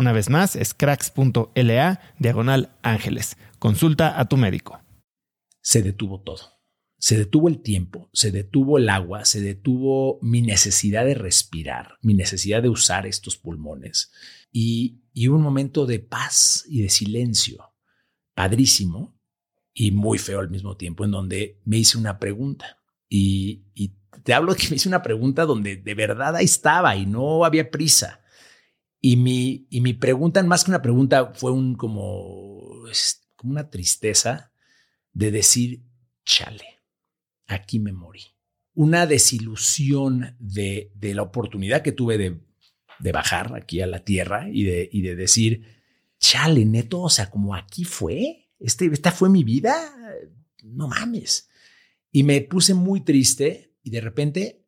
Una vez más, es cracks.la diagonal ángeles. Consulta a tu médico. Se detuvo todo. Se detuvo el tiempo, se detuvo el agua, se detuvo mi necesidad de respirar, mi necesidad de usar estos pulmones. Y, y un momento de paz y de silencio, padrísimo y muy feo al mismo tiempo, en donde me hice una pregunta. Y, y te hablo de que me hice una pregunta donde de verdad ahí estaba y no había prisa. Y mi, y pregunta, más que una pregunta, fue un como, como una tristeza de decir, chale, aquí me morí. Una desilusión de, de la oportunidad que tuve de, de, bajar aquí a la tierra y de, y de decir, chale, neto, o sea, como aquí fue, este, esta fue mi vida, no mames. Y me puse muy triste y de repente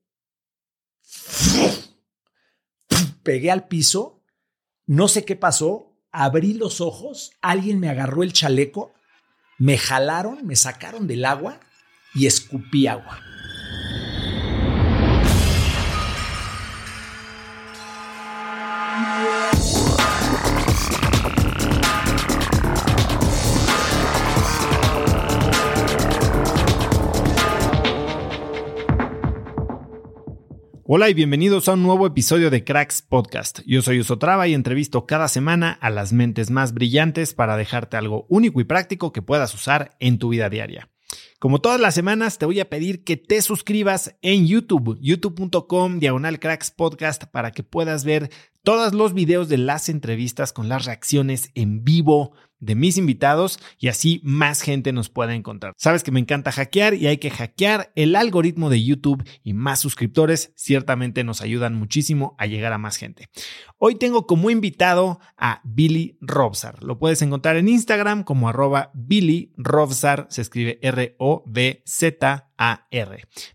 pegué al piso no sé qué pasó, abrí los ojos, alguien me agarró el chaleco, me jalaron, me sacaron del agua y escupí agua. Hola y bienvenidos a un nuevo episodio de Cracks Podcast. Yo soy Usotrava y entrevisto cada semana a las mentes más brillantes para dejarte algo único y práctico que puedas usar en tu vida diaria. Como todas las semanas, te voy a pedir que te suscribas en YouTube, youtube.com diagonal cracks podcast para que puedas ver todos los videos de las entrevistas con las reacciones en vivo de mis invitados y así más gente nos pueda encontrar. Sabes que me encanta hackear y hay que hackear el algoritmo de YouTube y más suscriptores ciertamente nos ayudan muchísimo a llegar a más gente. Hoy tengo como invitado a Billy Robsar. Lo puedes encontrar en Instagram como arroba Billy Robsar, se escribe R-O-B-Z.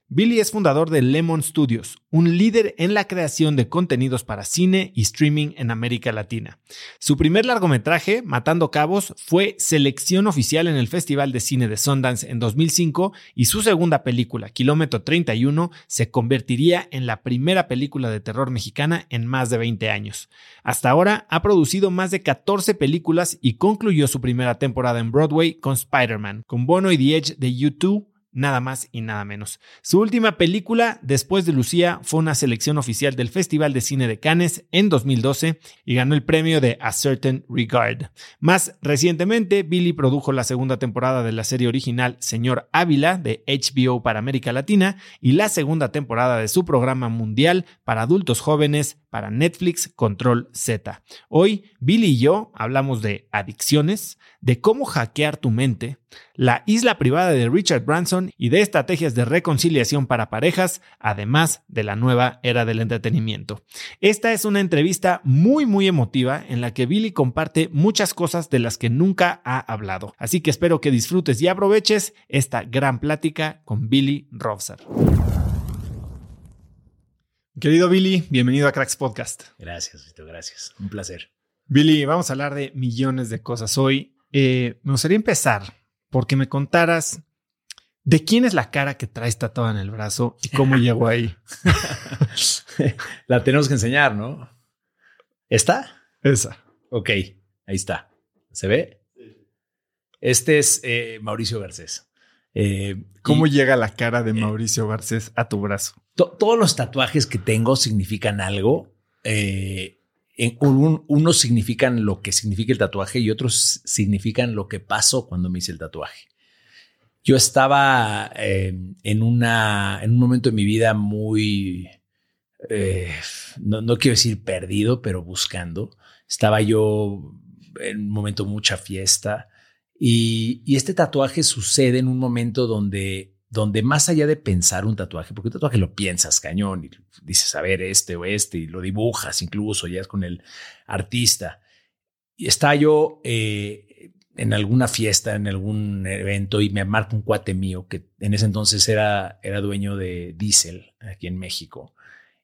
Billy es fundador de Lemon Studios, un líder en la creación de contenidos para cine y streaming en América Latina. Su primer largometraje, Matando Cabos, fue selección oficial en el Festival de Cine de Sundance en 2005 y su segunda película, Kilómetro 31, se convertiría en la primera película de terror mexicana en más de 20 años. Hasta ahora ha producido más de 14 películas y concluyó su primera temporada en Broadway con Spider-Man, con Bono y The Edge de YouTube nada más y nada menos. Su última película, después de Lucía, fue una selección oficial del Festival de Cine de Cannes en 2012 y ganó el premio de A Certain Regard. Más recientemente, Billy produjo la segunda temporada de la serie original Señor Ávila de HBO para América Latina y la segunda temporada de su programa mundial para adultos jóvenes para Netflix Control Z. Hoy, Billy y yo hablamos de adicciones, de cómo hackear tu mente, la isla privada de Richard Branson y de estrategias de reconciliación para parejas, además de la nueva era del entretenimiento. Esta es una entrevista muy muy emotiva en la que Billy comparte muchas cosas de las que nunca ha hablado. Así que espero que disfrutes y aproveches esta gran plática con Billy Robsar. Querido Billy, bienvenido a Cracks Podcast. Gracias, Vito, gracias. Un placer. Billy, vamos a hablar de millones de cosas hoy. Eh, me gustaría empezar porque me contaras de quién es la cara que traes tatuada en el brazo y cómo llegó ahí. la tenemos que enseñar, ¿no? ¿Está? Esa. Ok, ahí está. ¿Se ve? Este es eh, Mauricio Garcés. Eh, ¿Cómo llega la cara de Mauricio Garcés a tu brazo? todos los tatuajes que tengo significan algo. Unos significan lo que significa el tatuaje y otros significan lo que pasó cuando me hice el tatuaje. Yo estaba eh, en, una, en un momento de mi vida muy, eh, no, quiero decir perdido, pero buscando. Estaba yo en un momento mucha fiesta y, y este tatuaje sucede en un momento donde donde más allá de pensar un tatuaje, porque un tatuaje lo piensas cañón y dices, a ver, este o este, y lo dibujas incluso, ya es con el artista. Y está yo eh, en alguna fiesta, en algún evento, y me marca un cuate mío que en ese entonces era, era dueño de Diesel aquí en México.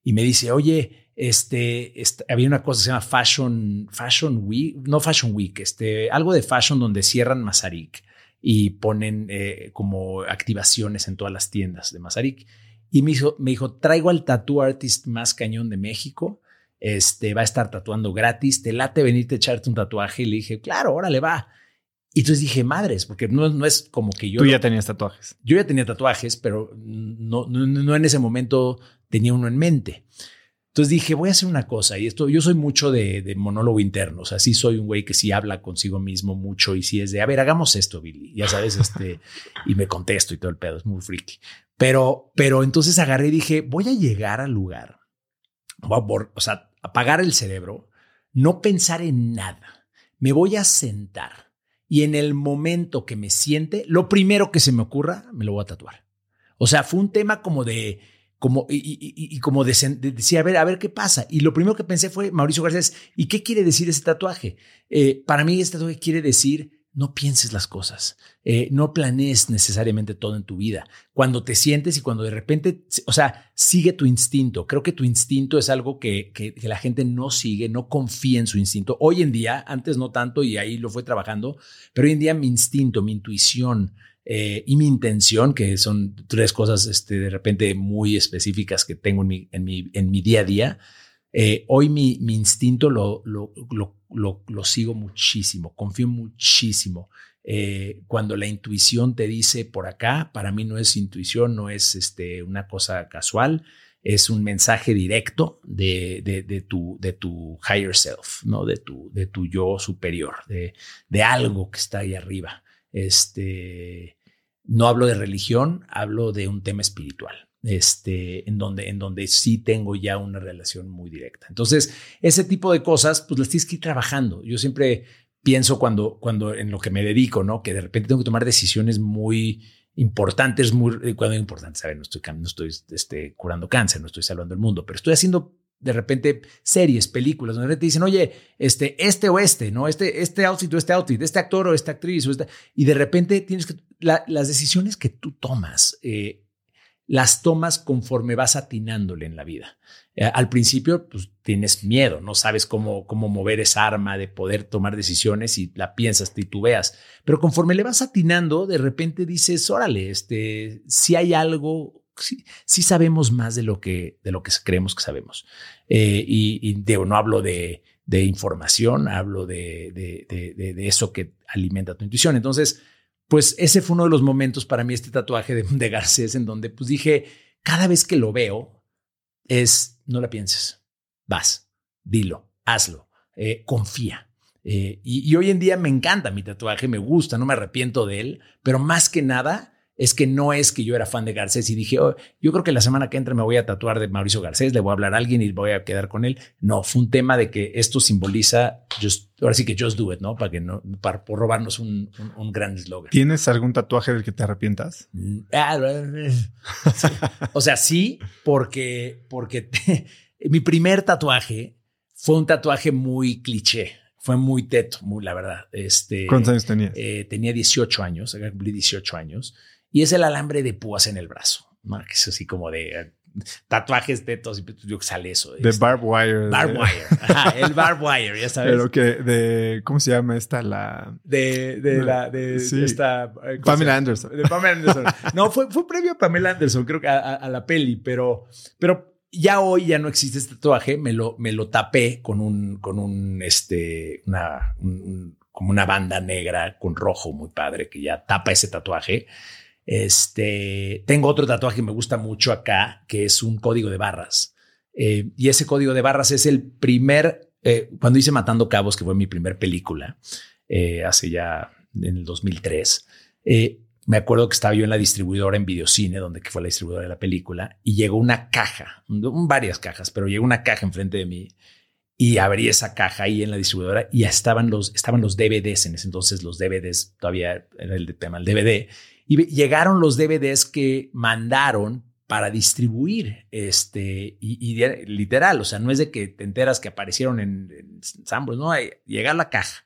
Y me dice, oye, este, este, había una cosa que se llama Fashion, Fashion Week, no Fashion Week, este, algo de fashion donde cierran Mazarik y ponen eh, como activaciones en todas las tiendas de Mazarik. Y me dijo, me dijo, traigo al tattoo artist más cañón de México, este, va a estar tatuando gratis, te late venirte a echarte un tatuaje. Y le dije, claro, órale, va. Y entonces dije, madres, porque no, no es como que yo... Tú ya tenías tatuajes. Yo ya tenía tatuajes, pero no, no, no en ese momento tenía uno en mente. Entonces dije, voy a hacer una cosa, y esto, yo soy mucho de, monólogo interno, o sea, sí soy un güey que sí habla consigo mismo mucho y sí es de, a ver, hagamos esto, Billy, ya sabes, este, y me contesto y todo el pedo, es muy freaky. Pero, pero entonces agarré y dije, voy a llegar al lugar, voy a, o sea, apagar el cerebro, no pensar en nada, me voy a sentar y en el momento que me siente, lo primero que se me ocurra, me lo voy a tatuar. O sea, fue un tema como de como, y, como decía, a ver, a ver qué pasa. Y lo primero que pensé fue, Mauricio Garcés, ¿y qué quiere decir ese tatuaje? Eh, para mí este tatuaje quiere decir, no pienses las cosas, eh, no planees necesariamente todo en tu vida. Cuando te sientes y cuando de repente, o sea, sigue tu instinto. Creo que tu instinto es algo que, que, que la gente no sigue, no confía en su instinto. Hoy en día, antes no tanto y ahí lo fue trabajando, pero hoy en día mi instinto, mi intuición, eh, y mi intención, que son tres cosas este, de repente muy específicas que tengo en mi, en mi, en mi día a día. Eh, hoy mi, mi instinto lo, lo, lo, lo, sigo muchísimo, confío muchísimo. Eh, cuando la intuición te dice por acá, para mí no es intuición, no es este, una cosa casual, es un mensaje directo de, de, de, tu, de tu higher self, ¿no? de, tu, de tu yo superior, de, de algo que está ahí arriba. Este, no hablo de religión, hablo de un tema espiritual. Este, en donde, en donde sí tengo ya una relación muy directa. Entonces, ese tipo de cosas, pues las tienes que ir trabajando. Yo siempre pienso cuando, cuando en lo que me dedico, ¿no? Que de repente tengo que tomar decisiones muy importantes, muy, eh, cuando importantes, a ver, no estoy, no estoy este, curando cáncer, no estoy salvando el mundo, pero estoy haciendo de repente series, películas, donde te dicen, oye, este, este o este, ¿no? Este, este outfit o este outfit, este actor o esta actriz, o esta, y de repente tienes que, las decisiones que tú tomas, eh, las tomas conforme vas atinándole en la vida. Eh, al principio, pues tienes miedo, no sabes cómo, cómo mover esa arma de poder tomar decisiones y la piensas, titubeas. Pero conforme le vas atinando, de repente dices, órale, este, si hay algo sí, sabemos más de lo que, de lo que creemos que sabemos. Eh, y, no hablo de, información, hablo de, de, eso que alimenta tu intuición. Entonces, pues ese fue uno de los momentos para mí, este tatuaje de, de Garcés, en donde pues dije, cada vez que lo veo, es, no la pienses, vas, dilo, hazlo, eh, confía. Eh, y, y hoy en día me encanta mi tatuaje, me gusta, no me arrepiento de él, pero más que nada es que no es que yo era fan de Garcés y dije, oh, yo creo que la semana que entra me voy a tatuar de Mauricio Garcés, le voy a hablar a alguien y voy a quedar con él. No, fue un tema de que esto simboliza, just, ahora sí que just do it, ¿no? Para que no, para, por robarnos un, un, un gran eslogan. ¿Tienes algún tatuaje del que te arrepientas? Mm, ah, sí. O sea, sí, porque, porque mi primer tatuaje fue un tatuaje muy cliché. Fue muy teto, muy la verdad. Este, ¿Cuántos años tenías? Eh, tenía 18 años, cumplí 18 años y es el alambre de púas en el brazo, ¿no? que es así como de eh, tatuajes tetos, y yo sale eso. De barbed wire. Barbed wire, Ajá, el barbed wire, ya sabes. Pero que de, ¿cómo se llama esta? La de, de No, la, de sí. esta... eh, ¿cómo se Pamela? Anderson. De Pamela Anderson. No, fue, fue previo a Pamela Anderson, creo que a, a- a la peli, pero, pero ya hoy ya no existe este tatuaje. Me lo, me lo tapé con un, con un, este, una, un- un- como una banda negra con rojo muy padre que ya tapa ese tatuaje. Este, tengo otro tatuaje que me gusta mucho acá, que es un código de barras. Eh, y ese código de barras es el primer, eh, cuando hice Matando Cabos, que fue mi primer película, eh, hace ya en el 2003, eh, me acuerdo que estaba yo en la distribuidora en Videocine, donde fue la distribuidora de la película, y llegó una caja, varias cajas, pero llegó una caja enfrente de mí y abrí esa caja ahí en la distribuidora y estaban los, estaban los DVDs en ese entonces, los DVDs todavía era el tema, el DVD, y llegaron los DVDs que mandaron para distribuir este y, literal, o sea, no es de que te enteras que aparecieron en, en no, eh, llega a la caja.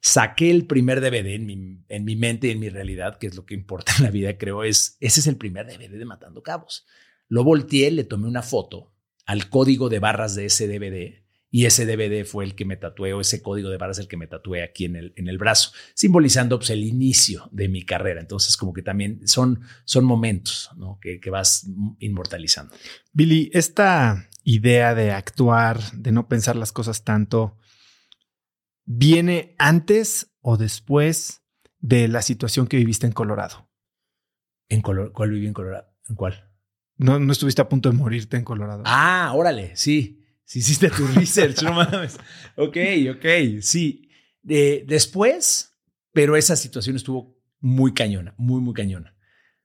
Saqué el primer DVD en mi, en mi mente y en mi realidad, que es lo que importa en la vida, creo, es ese es el primer DVD de Matando Cabos. Lo volteé, le tomé una foto al código de barras de ese DVD y ese DVD fue el que me tatué, o ese código de barras el que me tatué aquí en el, en el brazo, simbolizando pues, el inicio de mi carrera. Entonces, como que también son, son momentos ¿no? que, que vas inmortalizando. Billy, esta idea de actuar, de no pensar las cosas tanto, ¿viene antes o después de la situación que viviste en Colorado? ¿En Color cuál viví en Colorado? ¿En cuál? No, no estuviste a punto de morirte en Colorado. Ah, órale, sí. Sí hiciste tu research, no mames. Ok, ok, sí. De, después, pero esa situación estuvo muy cañona, muy, muy cañona.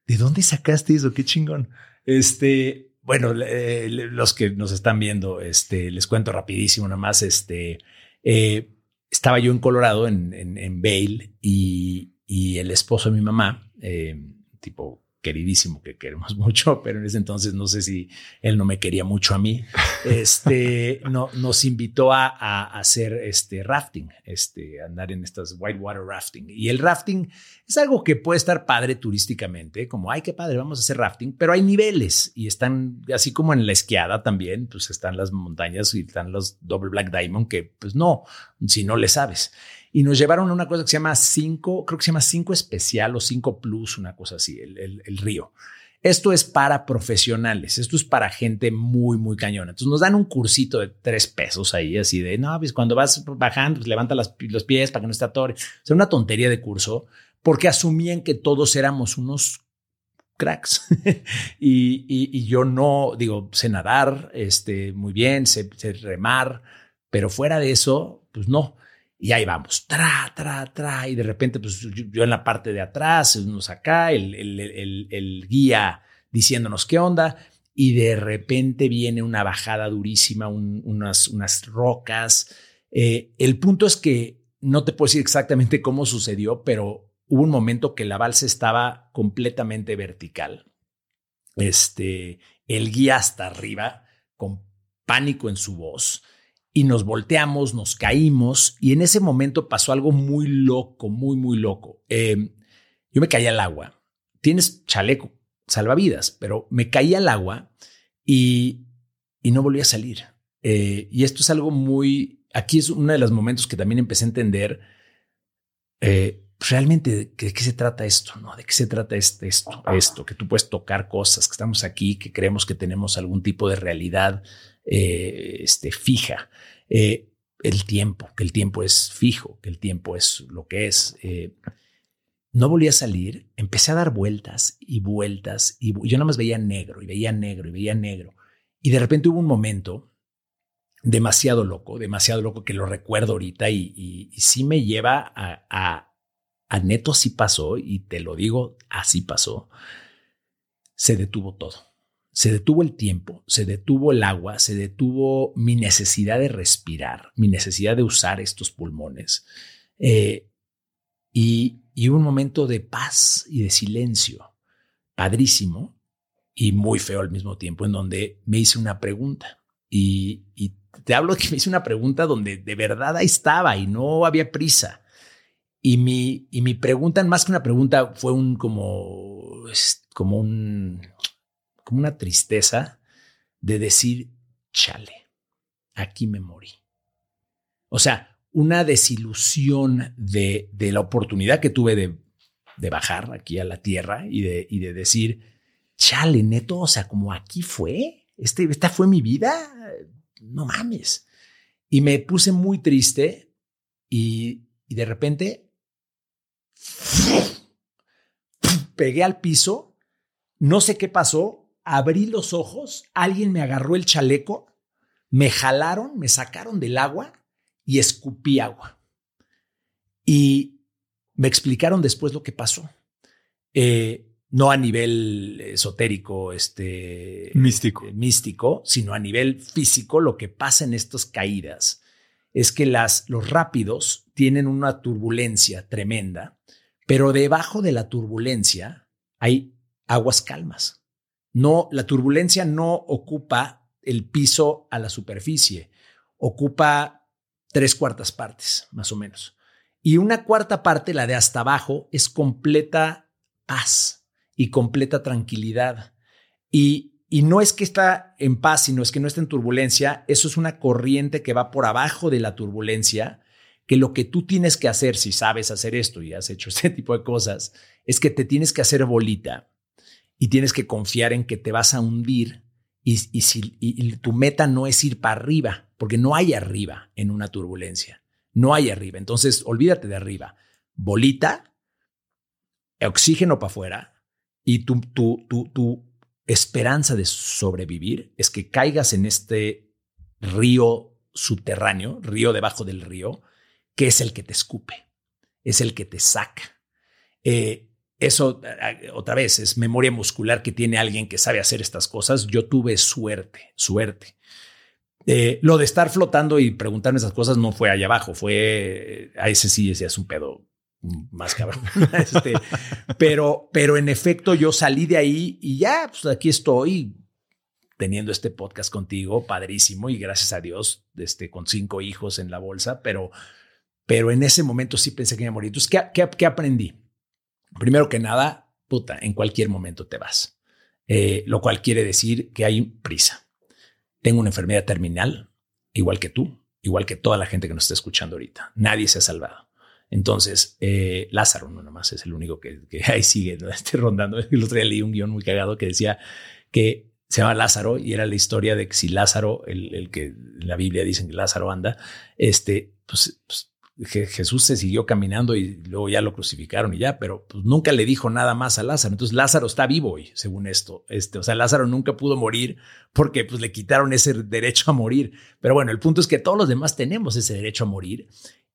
¿De dónde sacaste eso? Qué chingón. Este, bueno, eh, los que nos están viendo, este, les cuento rapidísimo nada más. Este, eh, estaba yo en Colorado, en, en, en Vail, y, y, el esposo de mi mamá, eh, tipo queridísimo que queremos mucho, pero en ese entonces no sé si él no me quería mucho a mí. Este no, nos invitó a, a, hacer este rafting, este andar en estas whitewater rafting. Y el rafting es algo que puede estar padre turísticamente, como ay, qué padre, vamos a hacer rafting, pero hay niveles y están así como en la esquiada también, pues están las montañas y están los Double Black Diamond que pues no, si no le sabes y nos llevaron a una cosa que se llama 5, creo que se llama 5 especial o 5 plus, una cosa así, el, el, el, río. Esto es para profesionales, esto es para gente muy, muy cañona. Entonces nos dan un cursito de tres pesos ahí, así de, no, pues cuando vas bajando, pues levanta las, los pies para que no esté atore. O sea, una tontería de curso, porque asumían que todos éramos unos cracks. y, y, y, yo no, digo, sé nadar, este, muy bien, sé, sé remar, pero fuera de eso, pues no. Y ahí vamos, tra, tra, tra. Y de repente, pues yo, en la parte de atrás, unos acá, el, el, el, guía diciéndonos qué onda. Y de repente viene una bajada durísima, un, unas, unas rocas. Eh, el punto es que no te puedo decir exactamente cómo sucedió, pero hubo un momento que la balsa estaba completamente vertical. Este, el guía hasta arriba, con pánico en su voz y nos volteamos, nos caímos y en ese momento pasó algo muy loco, muy, muy loco. Eh, yo me caí al agua. Tienes chaleco, salvavidas, pero me caí al agua y, y no volví a salir. Eh, y esto es algo muy, aquí es uno de los momentos que también empecé a entender eh, realmente de, de, qué se trata esto, ¿no? De qué se trata este, esto, esto, que tú puedes tocar cosas, que estamos aquí, que creemos que tenemos algún tipo de realidad eh, este, fija. Eh, el tiempo, que el tiempo es fijo, que el tiempo es lo que es. Eh, no volví a salir, empecé a dar vueltas y vueltas y yo nada más veía negro y veía negro y veía negro. Y de repente hubo un momento demasiado loco, demasiado loco que lo recuerdo ahorita y, sí me lleva a, a, a neto así pasó y te lo digo, así pasó. Se detuvo todo. Se detuvo el tiempo, se detuvo el agua, se detuvo mi necesidad de respirar, mi necesidad de usar estos pulmones. Eh, y, un momento de paz y de silencio, padrísimo y muy feo al mismo tiempo, en donde me hice una pregunta. Y, te hablo de que me hice una pregunta donde de verdad ahí estaba y no había prisa. Y mi, y mi pregunta, más que una pregunta, fue un como, como un, como una tristeza de decir, chale, aquí me morí. O sea, una desilusión de, de la oportunidad que tuve de, de, bajar aquí a la tierra y de, y de decir, chale, neto, o sea, como aquí fue, este, esta fue mi vida, no mames. Y me puse muy triste y, y de repente pegué al piso, no sé qué pasó, abrí los ojos, alguien me agarró el chaleco, me jalaron, me sacaron del agua y escupí agua. Y me explicaron después lo que pasó. Eh, no a nivel esotérico, este, místico. Eh, místico, sino a nivel físico, lo que pasa en estas caídas es que las, los rápidos tienen una turbulencia tremenda, pero debajo de la turbulencia hay aguas calmas. No, la turbulencia no ocupa el piso a la superficie, ocupa tres cuartas partes, más o menos. Y una cuarta parte, la de hasta abajo, es completa paz y completa tranquilidad. Y, y no es que está en paz, sino es que no está en turbulencia. Eso es una corriente que va por abajo de la turbulencia, que lo que tú tienes que hacer, si sabes hacer esto y has hecho este tipo de cosas, es que te tienes que hacer bolita y tienes que confiar en que te vas a hundir y, y, si, tu meta no es ir para arriba, porque no hay arriba en una turbulencia. No hay arriba. Entonces, olvídate de arriba. Bolita, oxígeno para afuera y tu, tu, tu, tu esperanza de sobrevivir es que caigas en este río subterráneo, río debajo del río, que es el que te escupe, es el que te saca. Eh, eso, otra vez, es memoria muscular que tiene alguien que sabe hacer estas cosas. Yo tuve suerte, suerte. Eh, lo de estar flotando y preguntarme esas cosas no fue allá abajo, fue a ese sí, ese es un pedo más cabrón. Este, pero, pero en efecto, yo salí de ahí y ya, pues aquí estoy teniendo este podcast contigo, padrísimo, y gracias a Dios, este, con cinco hijos en la bolsa, pero, pero en ese momento sí pensé que me moría. Entonces, ¿qué, qué, aprendí? Primero que nada, puta, en cualquier momento te vas, eh, lo cual quiere decir que hay prisa tengo una enfermedad terminal, igual que tú, igual que toda la gente que nos está escuchando ahorita. Nadie se ha salvado. Entonces, eh, Lázaro no nomás es el único que, ahí sigue ¿no? Rondando. El otro día leí un guion muy cagado que decía que se llama Lázaro y era la historia de que si Lázaro, el, que en la Biblia dicen que Lázaro anda, este, pues, pues Jesús se siguió caminando y luego ya lo crucificaron y ya, pero pues nunca le dijo nada más a Lázaro. Entonces Lázaro está vivo hoy, según esto. Este, o sea, Lázaro nunca pudo morir porque pues le quitaron ese derecho a morir. Pero bueno, el punto es que todos los demás tenemos ese derecho a morir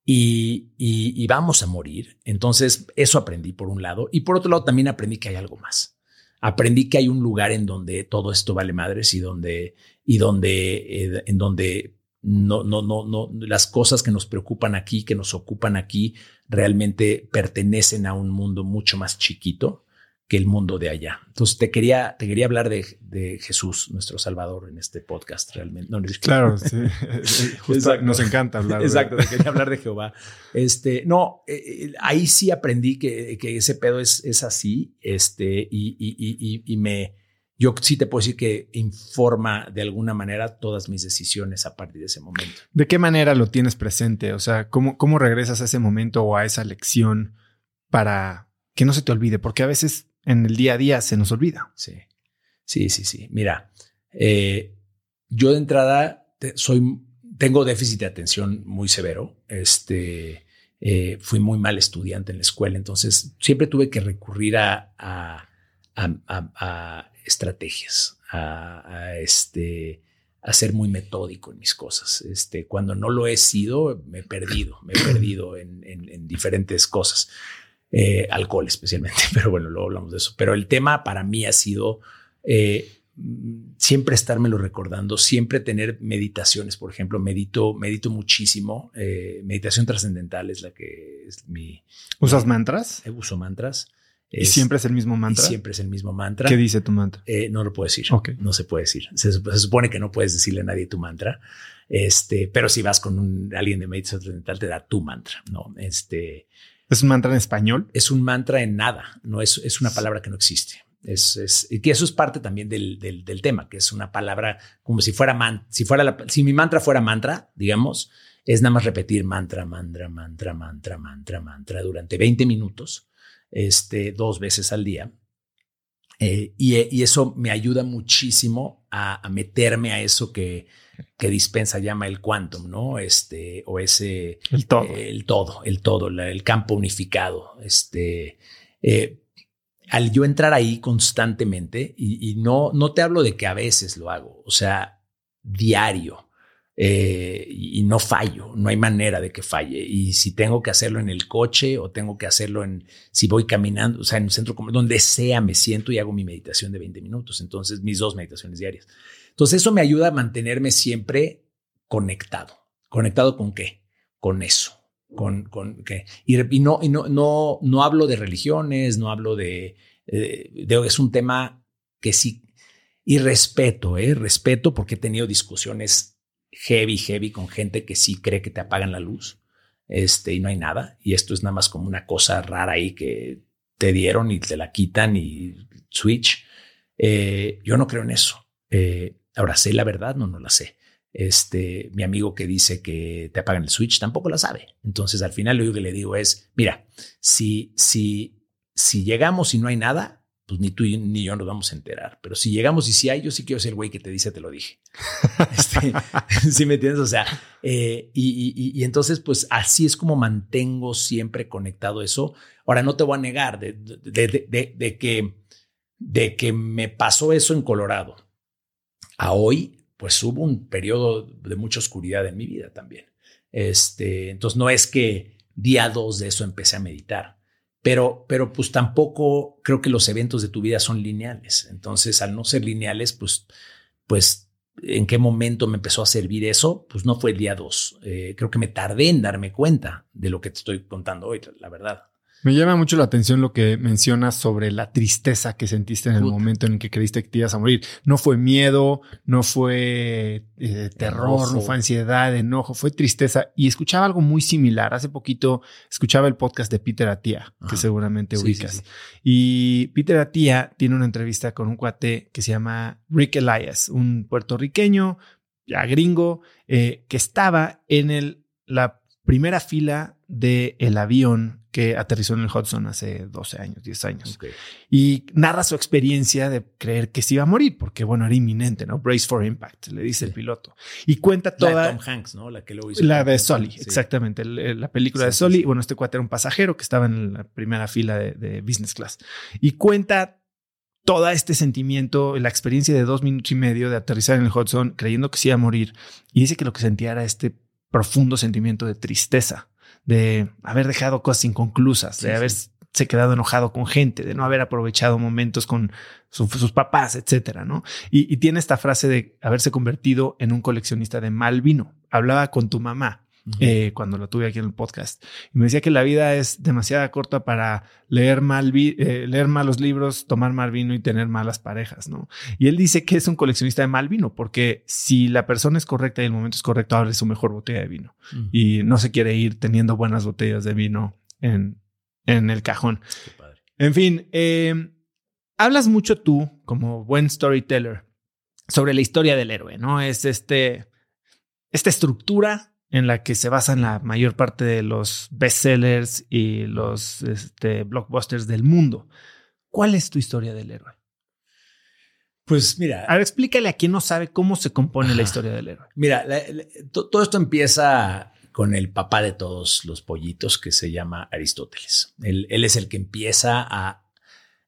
y, y, vamos a morir. Entonces eso aprendí por un lado y por otro lado también aprendí que hay algo más. Aprendí que hay un lugar en donde todo esto vale madres y donde y donde eh, en donde no, no, no, no, las cosas que nos preocupan aquí, que nos ocupan aquí, realmente pertenecen a un mundo mucho más chiquito que el mundo de allá. Entonces te quería, te quería hablar de, de Jesús, nuestro Salvador, en este podcast realmente. claro, sí. nos encanta hablar. Exacto, te quería hablar de Jehová. Este, no, eh, eh, ahí sí aprendí que, que, ese pedo es, es así, este, y, y, y, y me, yo sí te puedo decir que informa de alguna manera todas mis decisiones a partir de ese momento. ¿De qué manera lo tienes presente? O sea, ¿cómo, cómo regresas a ese momento o a esa lección para que no se te olvide? Porque a veces en el día a día se nos olvida. Sí, sí, sí, sí. Mira, eh, yo de entrada soy, tengo déficit de atención muy severo. Este, eh, fui muy mal estudiante en la escuela, entonces siempre tuve que recurrir a, a, estrategias, a, este, a ser muy metódico en mis cosas. Este, cuando no lo he sido, me he perdido, me he perdido en, diferentes cosas, eh, alcohol especialmente, pero bueno, luego hablamos de eso. Pero el tema para mí ha sido... Eh, siempre estármelo recordando, siempre tener meditaciones, por ejemplo, medito, medito muchísimo. Eh, meditación trascendental es la que es mi. ¿Usas mantras? Eh, uso mantras. ¿Y siempre es el mismo mantra? Siempre es el mismo mantra. ¿Qué dice tu mantra? Eh, no lo puedo decir. No se puede decir. Se, supone que no puedes decirle a nadie tu mantra. Este, pero si vas con un, alguien de meditación trascendental, te da tu mantra, ¿no? Este. ¿Es un mantra en español? Es un mantra en nada. No es, es una palabra que no existe. Es, y que eso es parte también del, del, tema, que es una palabra como si fuera, man, si, fuera la, si mi mantra fuera mantra, digamos, es nada más repetir mantra, mantra, mantra, mantra, mantra, mantra durante 20 minutos, este, dos veces al día. Eh, y, y, eso me ayuda muchísimo a, a, meterme a eso que, que dispensa llama el quantum, ¿no? Este, o ese... El todo. el todo, el todo, el campo unificado. Este, eh, al yo entrar ahí constantemente, y, no, no te hablo de que a veces lo hago, o sea, diario, eh, y no fallo, no hay manera de que falle. Y si tengo que hacerlo en el coche o tengo que hacerlo en, si voy caminando, o sea, en un centro donde sea, me siento y hago mi meditación de 20 minutos. Entonces, mis dos meditaciones diarias. Entonces, eso me ayuda a mantenerme siempre conectado. ¿Conectado con qué? Con eso con, con que, y, no, y no, no, no hablo de religiones, no hablo de, eh, de, es un tema que sí, y respeto, eh, respeto porque he tenido discusiones heavy, heavy con gente que sí cree que te apagan la luz, este, y no hay nada, y esto es nada más como una cosa rara ahí que te dieron y te la quitan y switch. Eh, yo no creo en eso. Eh, ahora sé la verdad, no, no la sé. Este, mi amigo que dice que te apagan el switch tampoco la sabe. Entonces, al final lo que le digo es, mira, si, si, si llegamos y no hay nada, pues ni tú ni yo nos vamos a enterar. Pero si llegamos y si hay, yo sí quiero ser el güey que te dice, te lo dije. este, ¿Sí me entiendes? O sea, eh, y, y, entonces, pues así es como mantengo siempre conectado eso. Ahora, no te voy a negar de, de, de, de que, de que me pasó eso en Colorado. A hoy pues hubo un periodo de mucha oscuridad en mi vida también. Este, entonces no es que día dos de eso empecé a meditar, pero, pero pues tampoco creo que los eventos de tu vida son lineales. Entonces, al no ser lineales, pues, pues, ¿en qué momento me empezó a servir eso? Pues no fue el día dos. Eh, creo que me tardé en darme cuenta de lo que te estoy contando hoy, la verdad. Me llama mucho la atención lo que mencionas sobre la tristeza que sentiste en el momento en el que creíste que te ibas a morir. No fue miedo, no fue eh, terror, no fue ansiedad, enojo, fue tristeza. Y escuchaba algo muy similar. Hace poquito escuchaba el podcast de Peter Atía, que seguramente ubicas. Y Peter Atía tiene una entrevista con un cuate que se llama Rick Elias, un puertorriqueño, ya gringo, eh, que estaba en el, la primera fila del el avión que aterrizó en el Hudson hace 12 años, 10 años. Y narra su experiencia de creer que se iba a morir, porque bueno, era inminente, ¿no? Brace for impact, le dice el piloto. Y cuenta toda... La de Tom Hanks, ¿no? La que lo hizo. La de Sully, exactamente. La película de Sully. Bueno, este cuate era un pasajero que estaba en la primera fila de, de business class. Y cuenta todo este sentimiento, la experiencia de dos minutos y medio de aterrizar en el Hudson creyendo que se iba a morir. Y dice que lo que sentía era este profundo sentimiento de tristeza de haber dejado cosas inconclusas, de haberse quedado enojado con gente, de no haber aprovechado momentos con sus papás, etcétera, ¿no? Y, tiene esta frase de haberse convertido en un coleccionista de mal vino. Hablaba con tu mamá eh, cuando lo tuve aquí en el podcast. Y me decía que la vida es demasiado corta para leer, mal eh, leer malos libros, tomar mal vino y tener malas parejas, ¿no? Y él dice que es un coleccionista de mal vino, porque si la persona es correcta y el momento es correcto, abre su mejor botella de vino. Y no se quiere ir teniendo buenas botellas de vino en, en el cajón. En fin, eh, hablas mucho tú, como buen storyteller, sobre la historia del héroe, ¿no? Es este, esta estructura en la que se basan la mayor parte de los bestsellers y los este, blockbusters del mundo. ¿Cuál es tu historia del héroe? Pues mira. A ver, explícale a quien no sabe cómo se compone la historia del héroe. Mira, todo esto empieza con el papá de todos los pollitos que se llama Aristóteles. Él, es el que empieza a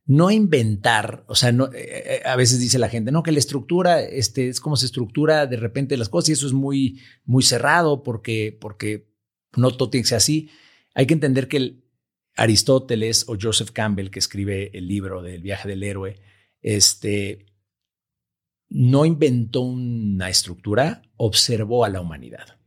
no inventar, o sea, eh, eh, a veces dice la gente, no, que la estructura, este, es como se estructura de repente las cosas y eso es muy, muy cerrado porque, porque no todo tiene que ser así. Hay que entender que el Aristóteles o Joseph Campbell, que escribe el libro del viaje del héroe, este, no inventó una estructura, observó a la humanidad.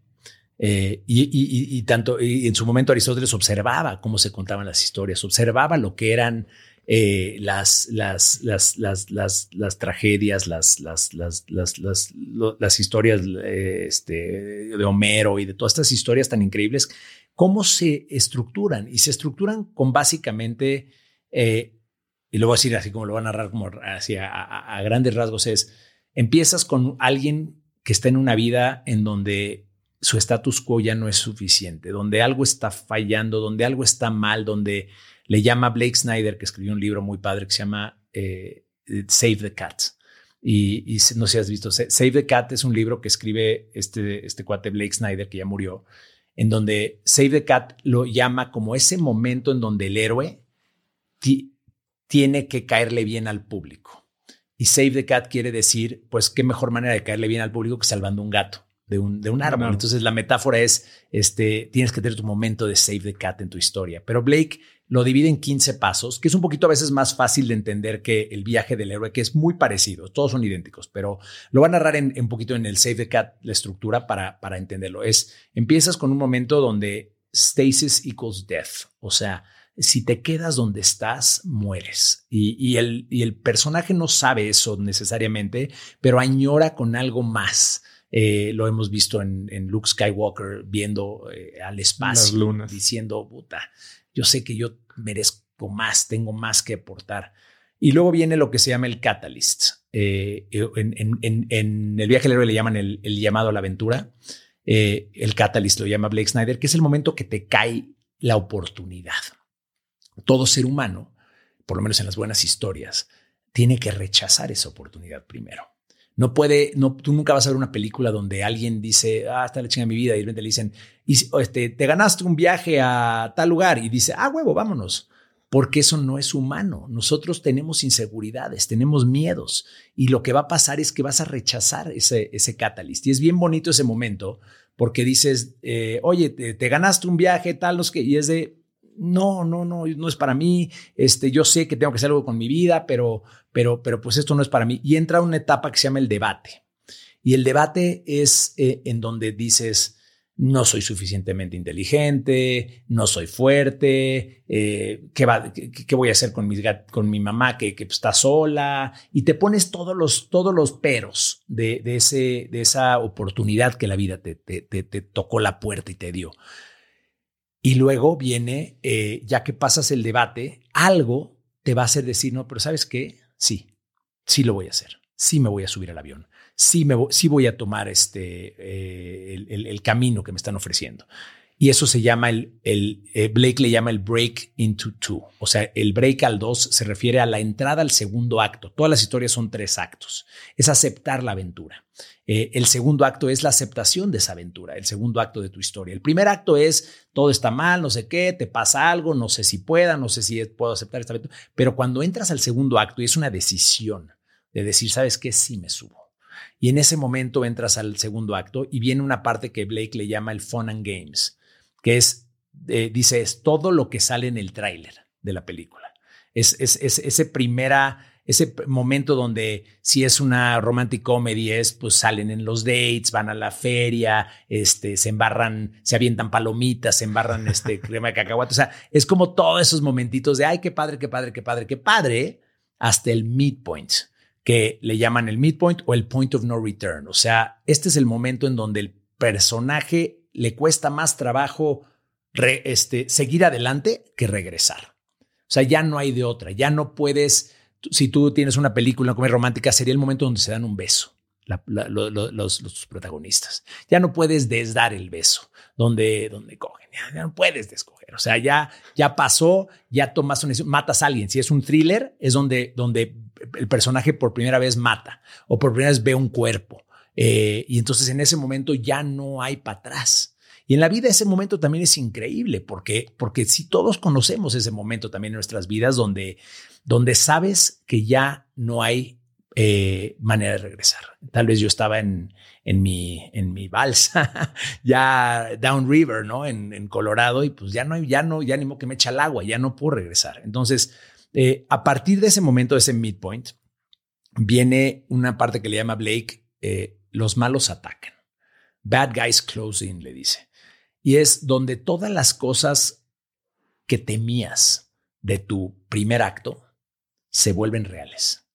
Eh, y, tanto y en su momento Aristóteles observaba cómo se contaban las historias, observaba lo que eran eh, las, las, las, las, las, tragedias, las, las, las, las, historias eh, este, de Homero y de todas estas historias tan increíbles, cómo se estructuran y se estructuran con básicamente, y lo voy a decir así como lo van a narrar como hacia a grandes rasgos, es empiezas con alguien que está en una vida en donde su status quo ya no es suficiente, donde algo está fallando, donde algo está mal, donde le llama Blake Snyder, que escribió un libro muy padre que se llama eh, Save the Cat. Y, no sé si has visto, Save the Cat es un libro que escribe este, este cuate Blake Snyder, que ya murió, en donde Save the Cat lo llama como ese momento en donde el héroe tiene que caerle bien al público. Y Save the Cat quiere decir, pues, qué mejor manera de caerle bien al público que salvando un gato de un, de un árbol. Entonces la metáfora es, este, tienes que tener tu momento de save the cat en tu historia. Pero Blake lo divide en 15 pasos, que es un poquito a veces más fácil de entender que el viaje del héroe, que es muy parecido, todos son idénticos, pero lo va a narrar en, un poquito en el Save the Cat, la estructura para, para entenderlo. Es, empiezas con un momento donde stasis equals death, o sea, si te quedas donde estás, mueres. Y, y, el, y el personaje no sabe eso necesariamente, pero añora con algo más. Eh, lo hemos visto en, Luke Skywalker viendo eh, al espacio, diciendo, puta, yo sé que yo merezco más, tengo más que aportar. Y luego viene lo que se llama el catalyst. Eh, en, el viaje del héroe le llaman el, llamado a la aventura. el catalyst lo llama Blake Snyder, que es el momento que te cae la oportunidad. Todo ser humano, por lo menos en las buenas historias, tiene que rechazar esa oportunidad primero. No puede, no, tú nunca vas a ver una película donde alguien dice, ah, está la chinga mi vida, y de repente le dicen, y, este, te ganaste un viaje a tal lugar, y dice, ah, huevo, vámonos. Porque eso no es humano. Nosotros tenemos inseguridades, tenemos miedos, y lo que va a pasar es que vas a rechazar ese, ese catalyst. Y es bien bonito ese momento, porque dices, eh, oye, te, te, ganaste un viaje, tal, los que, y es de, no, no, no, no es para mí, este, yo sé que tengo que hacer algo con mi vida, pero, pero, pero pues esto no es para mí. Y entra una etapa que se llama el debate. Y el debate es eh, en donde dices, no soy suficientemente inteligente, no soy fuerte, eh, ¿qué, va, qué, voy a hacer con mi, con mi mamá que, que, está sola? Y te pones todos los, todos los peros de, de, ese, de esa oportunidad que la vida te, te, te tocó la puerta y te dio. Y luego viene, eh, ya que pasas el debate, algo te va a hacer decir, no, pero ¿sabes qué? Sí, sí lo voy a hacer. Sí me voy a subir al avión. Sí, me sí voy a tomar este, eh, el, el, camino que me están ofreciendo. Y eso se llama el, eh, Blake le llama el break into two. O sea, el break al dos se refiere a la entrada al segundo acto. Todas las historias son tres actos. Es aceptar la aventura. Eh, el segundo acto es la aceptación de esa aventura, el segundo acto de tu historia. El primer acto es todo está mal, no sé qué, te pasa algo, no sé si pueda, no sé si puedo aceptar esta aventura. Pero cuando entras al segundo acto y es una decisión de decir, ¿sabes qué? Sí me subo. Y en ese momento entras al segundo acto y viene una parte que Blake le llama el fun and games que es, eh, dice, es todo lo que sale en el tráiler de la película. Es, es, ese primera, ese momento donde si es una romantic comedy es, pues salen en los dates, van a la feria, este, se embarran, se avientan palomitas, se embarran este crema de cacahuate. O sea, es como todos esos momentitos de, ay, qué padre, qué padre, qué padre, qué padre, hasta el midpoint que le llaman el midpoint o el point of no return. O sea, este es el momento en donde el personaje le cuesta más trabajo este, seguir adelante que regresar. O sea, ya no hay de otra, ya no puedes, si tú tienes una película, una romántica, sería el momento donde se dan un beso. los, protagonistas. Ya no puedes desdar el beso, donde, donde cogen, ya, no puedes descoger. O sea, ya, ya pasó, ya tomas una matas a alguien. Si es un thriller, es donde, donde el personaje por primera vez mata o por primera vez ve un cuerpo eh, y entonces en ese momento ya no hay para atrás. Y en la vida ese momento también es increíble, porque, porque si todos conocemos ese momento también en nuestras vidas donde, donde sabes que ya no hay eh, manera de regresar. Tal vez yo estaba en, en, mi, en mi balsa, ya down river, ¿no? En, en, Colorado, y pues ya no, ya no, ya ni modo que me echa el agua, ya no puedo regresar. Entonces, eh, a partir de ese momento, de ese midpoint, viene una parte que le llama Blake, los malos atacan. Bad guys closing, le dice. Y es donde todas las cosas que temías de tu primer acto se vuelven reales.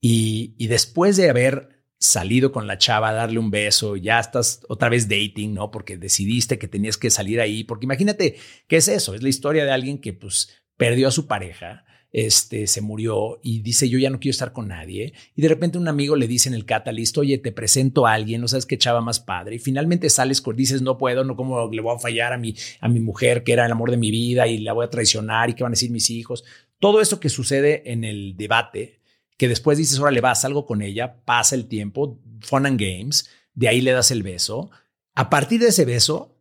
Y, y después de haber salido con la chava, darle un beso, ya estás otra vez dating, ¿no? Porque decidiste que tenías que salir ahí, porque imagínate qué es eso, es la historia de alguien que pues perdió a su pareja, este, se murió y dice, yo ya no quiero estar con nadie. Y de repente un amigo le dice en el catalyst, oye, te presento a alguien, no sabes qué chava más padre. Y finalmente sales, dices, no puedo, no como le voy a fallar a mi, a mi mujer, que era el amor de mi vida, y la voy a traicionar, y qué van a decir mis hijos. Todo eso que sucede en el debate, que después dices, ahora le vas, algo con ella, pasa el tiempo, fun and games, de ahí le das el beso. A partir de ese beso,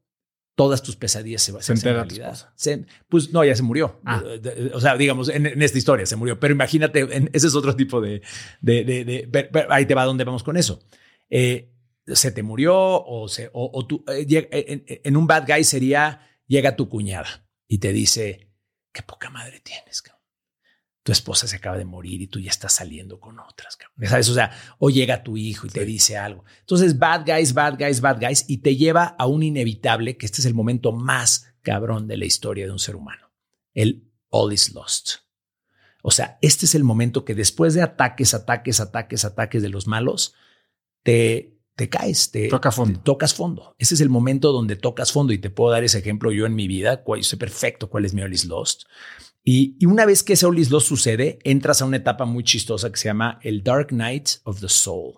todas tus pesadillas se, se hacen realidad. pues no, ya se murió. Ah. O sea, digamos, en, esta historia se murió. Pero imagínate, ese es otro tipo de... de, de, ahí te va donde vamos con eso. Eh, se te murió o, se, o, tú, eh, en, en, un bad guy sería, llega tu cuñada y te dice, qué poca madre tienes, cabrón tu esposa se acaba de morir y tú ya estás saliendo con otras. ¿Sabes? O sea, o llega tu hijo y te dice algo. Entonces, bad guys, bad guys, bad guys, y te lleva a un inevitable, que este es el momento más cabrón de la historia de un ser humano. El all is lost. O sea, este es el momento que después de ataques, ataques, ataques, ataques de los malos, te, te caes, te, Toca fondo. tocas fondo. Ese es el momento donde tocas fondo y te puedo dar ese ejemplo yo en mi vida. Yo sé perfecto cuál es mi all is lost. Y, una vez que ese All Is Lost sucede, entras a una etapa muy chistosa que se llama el Dark Night of the Soul.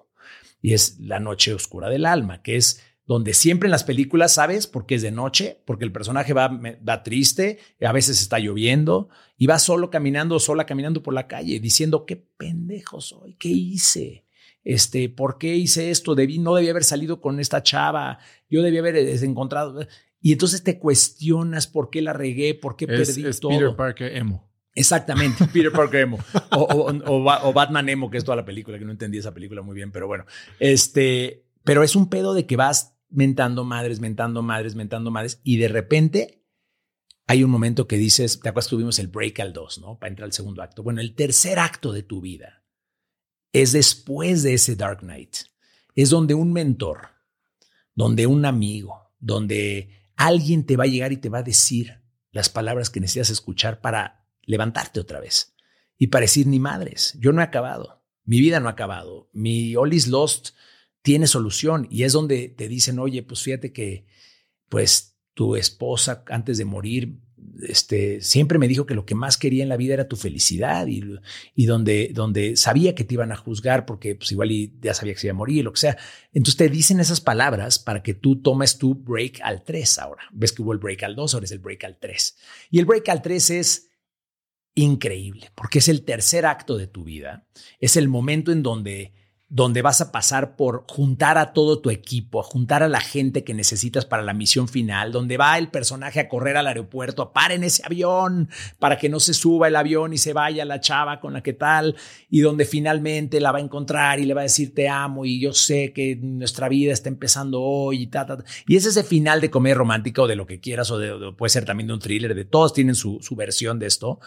Y es la noche oscura del alma, que es donde siempre en las películas sabes por qué es de noche, porque el personaje va, va triste, a veces está lloviendo y va solo caminando, sola caminando por la calle, diciendo qué pendejo soy, qué hice, este, por qué hice esto, debí, no debí haber salido con esta chava, yo debí haber encontrado. Y entonces te cuestionas por qué la regué, por qué perdí es todo. Peter Parker emo. Exactamente, Peter Parker emo. O, Batman emo, que es toda la película, que no entendí esa película muy bien, pero bueno. Este, pero es un pedo de que vas mentando madres, mentando madres, mentando madres, y de repente hay un momento que dices, te acuerdas que tuvimos el break al 2, ¿no? Para entrar al segundo acto. Bueno, el tercer acto de tu vida es después de ese Dark Knight. Es donde un mentor, donde un amigo, donde alguien te va a llegar y te va a decir las palabras que necesitas escuchar para levantarte otra vez y para decir ni madres, yo no he acabado, mi vida no ha acabado, mi all is lost tiene solución y es donde te dicen, oye, pues fíjate que pues tu esposa antes de morir este, siempre me dijo que lo que más quería en la vida era tu felicidad y, donde, donde sabía que te iban a juzgar porque pues igual ya sabía que se iba a morir, lo que sea. Entonces te dicen esas palabras para que tú tomes tu break al 3 ahora. Ves que hubo el break al 2, ahora es el break al 3. Y el break al 3 es increíble porque es el tercer acto de tu vida. Es el momento en donde donde vas a pasar por juntar a todo tu equipo, a juntar a la gente que necesitas para la misión final, donde va el personaje a correr al aeropuerto, a parar en ese avión para que no se suba el avión y se vaya la chava con la que tal, y donde finalmente la va a encontrar y le va a decir te amo y yo sé que nuestra vida está empezando hoy y ta, ta, Y es ese final de comedia romántica o de lo que quieras o, de, puede ser también de un thriller, de todos tienen su, su versión de esto,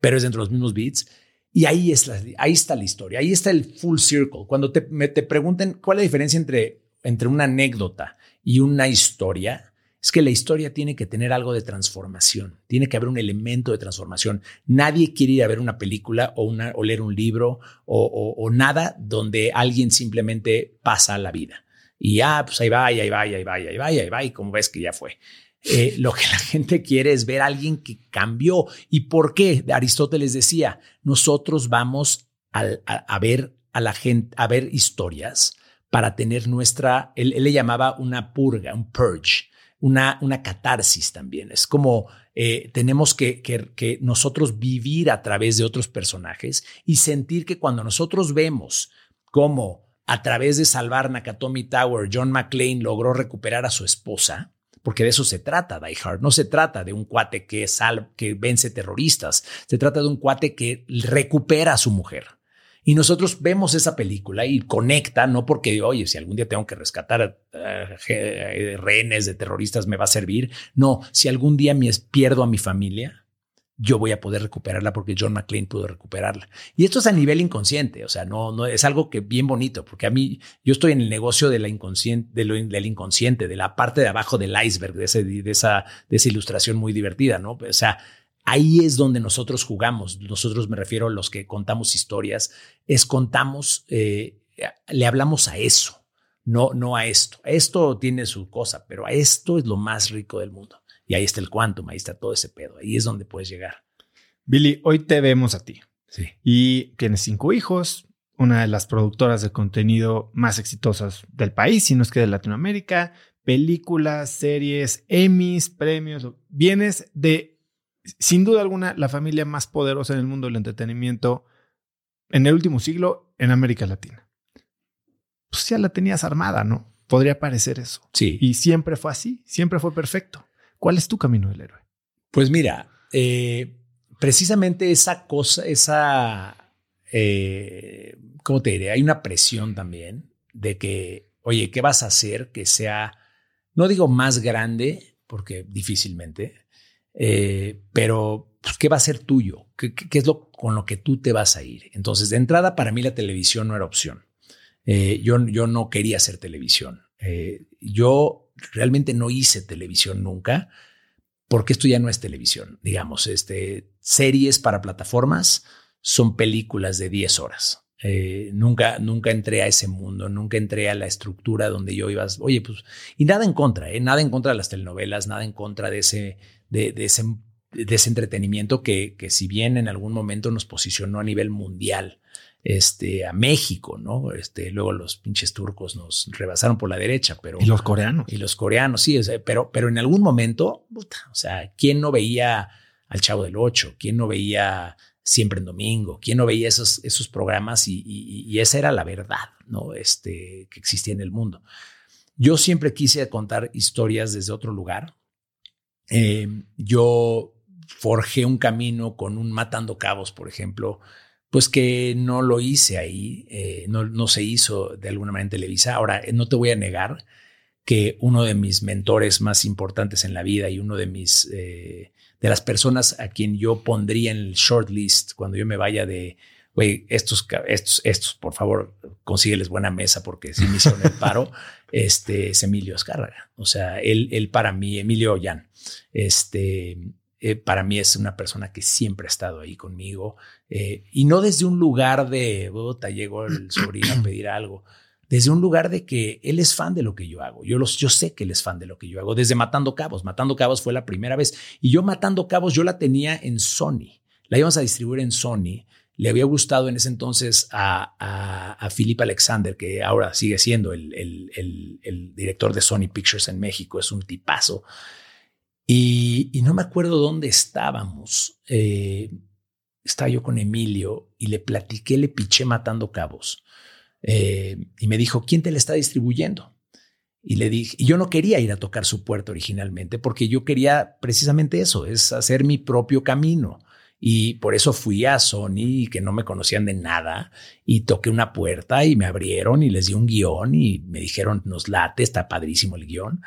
pero es dentro de los mismos beats y ahí, es ahí está la historia, ahí está el full circle. Cuando te, te pregunten cuál es la diferencia entre, entre una anécdota y una historia, es que la historia tiene que tener algo de transformación, tiene que haber un elemento de transformación. Nadie quiere ir a ver una película o, una, o leer un libro o, o, nada donde alguien simplemente pasa la vida. Y ah, pues ahí va, y ahí va, ahí va, ahí va, ahí va, y como ves que ya fue. Eh, lo que la gente quiere es ver a alguien que cambió. ¿Y por qué? Aristóteles decía, nosotros vamos a, ver a la gente, a ver historias para tener nuestra, él, le llamaba una purga, un purge, una, una catarsis también. Es como eh, tenemos que, que, nosotros vivir a través de otros personajes y sentir que cuando nosotros vemos cómo a través de salvar Nakatomi Tower, John McClane logró recuperar a su esposa, porque de eso se trata Die Hard. No se trata de un cuate que, sal, que vence terroristas, se trata de un cuate que recupera a su mujer. Y nosotros vemos esa película y conecta, no porque, oye, si algún día tengo que rescatar uh, rehenes de terroristas me va a servir. No, si algún día me pierdo a mi familia, yo voy a poder recuperarla porque John McClane pudo recuperarla. Y esto es a nivel inconsciente, o sea, no, no es algo que bien bonito, porque a mí yo estoy en el negocio de la inconsciente, de lo, del inconsciente, de la parte de abajo del iceberg, de, ese, de, esa, de esa ilustración muy divertida, ¿no? O sea, Ahí es donde nosotros jugamos. Nosotros me refiero a los que contamos historias, es contamos, eh, le hablamos a eso, no, no a esto. Esto tiene su cosa, pero a esto es lo más rico del mundo. Y ahí está el quantum, ahí está todo ese pedo. Ahí es donde puedes llegar. Billy, hoy te vemos a ti. Sí. Y tienes cinco hijos, una de las productoras de contenido más exitosas del país, si no es que de Latinoamérica, películas, series, Emmys, premios. Vienes de sin duda alguna, la familia más poderosa en el mundo del entretenimiento en el último siglo en América Latina. Pues ya la tenías armada, ¿no? Podría parecer eso. Sí. Y siempre fue así, siempre fue perfecto. ¿Cuál es tu camino del héroe? Pues mira, eh, precisamente esa cosa, esa, eh, ¿cómo te diré? Hay una presión también de que, oye, ¿qué vas a hacer que sea, no digo más grande, porque difícilmente, eh, pero, pues, ¿qué va a ser tuyo? ¿Qué, es lo con lo que tú te vas a ir? Entonces, de entrada, para mí la televisión no era opción. Yo, yo no quería hacer televisión. Yo realmente no hice televisión nunca, porque esto ya no es televisión. Digamos, este, series para plataformas son películas de 10 horas. nunca, nunca entré a ese mundo, nunca entré a la estructura donde yo iba. Oye, pues, y nada en contra, nada en contra de las telenovelas, nada en contra de ese, de, ese, de ese, entretenimiento que, que, si bien en algún momento nos posicionó a nivel mundial, este, a México, ¿no? Este, luego los pinches turcos nos rebasaron por la derecha, pero... Y los coreanos. Y los coreanos, sí, pero, pero en algún momento, o sea, ¿quién no veía al Chavo del Ocho? ¿Quién no veía Siempre en Domingo? ¿Quién no veía esos, esos programas? Y, y, y esa era la verdad, ¿no? Este, que existía en el mundo. Yo siempre quise contar historias desde otro lugar, eh, yo forjé un camino con un Matando Cabos, por ejemplo, pues que no lo hice ahí, eh, no, no, se hizo de alguna manera en Televisa. Ahora, eh, no te voy a negar que uno de mis mentores más importantes en la vida y uno de mis, de las personas a quien yo pondría en el shortlist cuando yo me vaya de, güey, estos, estos, estos, por favor, consígueles buena mesa porque si me hicieron el paro, este es Emilio Azcárraga. O sea, él, él para mí, Emilio Ollán, este, eh, para mí es una persona que siempre ha estado ahí conmigo eh, y no desde un lugar de, bota, llegó el sobrino a pedir algo, desde un lugar de que él es fan de lo que yo hago. Yo, los, yo sé que él es fan de lo que yo hago, desde Matando Cabos. Matando Cabos fue la primera vez y yo Matando Cabos yo la tenía en Sony, la íbamos a distribuir en Sony. Le había gustado en ese entonces a, a, Philip Alexander, que ahora sigue siendo el, el, el director de Sony Pictures en México, es un tipazo. Y, no me acuerdo dónde estábamos. Eh, estaba yo con Emilio y le platiqué, le piché matando cabos. Eh, y me dijo, ¿quién te la está distribuyendo? Y le dije, y yo no quería ir a tocar su puerta originalmente porque yo quería precisamente eso, es hacer mi propio camino. Y por eso fui a Sony, que no me conocían de nada, y toqué una puerta y me abrieron y les di un guion y me dijeron, nos late, está padrísimo el guion.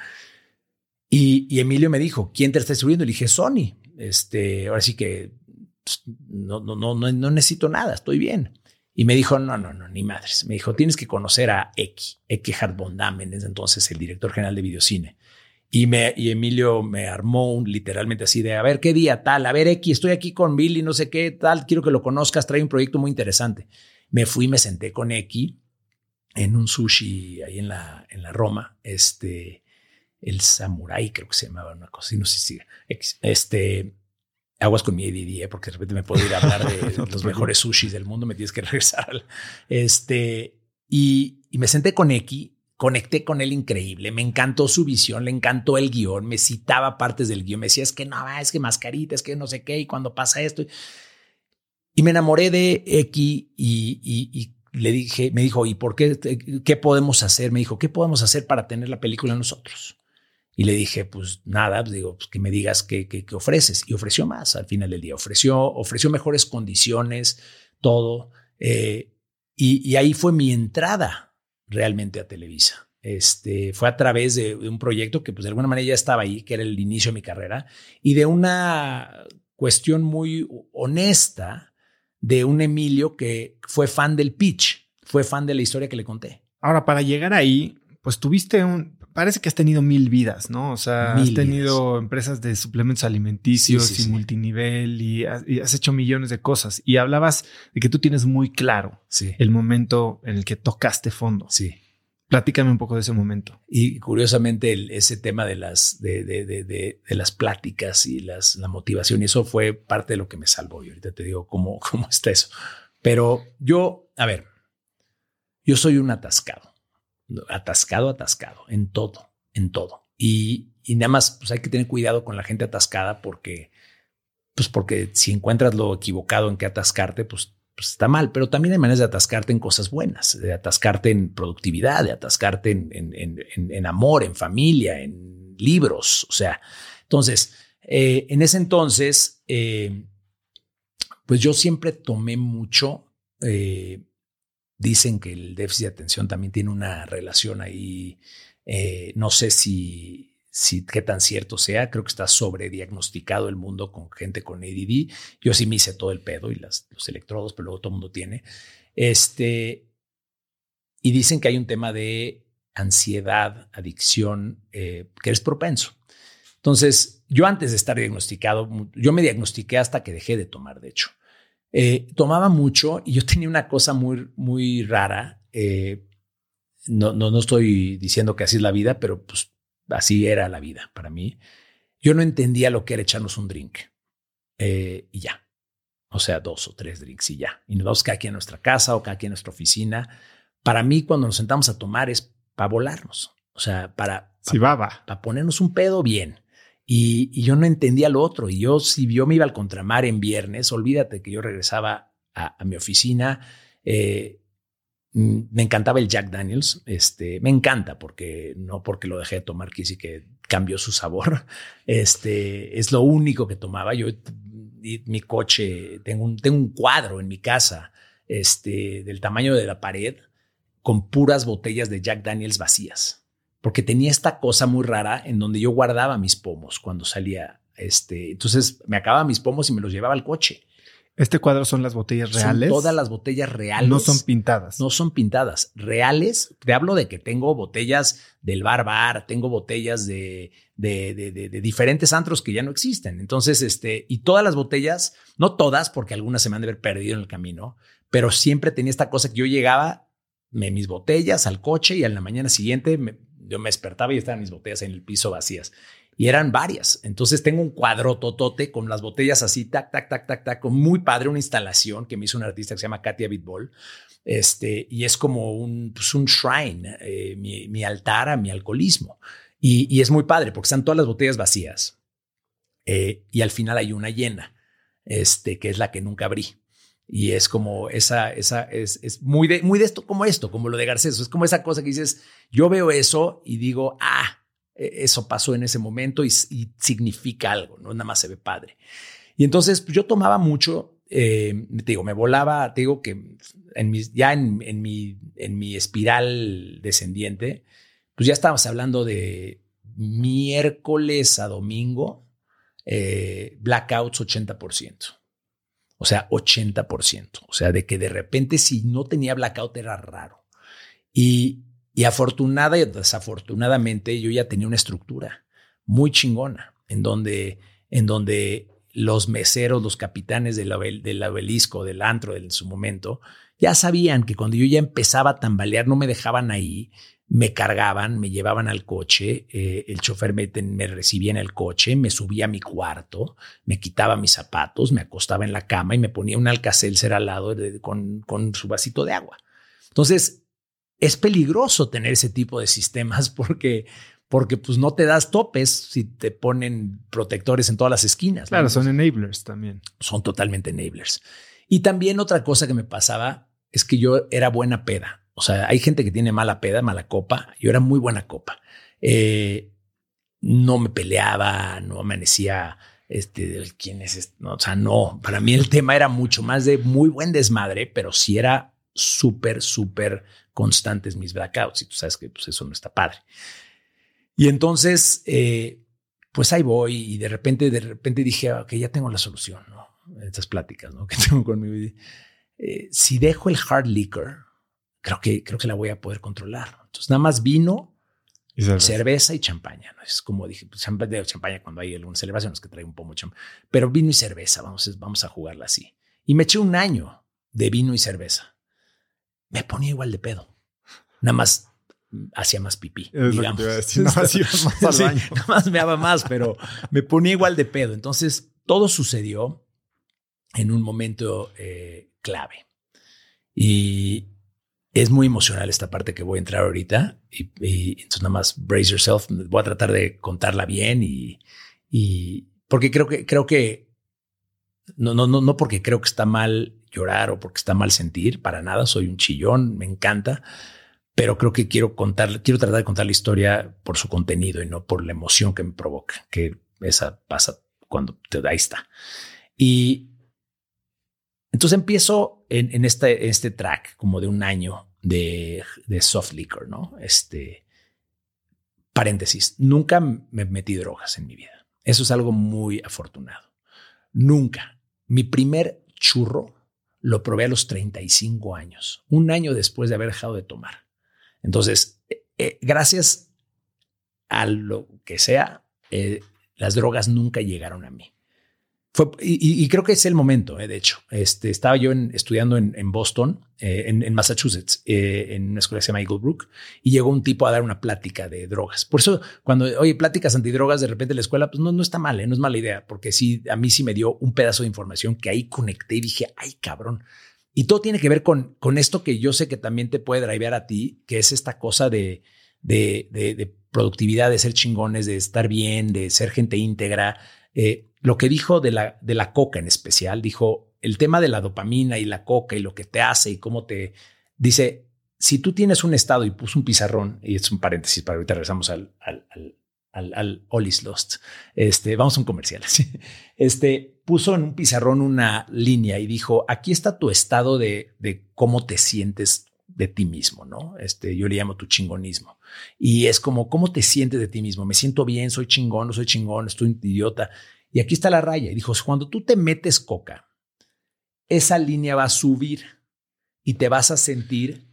Y, Emilio me dijo, ¿quién te está distribuyendo? Le dije, Sony. Este, ahora sí que pues, no, no, no, no necesito nada, estoy bien. Y me dijo, no, no, no, ni madres. Me dijo, tienes que conocer a Eki, Eki Bondam, es entonces el director general de Videocine. Y, me, y Emilio me armó un, literalmente así de, a ver, ¿qué día tal? A ver, Eki, estoy aquí con Billy, no sé qué tal, quiero que lo conozcas, trae un proyecto muy interesante. Me fui, me senté con Eki en un sushi ahí en la, en la Roma, este, el Samurai, creo que se llamaba una cosa, y no sé si este, aguas con mi ADD, ¿eh? porque de repente me puedo ir a hablar de los mejores sushis del mundo, me tienes que regresar. este, y, y me senté con Eki, conecté con él increíble, me encantó su visión, le encantó el guion, me citaba partes del guion, me decía, es que no, es que mascarita, es que no sé qué, y cuando pasa esto. Y me enamoré de Eki y, y, y le dije, me dijo, ¿y por qué? ¿Qué podemos hacer? Me dijo, ¿qué podemos hacer para tener la película nosotros? Y le dije, pues nada, pues, digo, pues, que me digas qué, qué, qué, ofreces. Y ofreció más al final del día. Ofreció, ofreció mejores condiciones, todo. Eh, y, ahí fue mi entrada realmente a Televisa. Este, fue a través de, de, un proyecto que pues de alguna manera ya estaba ahí, que era el inicio de mi carrera, y de una cuestión muy honesta de un Emilio que fue fan del pitch, fue fan de la historia que le conté. Ahora, para llegar ahí, pues tuviste un, parece que has tenido mil vidas, ¿no? O sea, has tenido empresas de suplementos alimenticios sí, sí, y sí. multinivel y has, y has, hecho millones de cosas. Y hablabas de que tú tienes muy claro el momento en el que tocaste fondo. Sí. Platícame un poco de ese momento. Y curiosamente el, ese tema de las, de, de, de, de, las pláticas y las, la motivación, y eso fue parte de lo que me salvó. Y ahorita te digo cómo, cómo está eso. Pero yo, a ver, yo soy un atascado atascado, atascado, en todo, en todo. Y, y nada más, pues hay que tener cuidado con la gente atascada porque, pues porque si encuentras lo equivocado en que atascarte, pues, pues está mal. Pero también hay maneras de atascarte en cosas buenas, de atascarte en productividad, de atascarte en, en, en, amor, en familia, en libros. O sea, entonces, eh, en ese entonces, eh, pues yo siempre tomé mucho eh, Dicen que el déficit de atención también tiene una relación ahí, eh, no sé si, si qué tan cierto sea, creo que está sobrediagnosticado el mundo con gente con ADD. Yo sí me hice todo el pedo y las, los electrodos, pero luego todo el mundo tiene. Este, y dicen que hay un tema de ansiedad, adicción, eh, que eres propenso. Entonces, yo antes de estar diagnosticado, yo me diagnostiqué hasta que dejé de tomar, de hecho. Eh, tomaba mucho y yo tenía una cosa muy, muy rara. Eh, no, no, no estoy diciendo que así es la vida, pero pues así era la vida para mí. Yo no entendía lo que era echarnos un drink eh, y ya. O sea, dos o tres drinks y ya. Y nos vamos cada quien a nuestra casa o cada quien a nuestra oficina. Para mí, cuando nos sentamos a tomar es para volarnos. O sea, para, sí, para, para ponernos un pedo bien. Y, yo no entendía lo otro. Y yo, si yo me iba al contramar en viernes, olvídate que yo regresaba a, a mi oficina. Eh, mm, me encantaba el Jack Daniels. Este, me encanta porque no porque lo dejé de tomar, quise que cambió su sabor. Este es lo único que tomaba. Yo, mi coche, tengo un, tengo un cuadro en mi casa este, del tamaño de la pared con puras botellas de Jack Daniels vacías porque tenía esta cosa muy rara en donde yo guardaba mis pomos cuando salía. Este, entonces me acababa mis pomos y me los llevaba al coche. Este cuadro son las botellas reales. Son todas las botellas reales. No son pintadas. No son pintadas. Reales. Te hablo de que tengo botellas del bar bar, tengo botellas de, de, de, de, de diferentes antros que ya no existen. Entonces, este, y todas las botellas, no todas, porque algunas se me han de haber perdido en el camino, pero siempre tenía esta cosa que yo llegaba, me, mis botellas al coche y a la mañana siguiente me, yo me despertaba y estaban mis botellas en el piso vacías. Y eran varias. Entonces tengo un cuadro totote con las botellas así, tac, tac, tac, tac, tac, muy padre, una instalación que me hizo un artista que se llama Katia Bitbol. Este, y es como un, pues un shrine, eh, mi, mi, altar a mi alcoholismo. Y, y, es muy padre porque están todas las botellas vacías. Eh, y al final hay una llena, este, que es la que nunca abrí. Y es como esa, esa, es, es muy, de, muy de esto, como esto, como lo de Garcés. Es como esa cosa que dices, yo veo eso y digo, ah, e, eso pasó en ese momento y, significa algo, no nada más se ve padre. Y entonces pues, yo tomaba mucho, eh, te digo, me volaba, te digo que en mi, ya en, en, mi, en mi espiral descendiente, pues ya estábamos hablando de miércoles a domingo, eh, blackouts 80%. O sea, 80%. O sea, de que de repente si no tenía blackout era raro. Y, y afortunada y desafortunadamente yo ya tenía una estructura muy chingona en donde, en donde los meseros, los capitanes del, del obelisco, del antro en su momento, ya sabían que cuando yo ya empezaba a tambalear no me dejaban ahí, me cargaban, me llevaban al coche, eh, el chofer me, me, recibía en el coche, me subía a mi cuarto, me quitaba mis zapatos, me acostaba en la cama y me ponía un alcacelser al lado de, con, con su vasito de agua. Entonces, es peligroso tener ese tipo de sistemas porque, porque pues no te das topes si te ponen protectores en todas las esquinas. Claro, ¿no? son enablers también. Son totalmente enablers. Y también otra cosa que me pasaba es que yo era buena peda. O sea, hay gente que tiene mala peda, mala copa. Yo era muy buena copa. Eh, no me peleaba, no amanecía, este, ¿quién es este? O sea, no, para mí el tema era mucho más de muy buen desmadre, pero sí era súper, súper constantes mis blackouts y tú sabes que pues, eso no está padre. Y entonces, eh, pues ahí voy y de repente, de repente dije, ok, ya tengo la solución, ¿no? Estas pláticas, ¿no? Que tengo conmigo. Eh, si dejo el hard liquor, creo que, creo que la voy a poder controlar. Entonces, nada más vino, cerveza. y champaña. ¿no? Es como dije, pues, champaña cuando hay algunas celebraciones que trae un poco mucho. Pero vino y cerveza, vamos, vamos a jugarla así. Y me eché un año de vino y cerveza. Me ponía igual de pedo. Nada más hacía más pipí. digamos. No, hacía más al baño. nada más me daba más, pero me ponía igual de pedo. Entonces, todo sucedió en un momento eh, clave. Y, es muy emocional esta parte que voy a entrar ahorita y, entonces nada más brace yourself. Voy a tratar de contarla bien y, y porque creo que creo que no, no, no, no porque creo que está mal llorar o porque está mal sentir, para nada. Soy un chillón, me encanta, pero creo que quiero contar, quiero tratar de contar la historia por su contenido y no por la emoción que me provoca, que esa pasa cuando te da, ahí está. Y entonces empiezo en, este, track como de un año de, soft liquor, ¿no? Este, paréntesis, nunca me metí drogas en mi vida. Eso es algo muy afortunado. Nunca. Mi primer churro lo probé a los 35 años, un año después de haber dejado de tomar. Entonces, eh, eh, gracias a lo que sea, eh, las drogas nunca llegaron a mí. Fue, y, creo que es el momento, eh, de hecho. Este, estaba yo estudiando en, Boston, eh, en, Massachusetts, eh, en una escuela que se llama Eagle Brook, y llegó un tipo a dar una plática de drogas. Por eso, cuando, oye, pláticas antidrogas de repente en la escuela, pues no, no está mal, no es mala idea, porque sí, a mí sí me dio un pedazo de información que ahí conecté y dije, ay, cabrón. Y todo tiene que ver con, con esto que yo sé que también te puede drivear a ti, que es esta cosa de, de, de productividad, de ser chingones, de estar bien, de ser gente íntegra. Lo que dijo de la, de la coca en especial, dijo el tema de la dopamina y la coca y lo que te hace y cómo te dice, si tú tienes un estado y puso un pizarrón, y es un paréntesis para ahorita regresamos al, al, al, al, All is Lost, este, vamos a un comercial, este, puso en un pizarrón una línea y dijo, aquí está tu estado de, de cómo te sientes de ti mismo, ¿no? Este, yo le llamo tu chingonismo. Y es como, ¿cómo te sientes de ti mismo? Me siento bien, soy chingón, no soy chingón, estoy un idiota. Y aquí está la raya. Y dijo, cuando tú te metes coca, esa línea va a subir y te vas a sentir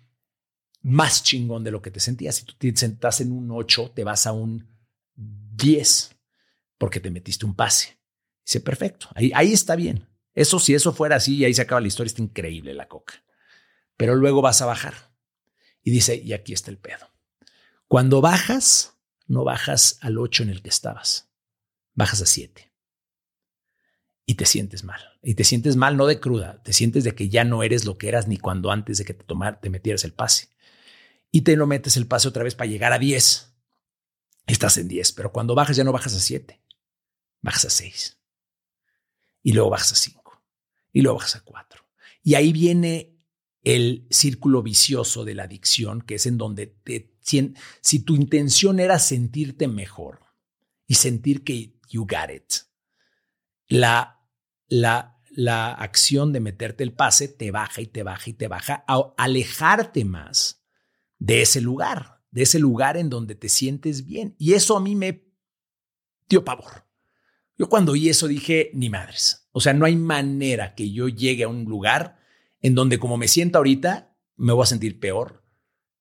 más chingón de lo que te sentías. Si tú te sentas en un 8, te vas a un 10 porque te metiste un pase. Dice, perfecto, ahí, ahí está bien. Eso, si eso fuera así y ahí se acaba la historia, está increíble la coca. Pero luego vas a bajar. Y dice, y aquí está el pedo. Cuando bajas, no bajas al 8 en el que estabas, bajas a 7 y te sientes mal. Y te sientes mal no de cruda, te sientes de que ya no eres lo que eras ni cuando antes de que te, tomar, te metieras el pase. Y te lo metes el pase otra vez para llegar a 10. Estás en 10, pero cuando bajas ya no bajas a 7, bajas a 6. Y luego bajas a 5. Y luego bajas a 4. Y ahí viene el círculo vicioso de la adicción, que es en donde te, si, si tu intención era sentirte mejor y sentir que you got it, la la, la acción de meterte el pase te baja y te baja y te baja a alejarte más de ese lugar, de ese lugar en donde te sientes bien. Y eso a mí me dio pavor. Yo cuando oí eso dije, ni madres. O sea, no hay manera que yo llegue a un lugar en donde como me siento ahorita, me voy a sentir peor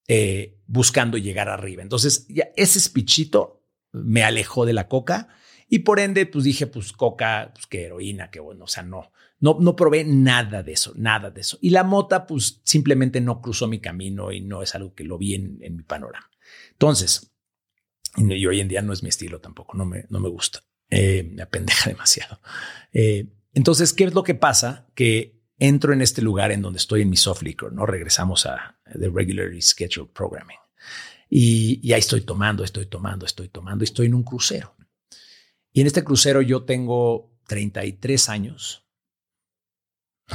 eh, buscando llegar arriba. Entonces, ya ese speechito me alejó de la coca y por ende, pues dije, pues coca, pues que heroína, que bueno, o sea, no, no, no probé nada de eso, nada de eso. Y la mota, pues simplemente no cruzó mi camino y no es algo que lo vi en, mi panorama. Entonces, y hoy en día no es mi estilo tampoco, no me, no me gusta, eh, me apendeja demasiado. Eh, entonces, ¿qué es lo que pasa? Que entro en este lugar en donde estoy en mi soft liquor, ¿no? Regresamos a the regularly scheduled programming. Y, y ahí estoy tomando, estoy tomando, estoy tomando, estoy en un crucero. Y en este crucero yo tengo 33 años.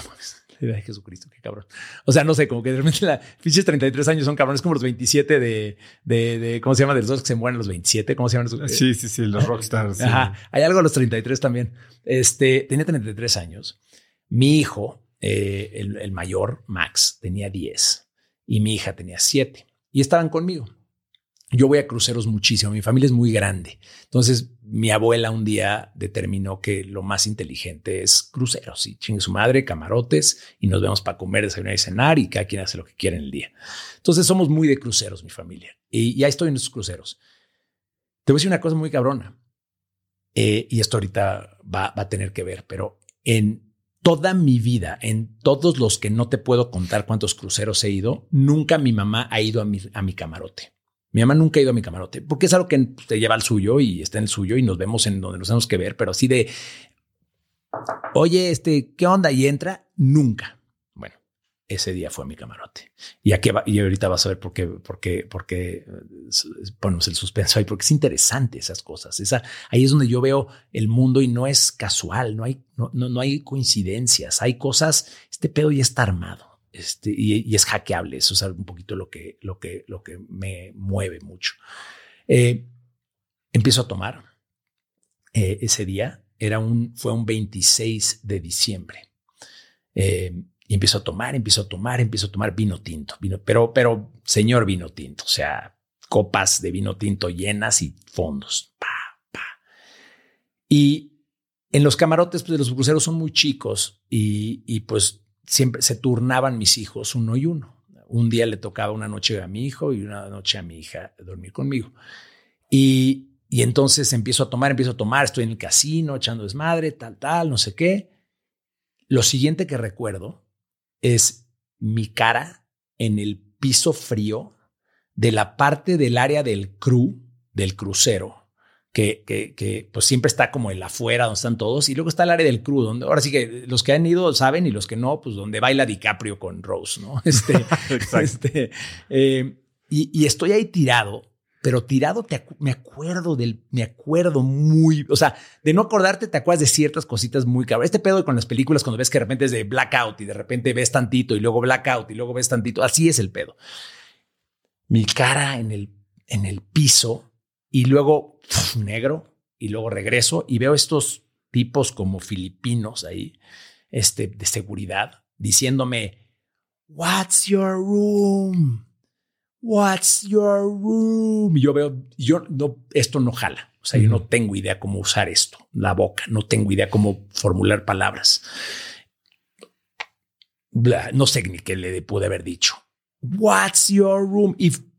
Ay, Jesucristo, qué cabrón. O sea, no sé, como que de repente la pinches 33 años son cabrones como los 27 de, de, de ¿cómo se llama? De los dos que se mueren los 27, ¿cómo se llaman? Sí, sí, sí, los rockstars. Ajá. Hay algo a los 33 también. Este, tenía 33 años. Mi hijo, eh, el, el mayor, Max, tenía 10 y mi hija tenía 7 y estaban conmigo yo voy a cruceros muchísimo, mi familia es muy grande. Entonces, mi abuela un día determinó que lo más inteligente es cruceros y chingue su madre, camarotes y nos vemos para comer, desayunar y cenar y cada quien hace lo que quiere en el día. Entonces, somos muy de cruceros, mi familia. Y, ya estoy en esos cruceros. Te voy a decir una cosa muy cabrona. Eh, y esto ahorita va, a tener que ver, pero en toda mi vida, en todos los que no te puedo contar cuántos cruceros he ido, nunca mi mamá ha ido a mi, a mi camarote. Mi mamá nunca ha ido a mi camarote, porque es algo que te lleva al suyo y está en el suyo y nos vemos en donde nos tenemos que ver, pero así de, oye, este, ¿qué onda? Y entra, nunca. Bueno, ese día fue mi camarote. Y aquí va, y ahorita vas a ver por qué, por qué, por qué ponemos el suspenso ahí, porque es interesante esas cosas. Esa, ahí es donde yo veo el mundo y no es casual, no hay, no, no, no hay coincidencias, hay cosas, este pedo ya está armado. Este, y, es hackeable. Eso es un poquito lo que, lo que, lo que me mueve mucho. Eh, empiezo a tomar eh, ese día. Era un, fue un 26 de diciembre. Eh, y empiezo a tomar, empiezo a tomar, empiezo a tomar vino tinto. Vino, pero, pero, señor vino tinto, o sea, copas de vino tinto llenas y fondos. Pa, pa. Y en los camarotes pues, los cruceros son muy chicos y, y pues siempre se turnaban mis hijos uno y uno. Un día le tocaba una noche a mi hijo y una noche a mi hija dormir conmigo. Y, y entonces empiezo a tomar, empiezo a tomar, estoy en el casino echando desmadre, tal, tal, no sé qué. Lo siguiente que recuerdo es mi cara en el piso frío de la parte del área del crew, del crucero, que, que, que, pues siempre está como el afuera donde están todos. Y luego está el área del crew donde ahora sí que los que han ido saben y los que no pues donde baila DiCaprio con Rose no este, este eh, y, y, estoy ahí tirado pero tirado te me acuerdo del me acuerdo muy o sea de no acordarte te acuerdas de ciertas cositas muy cabrón este pedo con las películas cuando ves que de repente es de blackout y de repente ves tantito y luego blackout y luego ves tantito así es el pedo. Mi cara en el en el piso y luego negro y luego regreso y veo estos tipos como filipinos ahí, este, de seguridad, diciéndome, What's your room? What's your room? Y yo veo, yo no, esto no jala. O sea, yo no tengo idea cómo usar esto, la boca, no tengo idea cómo formular palabras. no sé ni qué le pude haber dicho. What's your room? De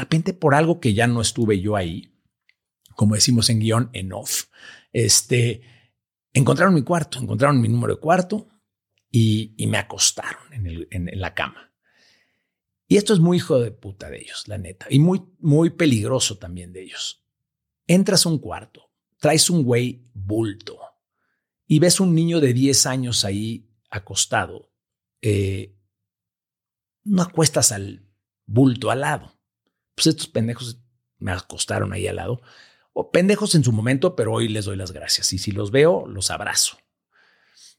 repente por algo que ya no estuve yo ahí, como decimos en guion, en off, este, encontraron mi cuarto, encontraron mi número de cuarto y, me acostaron en, en, la cama. Y esto es muy hijo de puta de ellos, la neta, y muy, muy peligroso también de ellos. Entras a un cuarto, traes un güey bulto y ves un niño de 10 años ahí acostado. Eh, no acuestas al bulto al lado pues estos pendejos me acostaron ahí al lado. O pendejos en su momento, pero hoy les doy las gracias. Y si los veo, los abrazo.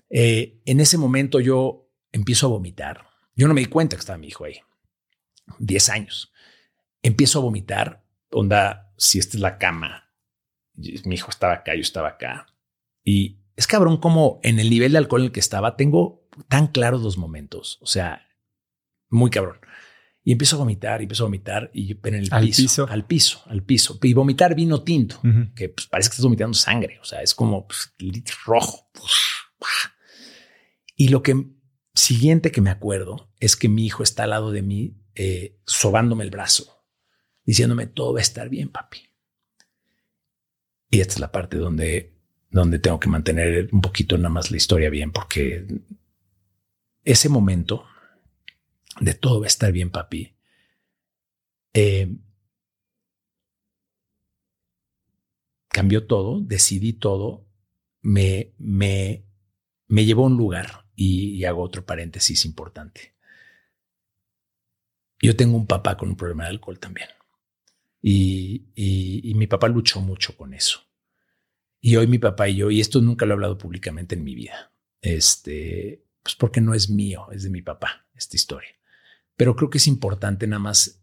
Eh, en ese momento yo empiezo a vomitar. Yo no me di cuenta que estaba mi hijo ahí. Diez años. Empiezo a vomitar. Onda, si esta es la cama, mi hijo estaba acá, yo estaba acá. Y es cabrón como en el nivel de alcohol en el que estaba, tengo tan claros los momentos. O sea, muy cabrón. Y empiezo a vomitar, y empiezo a vomitar y en el ¿Al piso, Al piso, al piso. Y vomitar vino tinto, que pues, parece que estás vomitando sangre. O sea, es como pues, rojo. Y lo que siguiente que me acuerdo es que mi hijo está al lado de mí, eh, sobándome el brazo, diciéndome todo va a estar bien, papi. Y esta es la parte donde, donde tengo que mantener un poquito nada más la historia bien, porque ese momento de todo va a estar bien, papi. Eh, cambió todo, decidí todo, me, me, me llevó a un lugar y, hago otro paréntesis importante. Yo tengo un papá con un problema de alcohol también. Y, y, mi papá luchó mucho con eso. Y hoy mi papá y yo, y esto nunca lo he hablado públicamente en mi vida, este, Pues porque no es mío, es de mi papá, esta historia. Pero creo que es importante nada más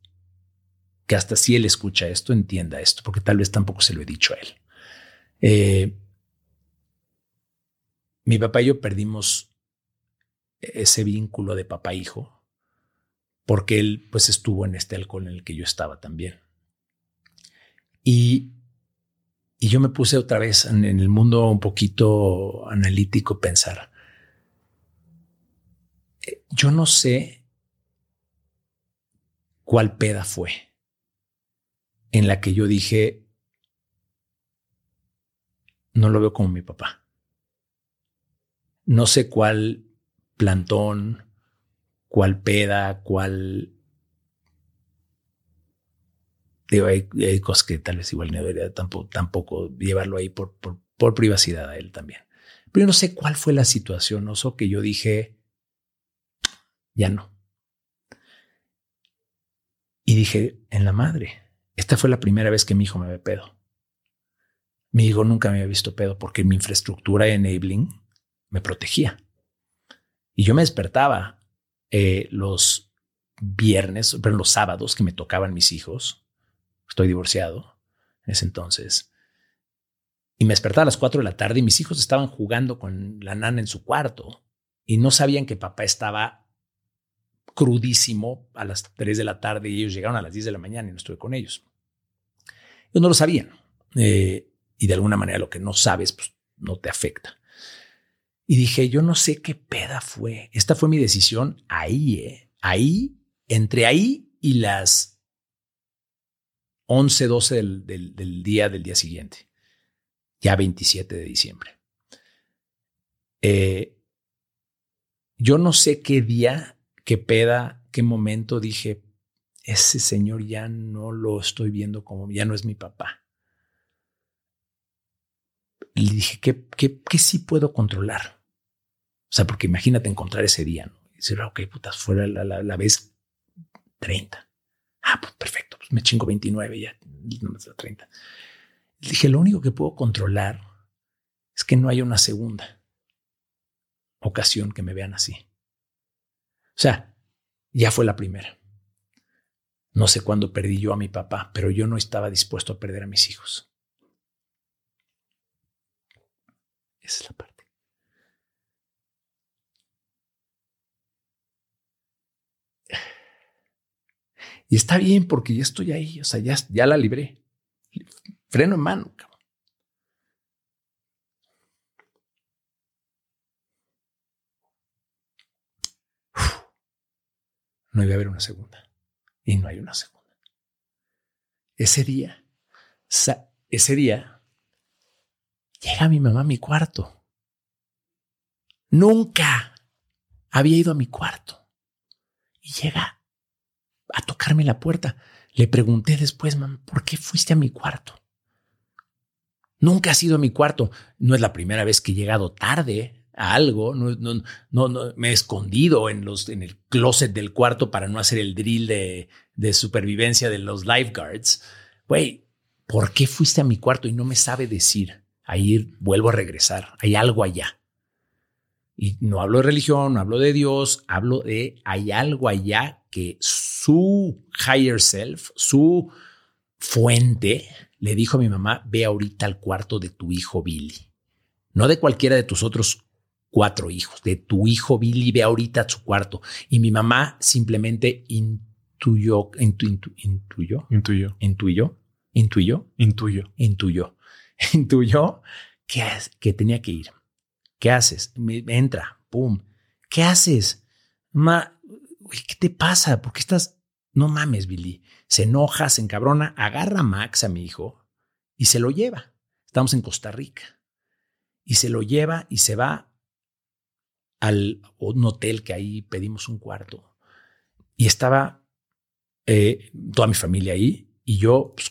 que hasta si él escucha esto, entienda esto, porque tal vez tampoco se lo he dicho a él. Eh, mi papá y yo perdimos ese vínculo de papá-hijo porque él pues estuvo en este alcohol en el que yo estaba también. Y, y yo me puse otra vez en, el mundo un poquito analítico pensar, eh, yo no sé cuál peda fue en la que yo dije, no lo veo como mi papá. No sé cuál plantón, cuál peda, cuál... Digo, hay, cosas que tal vez igual no debería tampoco, tampoco llevarlo ahí por, por, privacidad a él también. Pero yo no sé cuál fue la situación, oso, que yo dije, ya no. Y dije, en la madre, esta fue la primera vez que mi hijo me ve pedo. Mi hijo nunca me había visto pedo porque mi infraestructura enabling me protegía. Y yo me despertaba eh, los viernes, pero los sábados que me tocaban mis hijos. Estoy divorciado en ese entonces. Y me despertaba a las 4 de la tarde y mis hijos estaban jugando con la nana en su cuarto y no sabían que papá estaba crudísimo a las 3 de la tarde y ellos llegaron a las 10 de la mañana y no estuve con ellos. Ellos no lo sabían. Eh, y de alguna manera lo que no sabes, pues no te afecta. Y dije, yo no sé qué peda fue. Esta fue mi decisión ahí, ¿eh? Ahí, entre ahí y las 11, 12 del, día del día siguiente. Ya 27 de diciembre. Eh, yo no sé qué día, qué peda, qué momento dije, ese señor ya no lo estoy viendo como, ya no es mi papá. Y dije, ¿qué, qué, qué sí puedo controlar? O sea, porque imagínate encontrar ese día, ¿no? Y decir, ok, putas, fuera la, la, vez 30. Ah, pues perfecto, pues me chingo 29 ya, no me da 30. Dije, lo único que puedo controlar es que no haya una segunda ocasión que me vean así. O sea, ya fue la primera. No sé cuándo perdí yo a mi papá, pero yo no estaba dispuesto a perder a mis hijos. Esa es la parte. Y está bien porque ya estoy ahí, o sea, ya, ya la libré. Freno en mano, cabrón. No iba a haber una segunda. Y no hay una segunda. Ese día, ese día, llega mi mamá a mi cuarto. Nunca había ido a mi cuarto. Y llega a tocarme la puerta. Le pregunté después, mamá, ¿por qué fuiste a mi cuarto? Nunca has ido a mi cuarto. No es la primera vez que he llegado tarde algo. No, no, no, me he escondido en, los, en el closet del cuarto para no hacer el drill de, de supervivencia de los lifeguards. Güey, ¿por qué fuiste a mi cuarto y no me sabe decir? Ahí vuelvo a regresar. Hay algo allá. Y no hablo de religión, no hablo de Dios, hablo de hay algo allá que su higher self, su fuente, le dijo a mi mamá, ve ahorita al cuarto de tu hijo Billy. No de cualquiera de tus otros cuatro hijos, de tu hijo Billy, ve ahorita a su cuarto. Y mi mamá simplemente intuyó, intu, intuyó, intuyó, intuyó, intuyó, intuyó, intuyó, intuyó que, que tenía que ir. ¿Qué haces? Me, entra, pum. ¿Qué haces? Ma, uy, ¿qué te pasa? ¿Por qué estás? No mames, Billy. Se enoja, se encabrona, agarra a Max, a mi hijo, y se lo lleva. Estamos en Costa Rica. Y se lo lleva y se va al un hotel que ahí pedimos un cuarto. Y estaba eh, toda mi familia ahí y yo pues,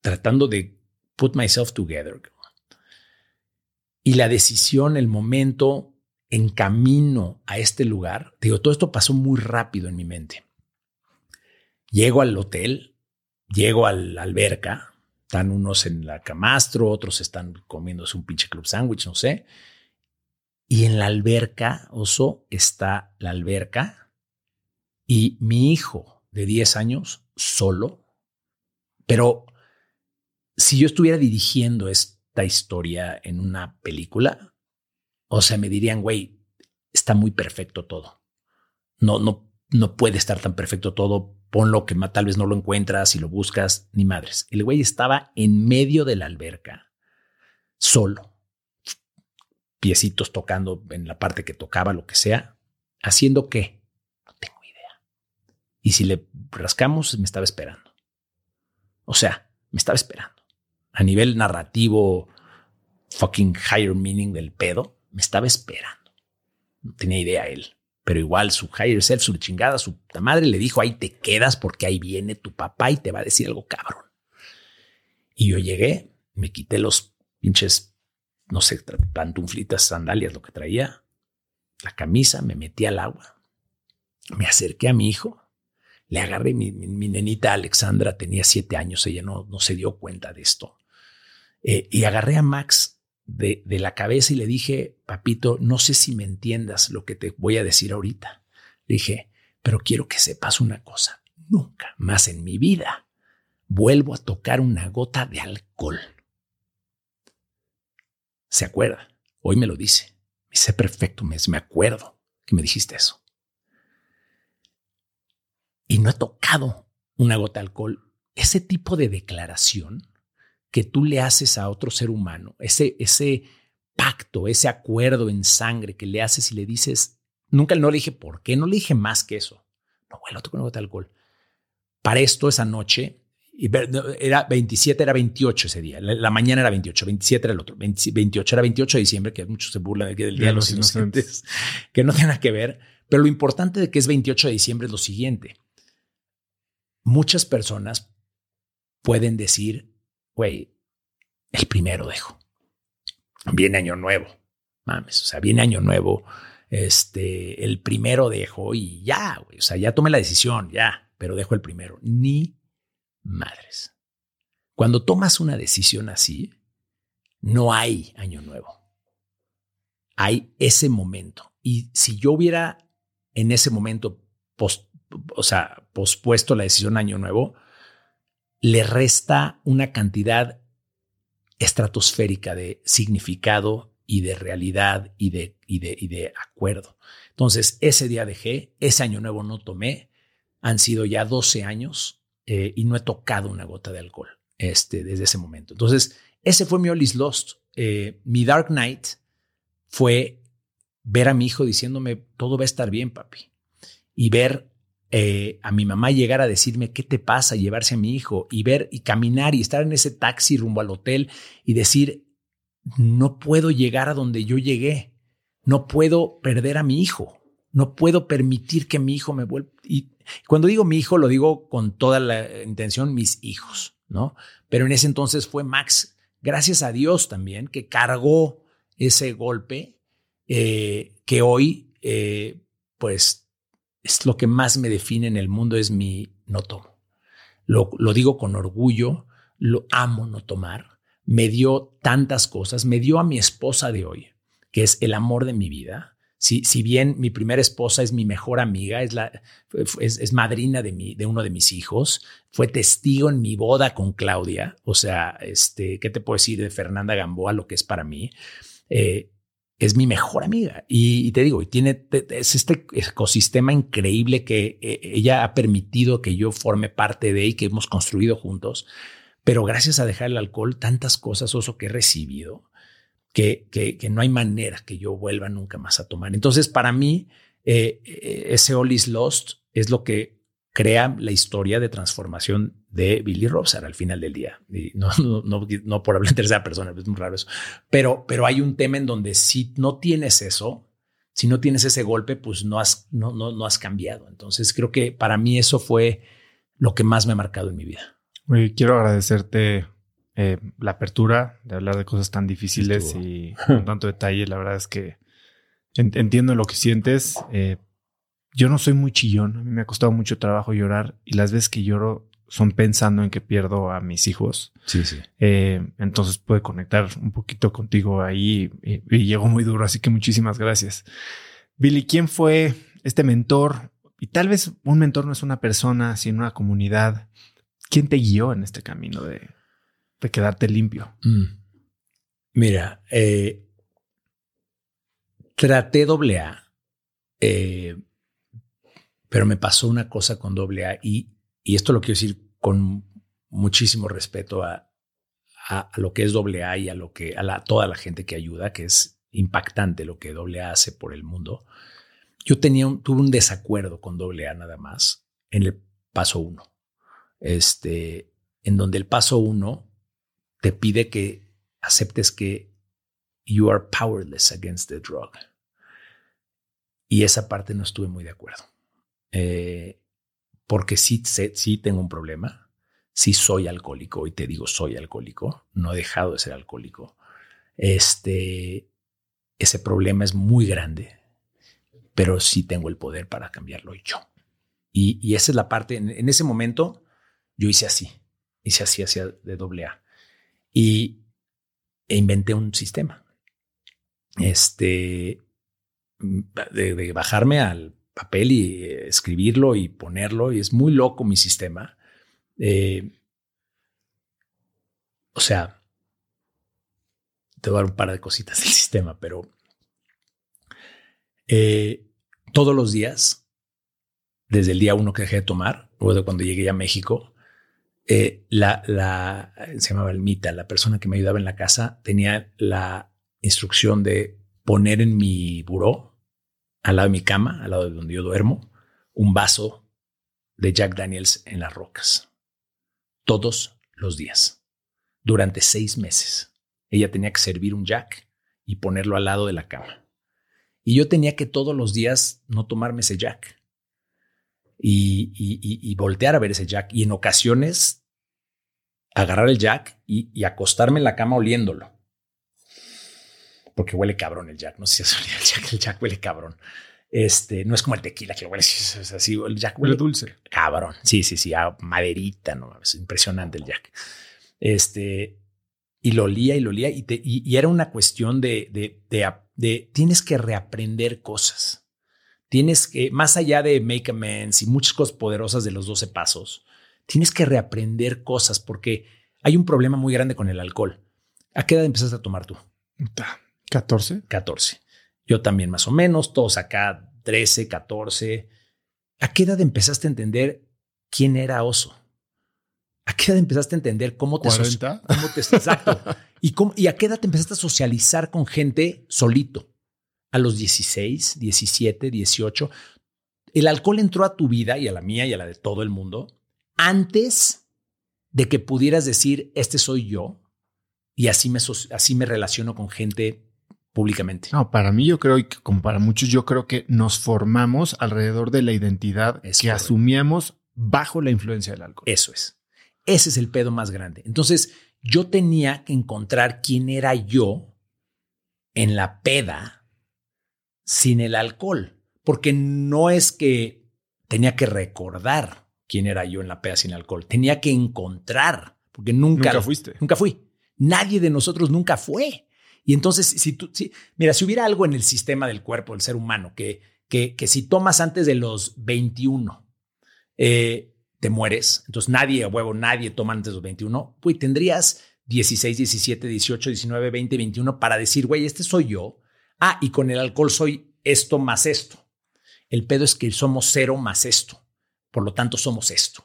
tratando de put myself together. Y la decisión, el momento, en camino a este lugar, digo, todo esto pasó muy rápido en mi mente. Llego al hotel, llego a la alberca, están unos en la camastro, otros están comiéndose un pinche club sándwich, no sé. Y en la alberca, oso, está la alberca y mi hijo de 10 años solo. Pero si yo estuviera dirigiendo esta historia en una película, o sea, me dirían, güey, está muy perfecto todo. No, no, no puede estar tan perfecto todo. Ponlo que tal vez no lo encuentras y lo buscas, ni madres. El güey estaba en medio de la alberca, solo, piecitos tocando en la parte que tocaba, lo que sea, haciendo qué? No tengo idea. Y si le rascamos, me estaba esperando. O sea, me estaba esperando. A nivel narrativo, fucking higher meaning del pedo, me estaba esperando. No tenía idea él. Pero igual su higher self, su chingada, su madre le dijo, ahí te quedas porque ahí viene tu papá y te va a decir algo cabrón. Y yo llegué, me quité los pinches, no sé, pantuflitas, sandalias, lo que traía, la camisa, me metí al agua, me acerqué a mi hijo, le agarré, mi, mi, nenita Alexandra tenía siete años, ella no, no se dio cuenta de esto. Eh, y agarré a Max de, la cabeza y le dije, papito, no sé si me entiendas lo que te voy a decir ahorita. Le dije, pero quiero que sepas una cosa, nunca más en mi vida vuelvo a tocar una gota de alcohol. ¿Se acuerda? Hoy me lo dice. Me dice perfecto, me, me acuerdo que me dijiste eso. Y no he tocado una gota de alcohol. Ese tipo de declaración que tú le haces a otro ser humano, ese, ese pacto, ese acuerdo en sangre que le haces y le dices, nunca no le dije por qué, no le dije más que eso. No, bueno, toco una gota de alcohol. Para esto, esa noche, era 27, era 28 ese día. La, mañana era 28, 27 era el otro. 28 era 28 de diciembre, que muchos se burlan del Día de los, Inocentes, que no tiene nada que ver. Pero lo importante de que es 28 de diciembre es lo siguiente. Muchas personas pueden decir, güey, el primero dejo. Viene año nuevo. Mames, o sea, viene año nuevo. Este, el primero dejo y ya, güey. O sea, ya tomé la decisión, ya, pero dejo el primero. Ni madres. Cuando tomas una decisión así, no hay año nuevo. Hay ese momento. Y si yo hubiera en ese momento o sea, pospuesto la decisión año nuevo, le resta una cantidad estratosférica de significado y de realidad y de, y de, y de acuerdo. Entonces, ese día dejé, ese año nuevo no tomé, han sido ya 12 años eh, y no he tocado una gota de alcohol este, desde ese momento. Entonces, ese fue mi All is Lost. Eh, mi Dark Knight fue ver a mi hijo diciéndome, todo va a estar bien, papi. Y ver eh, a mi mamá llegar a decirme qué te pasa, llevarse a mi hijo y ver y caminar y estar en ese taxi rumbo al hotel y decir, no puedo llegar a donde yo llegué, no puedo perder a mi hijo, no puedo permitir que mi hijo me vuelva. Y cuando digo mi hijo, lo digo con toda la intención, mis hijos, ¿no? Pero en ese entonces fue Max, gracias a Dios también, que cargó ese golpe eh, que hoy, eh, pues es lo que más me define en el mundo, es mi no tomo. Lo, lo digo con orgullo, lo amo no tomar. Me dio tantas cosas, me dio a mi esposa de hoy, que es el amor de mi vida. Si, si bien mi primera esposa es mi mejor amiga, es, la, es, madrina de, mi, de uno de mis hijos, fue testigo en mi boda con Claudia, o sea, este, ¿qué te puedo decir de Fernanda Gamboa, lo que es para mí? Eh, es mi mejor amiga. Y, te digo, y tiene es este ecosistema increíble que eh, ella ha permitido que yo forme parte de y que hemos construido juntos. Pero gracias a dejar el alcohol, tantas cosas, oso, que he recibido, que, que, no hay manera que yo vuelva nunca más a tomar. Entonces, para mí, eh, eh, ese All is Lost es lo que crea la historia de transformación de Billy Robson al final del día. Y no, no, no, no, por hablar en tercera persona, es muy raro eso. Pero, pero hay un tema en donde si no tienes eso, si no tienes ese golpe, pues no has, no, no, no has cambiado. Entonces creo que para mí eso fue lo que más me ha marcado en mi vida. quiero agradecerte eh, la apertura de hablar de cosas tan difíciles y con tanto detalle. La verdad es que entiendo lo que sientes. Eh, yo no soy muy chillón. A mí me ha costado mucho trabajo llorar y las veces que lloro son pensando en que pierdo a mis hijos. Sí, sí. Eh, entonces puede conectar un poquito contigo ahí y, y llegó muy duro, así que muchísimas gracias. Billy, ¿quién fue este mentor? Y tal vez un mentor no es una persona, sino una comunidad. ¿Quién te guió en este camino de, de quedarte limpio? Mm. Mira, eh, traté doble A, eh, pero me pasó una cosa con doble A y, y esto lo quiero decir con muchísimo respeto a, a, lo que es doble A y a lo que a la, toda la gente que ayuda, que es impactante lo que doble A hace por el mundo. Yo tenía un, tuve un desacuerdo con doble A nada más en el paso uno, este, en donde el paso uno te pide que aceptes que you are powerless against the drug. Y esa parte no estuve muy de acuerdo. Eh, porque sí, sí tengo un problema. Sí soy alcohólico y te digo soy alcohólico. No he dejado de ser alcohólico. Este, ese problema es muy grande, pero sí tengo el poder para cambiarlo yo. Y, y esa es la parte, en, ese momento yo hice así, hice así hacia de doble A. Y e inventé un sistema. Este, de, bajarme al papel y escribirlo y ponerlo, y es muy loco mi sistema. Eh, o sea, te voy a dar un par de cositas del sistema, pero eh, todos los días, desde el día uno que dejé de tomar, luego cuando llegué a México, eh, la, la, se llamaba Almita, la persona que me ayudaba en la casa, tenía la instrucción de poner en mi buró, al lado de mi cama, al lado de donde yo duermo, un vaso de Jack Daniels en las rocas. Todos los días, durante seis meses. Ella tenía que servir un Jack y ponerlo al lado de la cama. Y yo tenía que todos los días no tomarme ese Jack. Y, y, y, voltear a ver ese Jack. Y en ocasiones agarrar el Jack y, y, acostarme en la cama oliéndolo. Porque huele cabrón el Jack. No sé si es el Jack. El Jack huele cabrón. Este, no es como el tequila que lo huele es así. El Jack huele, huele dulce. Cabrón. Sí, sí, sí. A maderita, no es impresionante el Jack. Este, y lo olía y lo olía. Y, te, y, era una cuestión de, de, de, de tienes que reaprender cosas. Tienes que, más allá de make amends y muchas cosas poderosas de los 12 pasos, tienes que reaprender cosas porque hay un problema muy grande con el alcohol. ¿A qué edad empezaste a tomar tú? 14. 14. Yo también más o menos, todos acá 13, 14. ¿A qué edad empezaste a entender quién era oso? ¿A qué edad empezaste a entender cómo te... 40. Cómo te exacto. ¿Y, cómo, ¿Y a qué edad te empezaste a socializar con gente solito? A los 16, 17, 18. El alcohol entró a tu vida y a la mía y a la de todo el mundo antes de que pudieras decir, este soy yo, y así me, así me relaciono con gente públicamente. No, para mí yo creo, y como para muchos, yo creo que nos formamos alrededor de la identidad es que correcto. asumíamos bajo la influencia del alcohol. Eso es. Ese es el pedo más grande. Entonces, yo tenía que encontrar quién era yo en la peda sin el alcohol, porque no es que tenía que recordar quién era yo en la peda sin alcohol, tenía que encontrar, porque nunca, nunca fuiste. Nunca fui. Nadie de nosotros nunca fue. Y entonces, si tú, si, mira, si hubiera algo en el sistema del cuerpo del ser humano que, que, que si tomas antes de los 21, eh, te mueres. Entonces nadie, a huevo, nadie toma antes de los 21. Pues tendrías 16, 17, 18, 19, 20, 21 para decir, güey, este soy yo. Ah, y con el alcohol soy esto más esto. El pedo es que somos cero más esto. Por lo tanto, somos esto.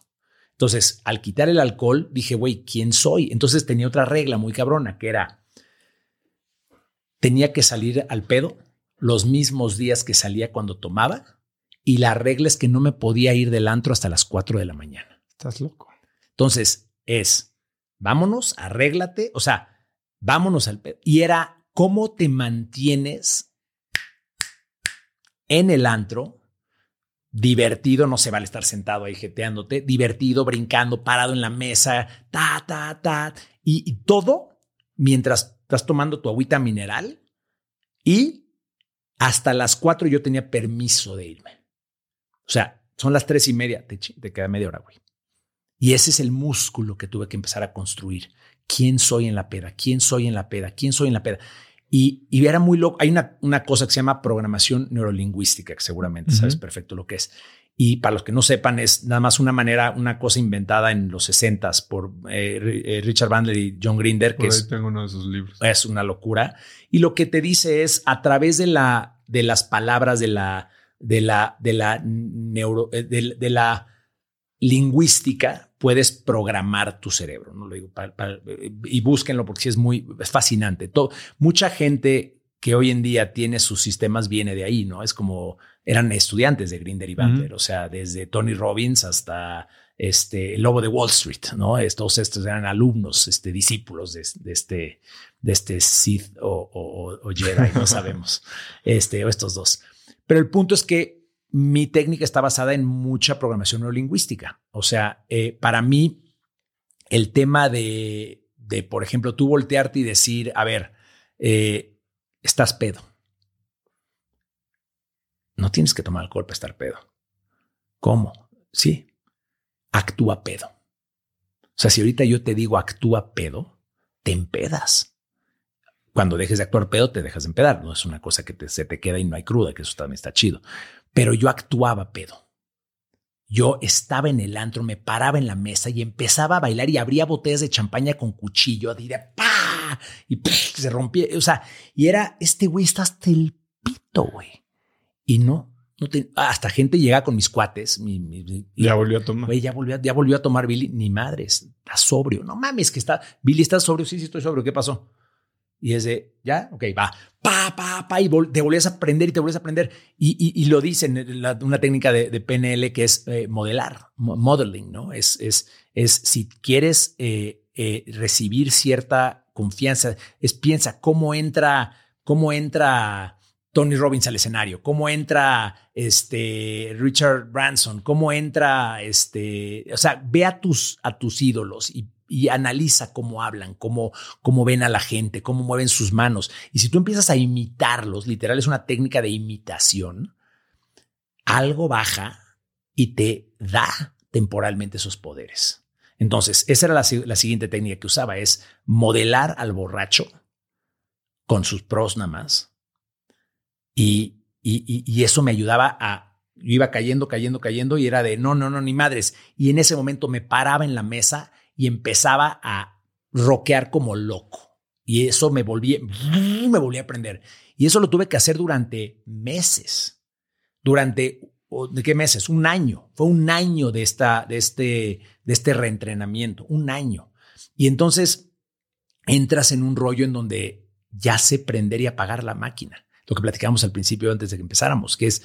Entonces, al quitar el alcohol, dije, güey, ¿quién soy? Entonces tenía otra regla muy cabrona, que era, tenía que salir al pedo los mismos días que salía cuando tomaba y la regla es que no me podía ir del antro hasta las 4 de la mañana. Estás loco. Entonces es, vámonos, arréglate, o sea, vámonos al pedo. Y era, ¿cómo te mantienes en el antro? Divertido, no se vale estar sentado ahí jeteándote, divertido, brincando, parado en la mesa, ta, ta, ta, y, y todo mientras estás tomando tu agüita mineral y hasta las 4 yo tenía permiso de irme. O sea, son las tres y media, te, te queda media hora, güey. Y ese es el músculo que tuve que empezar a construir. ¿Quién soy en la peda? ¿Quién soy en la peda? ¿Quién soy en la peda? Y, y era muy loco. Hay una, una cosa que se llama programación neurolingüística, que seguramente sabes perfecto lo que es. Y para los que no sepan, es nada más una manera, una cosa inventada en los 60 por eh, eh, Richard Bandler y John Grinder, que es, tengo uno de sus libros. es una locura. Y lo que te dice es a través de, la, de las palabras de la, de la, de la neuro, eh, de, la lingüística, puedes programar tu cerebro. No lo digo y búsquenlo porque es muy es fascinante. Todo, mucha gente que hoy en día tiene sus sistemas viene de ahí, ¿no? Es como eran estudiantes de Grinder y Bandler, o sea, desde Tony Robbins hasta este el Lobo de Wall Street, ¿no? Estos, estos eran alumnos, este, discípulos de, este, de este Sith o, o, Jedi, no sabemos, este, o estos dos. Pero el punto es que mi técnica está basada en mucha programación neurolingüística. O sea, eh, para mí, el tema de, por ejemplo, tú voltearte y decir, a ver, eh, estás pedo no tienes que tomar alcohol para estar pedo. ¿Cómo? Sí, actúa pedo. O sea, si ahorita yo te digo actúa pedo, te empedas. Cuando dejes de actuar pedo, te dejas de empedar. No es una cosa que se te queda y no hay cruda, que eso también está chido. Pero yo actuaba pedo. Yo estaba en el antro, me paraba en la mesa y empezaba a bailar y abría botellas de champaña con cuchillo, de ¡pa! Y se rompía. O sea, y era, este güey está hasta el pito, güey. Y no, no hasta gente llega con mis cuates. ya volvió a tomar. ya volvió, ya volvió a tomar Billy. Ni madres, está sobrio. No mames, que está. Billy está sobrio. Sí, sí, estoy sobrio. ¿Qué pasó? Y es de, ya, ok, va, pa, pa, pa, y te volvías a aprender y te volvías a aprender. Y, y, lo dicen, una técnica de, PNL que es eh, modelar, modeling, ¿no? Es, es, es si quieres eh, eh, recibir cierta confianza, es piensa cómo entra, cómo entra Tony Robbins al escenario, cómo entra este Richard Branson, cómo entra este, o sea, ve a tus, a tus ídolos y, analiza cómo hablan, cómo, cómo ven a la gente, cómo mueven sus manos. Y si tú empiezas a imitarlos, literal es una técnica de imitación, algo baja y te da temporalmente esos poderes. Entonces, esa era la, la siguiente técnica que usaba, es modelar al borracho con sus pros nada más y, y, eso me ayudaba a, yo iba cayendo, cayendo, cayendo y era de, no, no, no, ni madres. Y en ese momento me paraba en la mesa y empezaba a roquear como loco. Y eso me volví, me volví a aprender. Y eso lo tuve que hacer durante meses. Durante, ¿de qué meses? Un año. Fue un año de, esta, de, este, de este reentrenamiento. Un año. Y entonces entras en un rollo en donde ya sé prender y apagar la máquina lo que platicamos al principio antes de que empezáramos, que es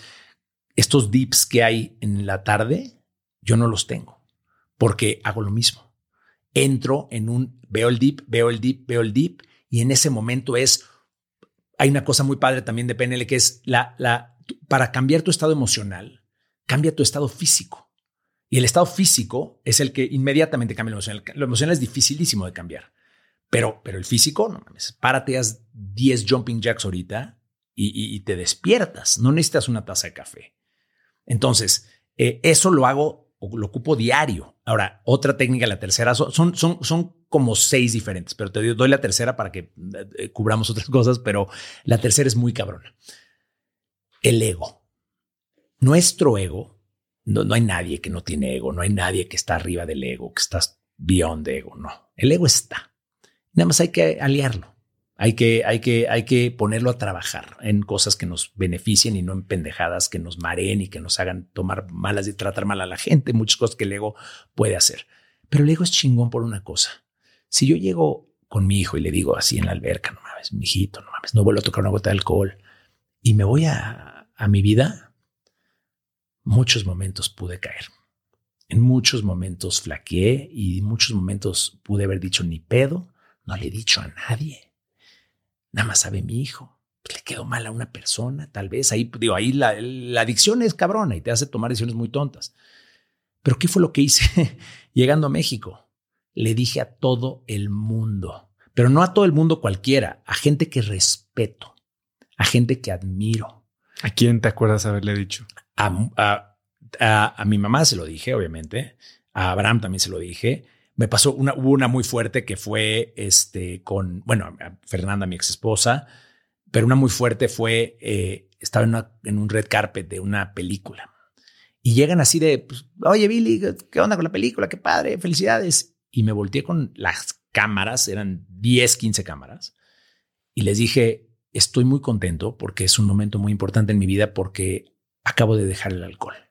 estos dips que hay en la tarde, yo no los tengo porque hago lo mismo. Entro en un, veo el dip, veo el dip, veo el dip y en ese momento es, hay una cosa muy padre también de PNL que es la, la, para cambiar tu estado emocional, cambia tu estado físico. Y el estado físico es el que inmediatamente cambia lo emocional. Lo emocional es dificilísimo de cambiar. Pero, pero el físico, no mames, párate, haz 10 jumping jacks ahorita y, te despiertas. No necesitas una taza de café. Entonces, eh, eso lo hago lo ocupo diario. Ahora, otra técnica, la tercera, son, son, son como seis diferentes, pero te doy la tercera para que eh, cubramos otras cosas, pero la tercera es muy cabrona. El ego. Nuestro ego, no, no hay nadie que no tiene ego, no hay nadie que está arriba del ego, que está beyond de ego, no. El ego está. Nada más hay que aliarlo. Hay que, hay, que, hay que ponerlo a trabajar en cosas que nos beneficien y no en pendejadas que nos mareen y que nos hagan tomar malas y tratar mal a la gente, muchas cosas que el ego puede hacer. Pero el ego es chingón por una cosa. Si yo llego con mi hijo y le digo así en la alberca, no mames, mi hijito, no mames, no vuelvo a tocar una gota de alcohol y me voy a, a mi vida, muchos momentos pude caer. En muchos momentos flaqueé y en muchos momentos pude haber dicho ni pedo, no le he dicho a nadie nada más sabe mi hijo. Pues, le quedó mal a una persona, tal vez. Ahí, digo, ahí la, adicción es cabrona y te hace tomar decisiones muy tontas. Pero ¿qué fue lo que hice llegando a México? Le dije a todo el mundo, pero no a todo el mundo cualquiera, a gente que respeto, a gente que admiro. ¿A quién te acuerdas haberle dicho? A, a, mi mamá se lo dije, obviamente. A Abraham también se lo dije. Me pasó una, hubo una muy fuerte que fue este, con, bueno, Fernanda, mi ex esposa, pero una muy fuerte fue, eh, estaba en, un red carpet de una película. Y llegan así de, pues, oye Billy, ¿qué onda con la película? Qué padre, felicidades. Y me volteé con las cámaras, eran 10, 15 cámaras, y les dije, estoy muy contento porque es un momento muy importante en mi vida porque acabo de dejar el alcohol.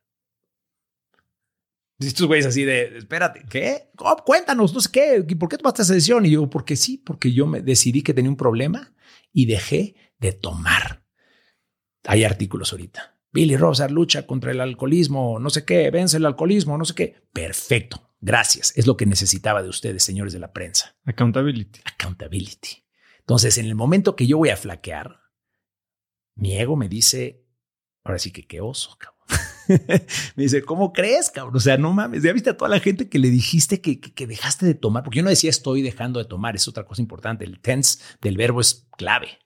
Y estos güeyes así de, espérate, ¿qué? cuéntanos, no sé qué, ¿por qué tomaste esa decisión? Y yo, porque sí, porque yo me decidí que tenía un problema y dejé de tomar. Hay artículos ahorita. Billy Rosar lucha contra el alcoholismo, no sé qué, vence el alcoholismo, no sé qué. Perfecto, gracias. Es lo que necesitaba de ustedes, señores de la prensa. Accountability. Accountability. Entonces, en el momento que yo voy a flaquear, mi ego me dice, ahora sí que qué oso, cabrón. me dice, ¿cómo crees, cabrón? O sea, no mames, ya viste a toda la gente que le dijiste que, que, dejaste de tomar, porque yo no decía estoy dejando de tomar, es otra cosa importante. El tense del verbo es clave.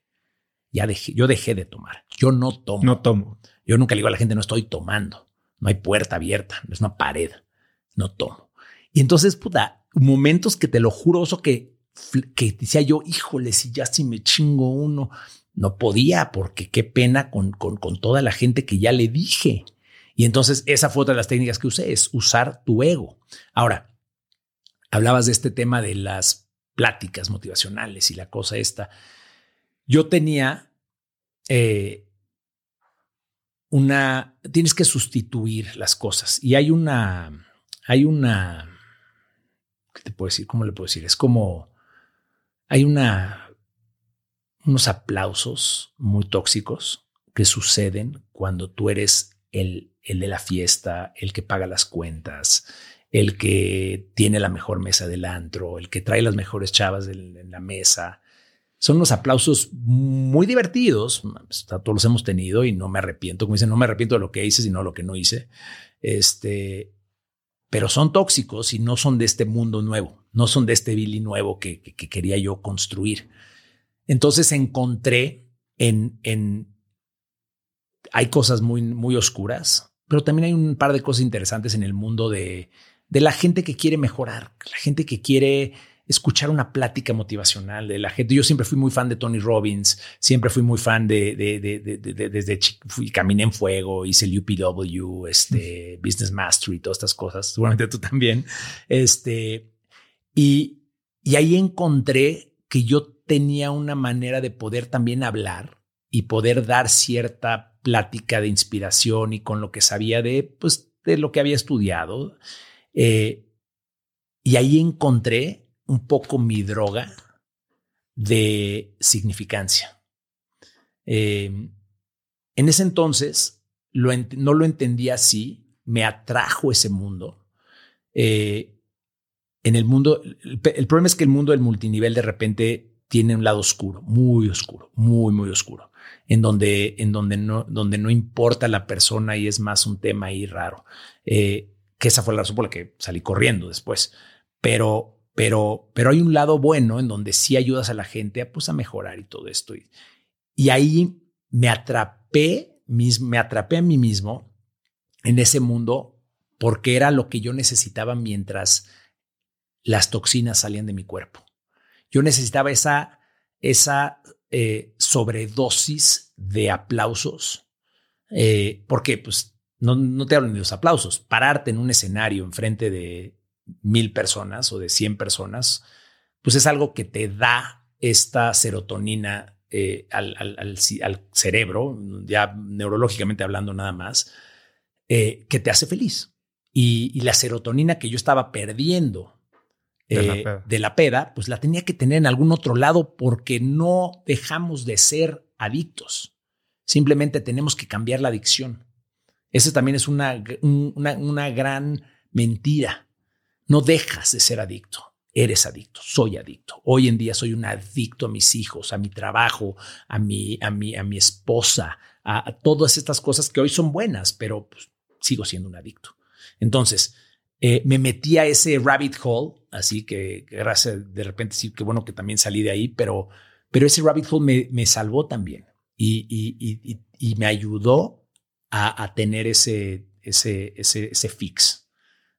Ya dejé, yo dejé de tomar. Yo no tomo. No tomo. Yo nunca le digo a la gente, no estoy tomando. No hay puerta abierta, no es una pared. No tomo. Y entonces, puta, momentos que te lo juro, oso, que, que decía yo, híjole, si ya si me chingo uno, no podía, porque qué pena con, con, con toda la gente que ya le dije. Y entonces esa fue otra de las técnicas que usé, es usar tu ego. Ahora, hablabas de este tema de las pláticas motivacionales y la cosa esta. Yo tenía eh, una, tienes que sustituir las cosas y hay una, hay una, ¿qué te puedo decir? ¿Cómo le puedo decir? Es como, hay una, unos aplausos muy tóxicos que suceden cuando tú eres el, el de la fiesta, el que paga las cuentas, el que tiene la mejor mesa del antro, el que trae las mejores chavas en la mesa, son unos aplausos muy divertidos. Todos los hemos tenido y no me arrepiento. Como dicen, no me arrepiento de lo que hice, sino de lo que no hice. Este, pero son tóxicos y no son de este mundo nuevo, no son de este Billy nuevo que, quería yo construir. Entonces encontré en, en, hay cosas muy, muy oscuras, pero también hay un par de cosas interesantes en el mundo de, de la gente que quiere mejorar, la gente que quiere escuchar una plática motivacional de la gente. Yo siempre fui muy fan de Tony Robbins, siempre fui muy fan de, desde fui, caminé en fuego, hice el UPW, este, Business Mastery, todas estas cosas. Seguramente tú también. Este, y, y ahí encontré que yo tenía una manera de poder también hablar y poder dar cierta plática de inspiración y con lo que sabía de, pues, de lo que había estudiado. Eh, y ahí encontré un poco mi droga de significancia. Em, en ese entonces no lo entendía así, me atrajo ese mundo. Eh, en el mundo, el, problema es que el mundo del multinivel de repente tiene un lado oscuro, muy oscuro, muy, muy oscuro, en donde, en donde, no, donde no importa la persona y es más un tema ahí raro, eh, que esa fue la razón por la que salí corriendo después. Pero pero, pero hay un lado bueno en donde sí ayudas a la gente a, pues, a mejorar y todo esto. Y, ahí me atrapé, me atrapé a mí mismo en ese mundo porque era lo que yo necesitaba mientras las toxinas salían de mi cuerpo. Yo necesitaba esa, esa eh, sobredosis de aplausos, eh, porque pues no, no te hablo ni de los aplausos, pararte en un escenario enfrente de mil personas o de 100 personas, pues es algo que te da esta serotonina eh, al, al, cerebro, ya neurológicamente hablando nada más, que te hace feliz. Y, la serotonina que yo estaba perdiendo de, la eh, de la peda, pues la tenía que tener en algún otro lado porque no dejamos de ser adictos. Simplemente tenemos que cambiar la adicción. Esa también es una, una, una gran mentira. No dejas de ser adicto. Eres adicto, soy adicto. Hoy en día soy un adicto a mis hijos, a mi trabajo, a mi, a mi, a mi esposa, a, todas estas cosas que hoy son buenas, pero pues, sigo siendo un adicto. Entonces, eh, me metí a ese rabbit hole, así que gracias, de repente sí, que bueno que también salí de ahí, pero, pero ese rabbit hole me, me salvó también y, y, y, y me ayudó a, a, tener ese, ese, ese, ese fix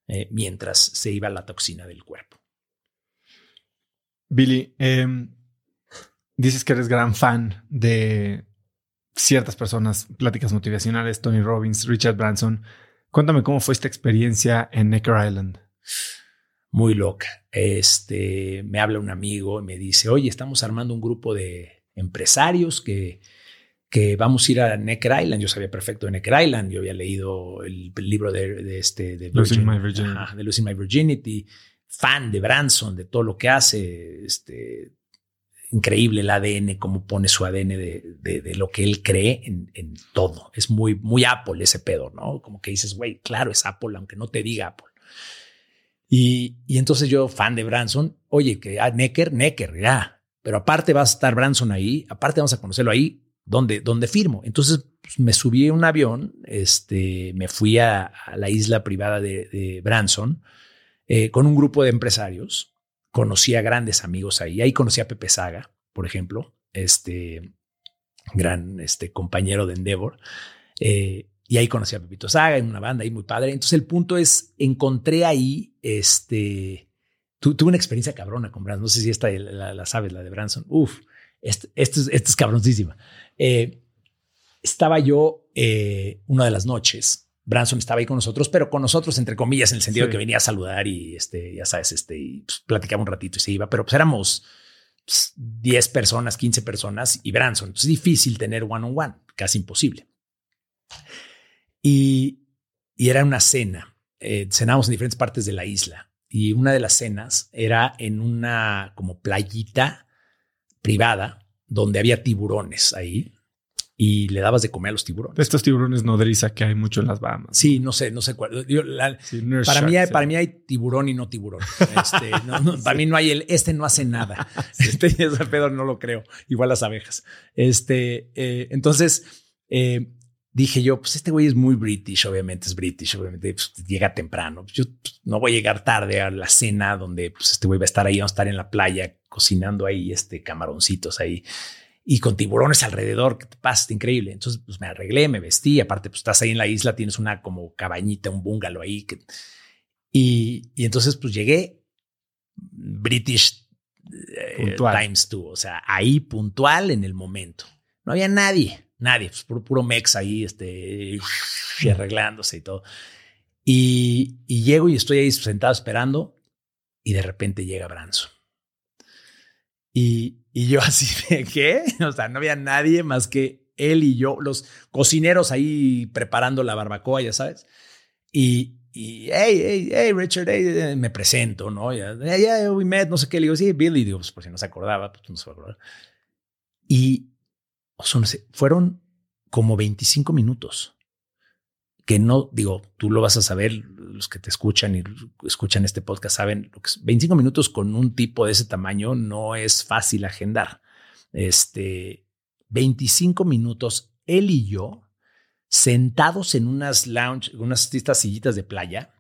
eh, mientras se iba la toxina del cuerpo. Billy, em, dices que eres gran fan de ciertas personas, pláticas motivacionales, Tony Robbins, Richard Branson. Cuéntame cómo fue esta experiencia en Necker Island. Muy loca. Este, me habla un amigo y me dice, oye, estamos armando un grupo de empresarios que, que vamos a ir a Necker Island. Yo sabía perfecto de Necker Island. Yo había leído el, libro de, este, de Losing My de Losing My Virginity. Fan de Branson, de todo lo que hace. Este, increíble el ADN, cómo pone su ADN de, lo que él cree en, todo. Es muy, muy Apple ese pedo, ¿no? Como que dices, güey, claro, es Apple, aunque no te diga Apple. Y, entonces yo, fan de Branson, oye, que ah, Necker, Necker, ya. Pero aparte va a estar Branson ahí, aparte vamos a conocerlo ahí, donde, donde firmo. Entonces pues, me subí a un avión, este, me fui a, la isla privada de, Branson eh, con un grupo de empresarios conocí a grandes amigos ahí. Ahí conocí a Pepe Saga, por ejemplo, este gran este, compañero de Endeavor. Eh, y ahí conocí a Pepito Saga en una banda ahí muy padre. Entonces el punto es, encontré ahí, este, tuve una experiencia cabrona con Branson. No sé si esta la, sabes, la de Branson. Uf, esto, esto, es, esto es cabroncísima. Eh, estaba yo eh, una de las noches Branson estaba ahí con nosotros, pero con nosotros, entre comillas, en el sentido de que venía a saludar y este, ya sabes, este, y pues, platicaba un ratito y se iba, pero pues éramos 10 pues, personas, 15 personas y Branson. Entonces es difícil tener one on one, casi imposible. Y, y era una cena. Eh, cenamos en diferentes partes de la isla y una de las cenas era en una como playita privada donde había tiburones ahí y le dabas de comer a los tiburones. Estos tiburones nodriza que hay mucho en las Bahamas. Sí, no sé, no sé cuál. para, mí, hay, para mí hay tiburón y no tiburón. Este, para mí no hay el, este no hace nada. Este, ese pedo no lo creo. Igual las abejas. Este, eh, entonces, eh, dije yo, pues este güey es muy british, obviamente es british, obviamente pues, llega temprano. Yo pues, no voy a llegar tarde a la cena donde pues, este güey va a estar ahí, vamos a estar en la playa cocinando ahí, este camaroncitos ahí y con tiburones alrededor, que te pasa, increíble. Entonces, pues me arreglé, me vestí, aparte, pues estás ahí en la isla, tienes una como cabañita, un bungalow ahí. y, y, entonces, pues llegué British eh, Times 2, o sea, ahí puntual en el momento. No había nadie, nadie, pues puro, puro mex ahí, este, arreglándose y todo. Y, y llego y estoy ahí sentado esperando y de repente llega Branson. Y, y yo así de qué? O sea, no había nadie más que él y yo, los cocineros ahí preparando la barbacoa, ya sabes. Y, y hey, hey, hey, Richard, hey, me presento, ¿no? Ya, yeah, we met, no sé qué. Le digo, sí, Billy, digo, pues por si no se acordaba, pues no se va a acordar. Y, fueron como 25 minutos que no, digo, tú lo vas a saber, los que te escuchan y escuchan este podcast saben, 25 minutos con un tipo de ese tamaño no es fácil agendar. Este, 25 minutos, él y yo, sentados en unas lounge, unas estas sillitas de playa,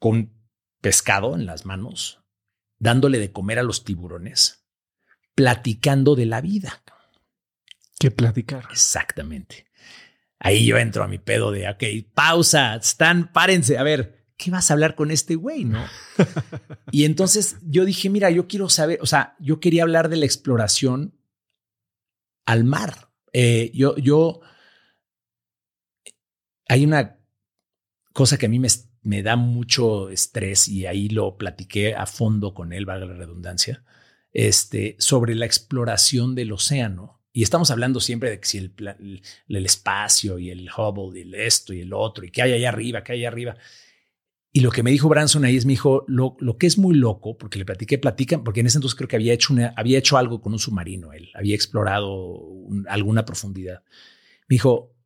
con pescado en las manos, dándole de comer a los tiburones, platicando de la vida. ¿Qué platicar? Exactamente. Ahí yo entro a mi pedo de, ok, pausa, están, párense, a ver, ¿qué vas a hablar con este güey, no? y entonces yo dije, mira, yo quiero saber, o sea, yo quería hablar de la exploración al mar. Eh, yo, yo, hay una cosa que a mí me, me da mucho estrés y ahí lo platiqué a fondo con él, valga la redundancia, este, sobre la exploración del océano y estamos hablando siempre de que si el, el, espacio y el Hubble y el esto y el otro y qué hay allá arriba, qué hay allá arriba. Y lo que me dijo Branson ahí es, me dijo, lo, lo que es muy loco, porque le platiqué, platican, porque en ese entonces creo que había hecho, una, había hecho algo con un submarino, él había explorado alguna profundidad. Me dijo,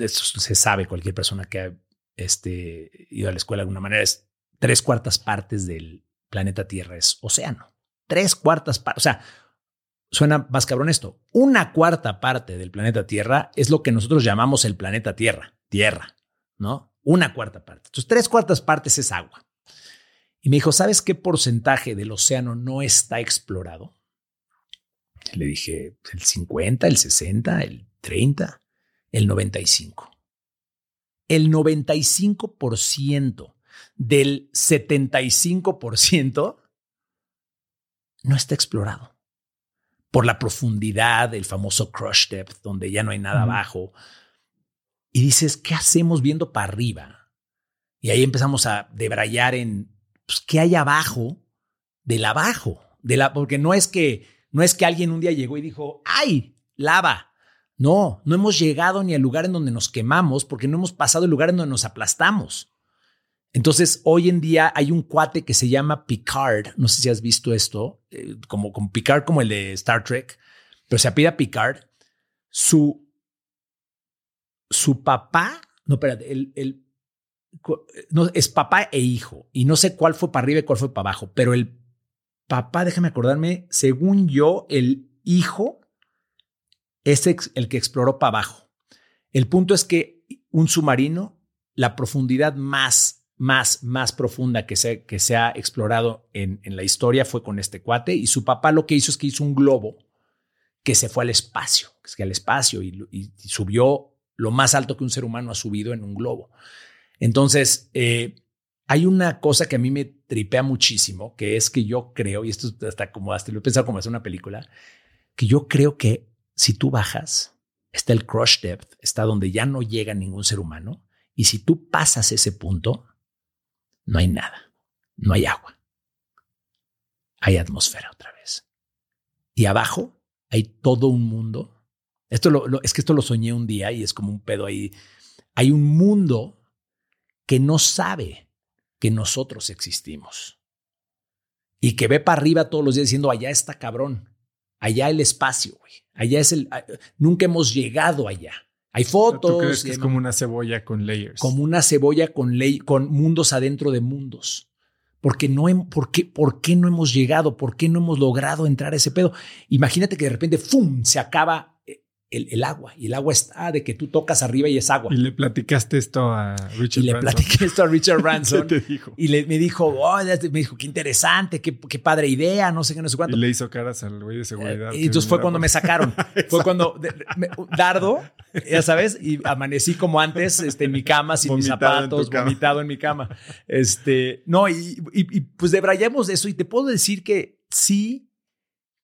esto se sabe, cualquier persona que ha este, ido a la escuela de alguna manera, es tres cuartas partes del planeta Tierra es océano. Tres cuartas partes, o sea, suena más cabrón esto. Una cuarta parte del planeta Tierra es lo que nosotros llamamos el planeta Tierra, Tierra, ¿no? Una cuarta parte. Entonces, tres cuartas partes es agua. Y me dijo, ¿sabes qué porcentaje del océano no está explorado? Le dije, el 50, el 60, el 30. El 95. El 95% del 75% no está explorado. Por la profundidad, el famoso crush depth, donde ya no hay nada abajo. Y dices, ¿qué hacemos viendo para arriba? Y ahí empezamos a debrayar en pues, qué hay abajo del abajo. De la, porque no es que no es que alguien un día llegó y dijo, ¡ay! Lava. No, no hemos llegado ni al lugar en donde nos quemamos porque no hemos pasado el lugar en donde nos aplastamos. Entonces, hoy en día hay un cuate que se llama Picard. No sé si has visto esto, eh, como, como Picard, como el de Star Trek, pero se apida Picard. Su, su papá, no, espérate, el, es papá e hijo. Y no sé cuál fue para arriba y cuál fue para abajo, pero el papá, déjame acordarme, según yo, el hijo es el que exploró para abajo. El punto es que un submarino, la profundidad más más, más profunda que se, que se ha explorado en, en la historia fue con este cuate y su papá lo que hizo es que hizo un globo que se fue al espacio, que es al espacio y, subió lo más alto que un ser humano ha subido en un globo. Entonces, eh, hay una cosa que a mí me tripea muchísimo, que es que yo creo, y esto hasta como hasta lo he pensado como hacer una película, que yo creo que si tú bajas, está el crush depth, está donde ya no llega ningún ser humano, y si tú pasas ese punto, no hay nada, no hay agua. Hay atmósfera otra vez. Y abajo hay todo un mundo. Esto lo, es que esto lo soñé un día y es como un pedo ahí. Hay un mundo que no sabe que nosotros existimos. Y que ve para arriba todos los días diciendo, allá está cabrón, allá el espacio, güey. Allá es el... Nunca hemos llegado allá. Hay fotos. ¿Tú crees que es como una cebolla con layers? Como una cebolla con, con mundos adentro de mundos. Porque no, ¿por qué, ¿Por qué no hemos llegado? ¿Por qué no hemos logrado entrar a ese pedo? Imagínate que de repente, ¡fum!, se acaba el, agua. Y el agua está de que tú tocas arriba y es agua. Y le platicaste esto a Richard Y le platiqué esto a Richard Branson. ¿Qué te dijo? Y le, me dijo, oh, me dijo, qué interesante, qué, qué, padre idea, no sé qué, no sé cuánto. Y le hizo caras al güey de seguridad. y entonces fue cuando me sacaron. fue cuando Dardo, ya sabes, y amanecí como antes este, en mi cama, sin mis zapatos, vomitado en mi cama. Este, no, y, y, y pues debrayamos eso. Y te puedo decir que sí,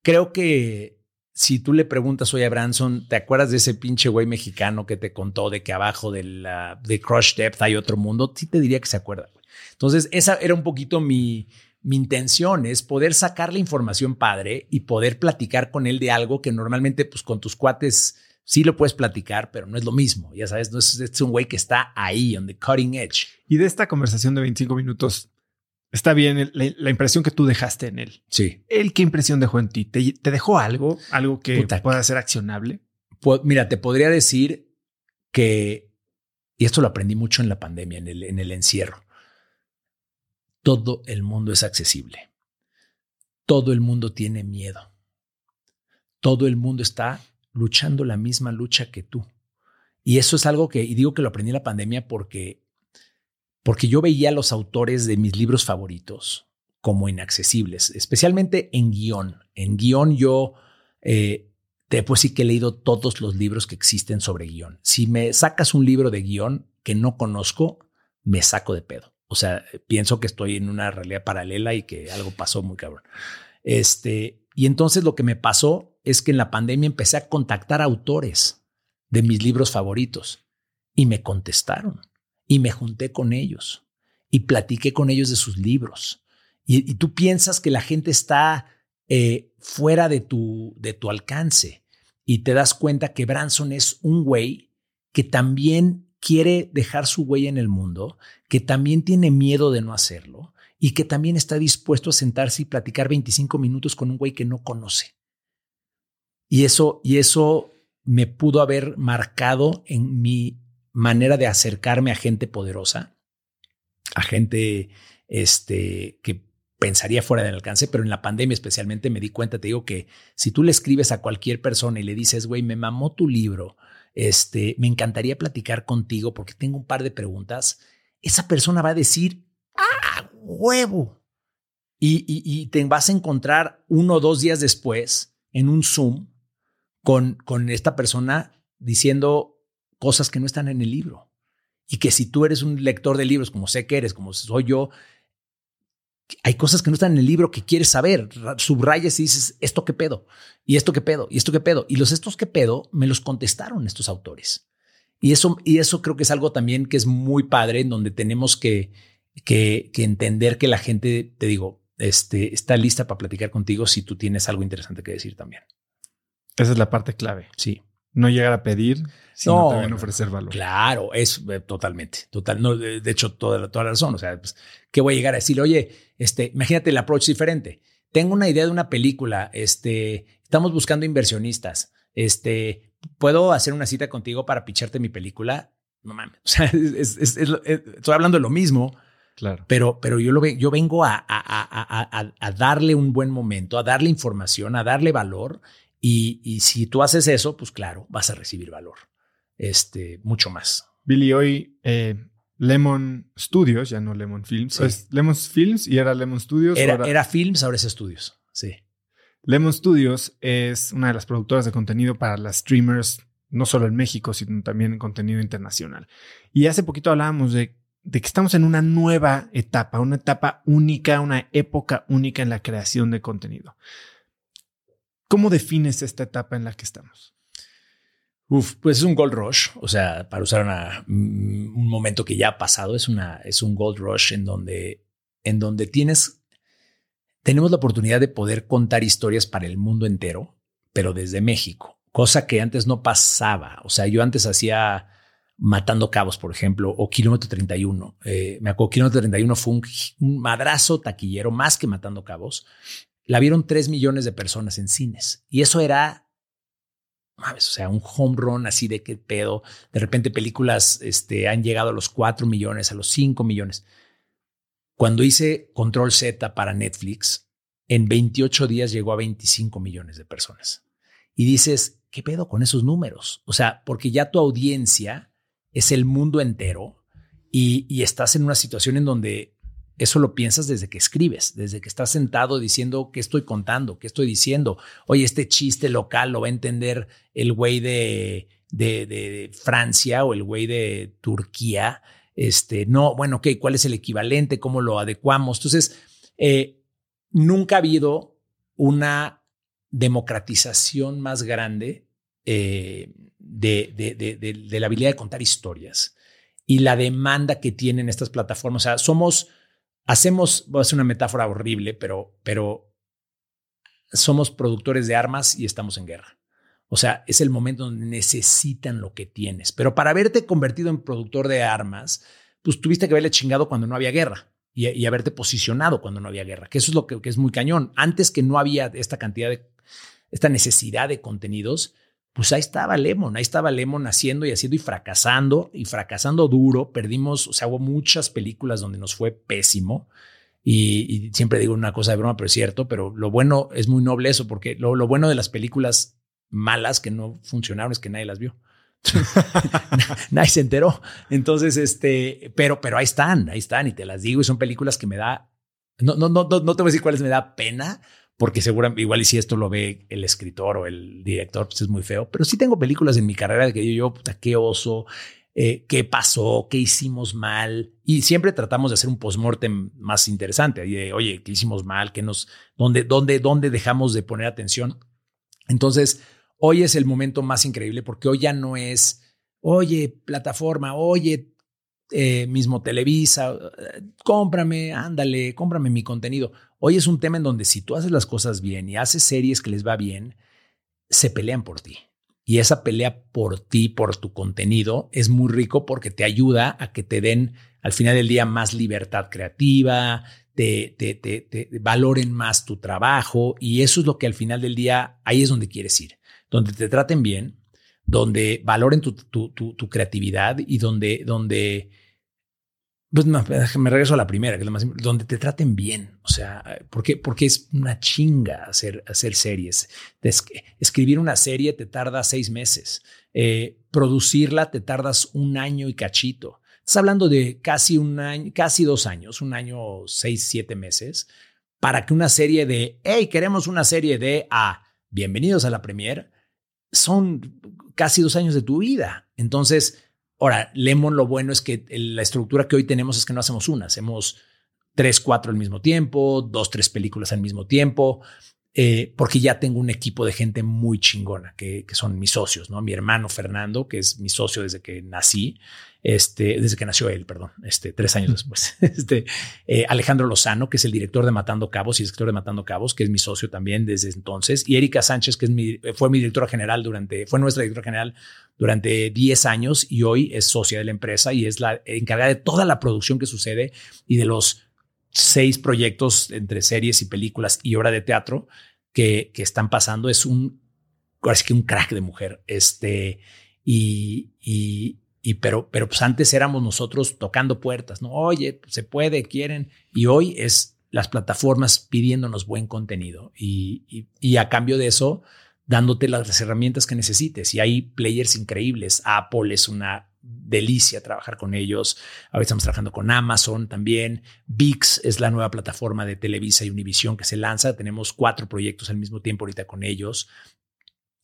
creo que si tú le preguntas hoy a Branson, ¿te acuerdas de ese pinche güey mexicano que te contó de que abajo de, la, de Crush Depth hay otro mundo? Sí te diría que se acuerda. Entonces, esa era un poquito mi, mi intención, es poder sacar la información padre y poder platicar con él de algo que normalmente, pues con tus cuates sí lo puedes platicar, pero no es lo mismo. Ya sabes, no es, es un güey que está ahí, on the cutting edge. Y de esta conversación de 25 minutos, Está bien la, impresión que tú dejaste en él. Sí. ¿Él qué impresión dejó en ti? ¿Te, dejó algo? ¿Algo que pueda ser accionable? Pues, mira, te podría decir que, y esto lo aprendí mucho en la pandemia, en el, en el encierro, todo el mundo es accesible. Todo el mundo tiene miedo. Todo el mundo está luchando la misma lucha que tú. Y eso es algo que, y digo que lo aprendí en la pandemia porque porque yo veía a los autores de mis libros favoritos como inaccesibles, especialmente en guion. En guion yo eh, puedo decir que he leído todos los libros que existen sobre guion. Si me sacas un libro de guion que no conozco, me saco de pedo. O sea, pienso que estoy en una realidad paralela y que algo pasó muy cabrón. Este, y entonces lo que me pasó es que en la pandemia empecé a contactar autores de mis libros favoritos y me contestaron y me junté con ellos y platiqué con ellos de sus libros. Y, tú piensas que la gente está eh, fuera de tu, de tu alcance y te das cuenta que Branson es un güey que también quiere dejar su huella en el mundo, que también tiene miedo de no hacerlo y que también está dispuesto a sentarse y platicar 25 minutos con un güey que no conoce. Y eso, y eso me pudo haber marcado en mi manera de acercarme a gente poderosa, a gente este, que pensaría fuera del alcance, pero en la pandemia especialmente me di cuenta, te digo que si tú le escribes a cualquier persona y le dices, güey, me mamó tu libro, este, me encantaría platicar contigo porque tengo un par de preguntas, esa persona va a decir, ah, huevo. Y, y, te vas a encontrar uno o dos días después en un Zoom con, con esta persona diciendo, cosas que no están en el libro. Y que si tú eres un lector de libros, como sé que eres, como soy yo, hay cosas que no están en el libro que quieres saber. Subrayas y dices, ¿esto qué pedo? ¿Y esto qué pedo? ¿Y esto qué pedo? Y los estos qué pedo me los contestaron estos autores. Y eso, y eso creo que es algo también que es muy padre, en donde tenemos que, que, que entender que la gente, te digo, este, está lista para platicar contigo si tú tienes algo interesante que decir también. Esa es la parte clave. Sí. No llegar a pedir, sino No, también ofrecer valor. Claro, es eh, totalmente, total. No, de, de hecho, toda, la- toda la razón. O sea, pues, ¿qué voy a llegar a decirle? Oye, este, imagínate el approach diferente. Tengo una idea de una película. Este, estamos buscando inversionistas. Este, ¿puedo hacer una cita contigo para picharte mi película? No mames. O sea, es- es- es lo- es- estoy hablando de lo mismo, Claro. pero, pero yo, lo ve, yo vengo a- a- a- a darle un buen momento, a darle información, a darle valor. Y, y si tú haces eso, pues claro, vas a recibir valor. Este, mucho más. Billy, hoy eh, Lemon Studios, ya no Lemon Films, Sí. es Lemon Films y era Lemon Studios. Era, ahora- era Films, ahora es Estudios. Sí. Lemon Studios es una de las productoras de contenido para las streamers, no solo en México, sino también en contenido internacional. Y hace poquito hablábamos de, de que estamos en una nueva etapa, una etapa única, una época única en la creación de contenido. ¿Cómo defines esta etapa en la que estamos? Uf, pues es un gold rush. O sea, para usar mm, un momento que ya ha pasado, es, una, es un gold rush en donde, en donde tienes, tenemos la oportunidad de poder contar historias para el mundo entero, pero desde México, cosa que antes no pasaba. O sea, yo antes hacía Matando Cabos, por ejemplo, o Kilómetro 31. Eh, me acuerdo, Kilómetro 31 fue un madrazo taquillero, más que Matando Cabos. La vieron 3 millones de personas en cines. Y eso era mames, o sea, un home run así de qué pedo. De repente películas este, han llegado a los 4 millones, a los 5 millones. Cuando hice Control Z para Netflix, en 28 días llegó a 25 millones de personas. Y dices, ¿qué pedo con esos números? O sea, porque ya tu audiencia es el mundo entero y, y estás en una situación en donde eso lo piensas desde que escribes, desde que estás sentado diciendo qué estoy contando, qué estoy diciendo. Oye, este chiste local lo va a entender el güey de, de, Francia o el güey de Turquía. Este, no, bueno, ok, ¿cuál es el equivalente? ¿Cómo lo adecuamos? Entonces, eh, nunca ha habido una democratización más grande eh, de, de, de la habilidad de contar historias y la demanda que tienen estas plataformas. O sea, somos, hacemos, voy a hacer una metáfora horrible, pero, pero somos productores de armas y estamos en guerra. O sea, es el momento donde necesitan lo que tienes. Pero para haberte convertido en productor de armas, pues tuviste que haberle chingado cuando no había guerra y, haberte posicionado cuando no había guerra, que eso es lo que, que, es muy cañón. Antes que no había esta cantidad de, esta necesidad de contenidos, pues ahí estaba Lemon, ahí estaba Lemon haciendo y haciendo y fracasando y fracasando duro. Perdimos, o sea, hubo muchas películas donde nos fue pésimo. Y, siempre digo una cosa de broma, pero es cierto, pero lo bueno es muy noble eso, porque lo, lo bueno de las películas malas que no funcionaron es que nadie las vio. nadie se enteró. Entonces, este, pero, pero ahí están, ahí están, y te las digo, y son películas que me da, no, no, no, no te voy a decir cuáles me da pena, porque seguramente, igual y si esto lo ve el escritor o el director, pues es muy feo, pero sí tengo películas en mi carrera que yo, yo puta, qué oso, eh, qué pasó, qué hicimos mal, y siempre tratamos de hacer un postmortem más interesante, de, oye, qué hicimos mal, qué nos, dónde, dónde, dónde dejamos de poner atención. Entonces, hoy es el momento más increíble porque hoy ya no es, oye, plataforma, oye, eh, mismo Televisa, cómprame, ándale, cómprame mi contenido. Hoy es un tema en donde si tú haces las cosas bien y haces series que les va bien, se pelean por ti. Y esa pelea por ti, por tu contenido, es muy rico porque te ayuda a que te den al final del día más libertad creativa, te, te, te, te, valoren más tu trabajo y eso es lo que al final del día, ahí es donde quieres ir, donde te traten bien, donde valoren tu, tu, tu, creatividad y donde, donde pues me regreso a la primera, que es lo más donde te traten bien. O sea, porque, porque es una chinga hacer, hacer series. Es, escribir una serie te tarda seis meses. Eh, producirla te tardas un año y cachito. Estás hablando de casi un año, casi dos años, un año, seis, siete meses, para que una serie de, hey, queremos una serie de A, bienvenidos a la premier, son casi dos años de tu vida. Entonces, ahora, Lemon lo bueno es que la estructura que hoy tenemos es que no hacemos una, hacemos tres, cuatro al mismo tiempo, dos, tres películas al mismo tiempo. Eh, porque ya tengo un equipo de gente muy chingona, que, que, son mis socios, ¿no? Mi hermano Fernando, que es mi socio desde que nací, este, desde que nació él, perdón, este, tres años después. Este, eh, Alejandro Lozano, que es el director de Matando Cabos y escritor de Matando Cabos, que es mi socio también desde entonces, y Erika Sánchez, que es mi, fue mi directora general durante, fue nuestra directora general durante 10 años y hoy es socia de la empresa y es la encargada de toda la producción que sucede y de los seis proyectos entre series y películas y obra de teatro que, que están pasando. Es un, así que un crack de mujer. Este, y, y, y pero, pero pues antes éramos nosotros tocando puertas, ¿no? Oye, se puede, quieren. Y hoy es las plataformas pidiéndonos buen contenido y, y, y a cambio de eso, dándote las herramientas que necesites. Y hay players increíbles. Apple es una delicia trabajar con ellos. Ahora estamos trabajando con Amazon también. VIX es la nueva plataforma de Televisa y Univision que se lanza. Tenemos cuatro proyectos al mismo tiempo ahorita con ellos.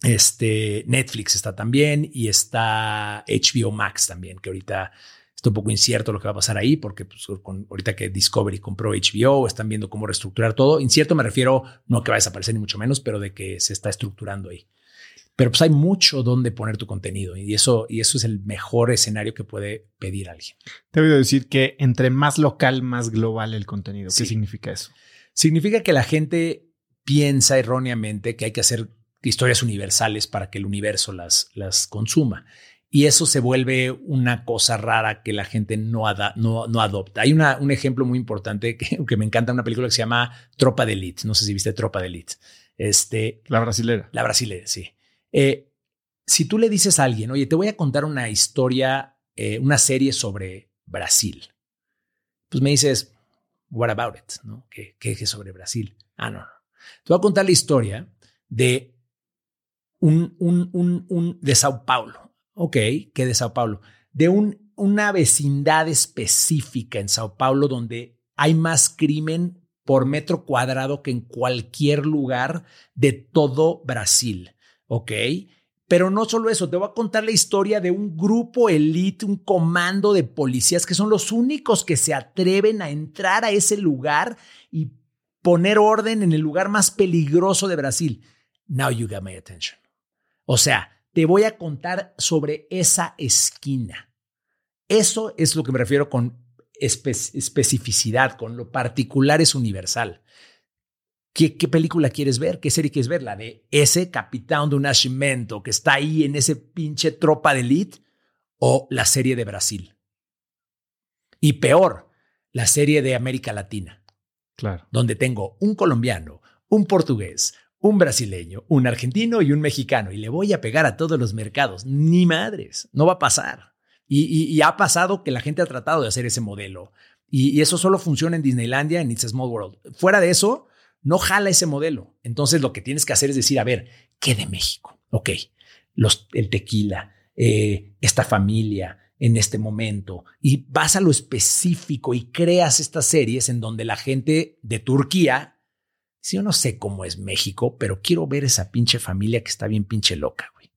Este Netflix está también y está HBO Max también, que ahorita está un poco incierto lo que va a pasar ahí, porque pues, con, ahorita que Discovery compró HBO, están viendo cómo reestructurar todo. Incierto me refiero no que va a desaparecer ni mucho menos, pero de que se está estructurando ahí. Pero pues hay mucho donde poner tu contenido y eso, y eso es el mejor escenario que puede pedir alguien. Te voy a decir que entre más local, más global el contenido. ¿Qué significa eso? Significa que la gente piensa erróneamente que hay que hacer historias universales para que el universo las, las consuma. Y eso se vuelve una cosa rara que la gente no, no, no adopta. Hay una, un ejemplo muy importante que, que, me encanta, una película que se llama Tropa de Elite. No sé si viste Tropa de Elite. Este, la brasilera. La brasilera, sí. Eh, si tú le dices a alguien, oye, te voy a contar una historia, eh, una serie sobre Brasil, pues me dices, what about it? ¿No? ¿Qué, ¿Qué, es sobre Brasil? Ah, no, no. Te voy a contar la historia de un, un, un, un de Sao Paulo. Ok, ¿qué de Sao Paulo? De un, una vecindad específica en Sao Paulo donde hay más crimen por metro cuadrado que en cualquier lugar de todo Brasil. ¿ok? Pero no solo eso, te voy a contar la historia de un grupo elite, un comando de policías que son los únicos que se atreven a entrar a ese lugar y poner orden en el lugar más peligroso de Brasil. Now you got my attention. O sea, te voy a contar sobre esa esquina. Eso es lo que me refiero con especificidad, con lo particular es universal. ¿Qué, película quieres ver? ¿Qué serie quieres ver? ¿La de ese capitán de un nacimiento que está ahí en ese pinche tropa de elite? ¿O la serie de Brasil? Y peor, la serie de América Latina. Claro. Donde tengo un colombiano, un portugués, un brasileño, un argentino y un mexicano. Y le voy a pegar a todos los mercados. Ni madres. No va a pasar. Y, ha pasado que la gente ha tratado de hacer ese modelo. Y, eso solo funciona en Disneylandia, en It's a Small World. Fuera de eso, no jala ese modelo. Entonces lo que tienes que hacer es decir, a ver, ¿qué de México? Ok, los, el tequila, eh, esta familia en este momento, y vas a lo específico y creas estas series en donde la gente de Turquía, si yo no sé cómo es México, pero quiero ver esa pinche familia que está bien pinche loca, güey.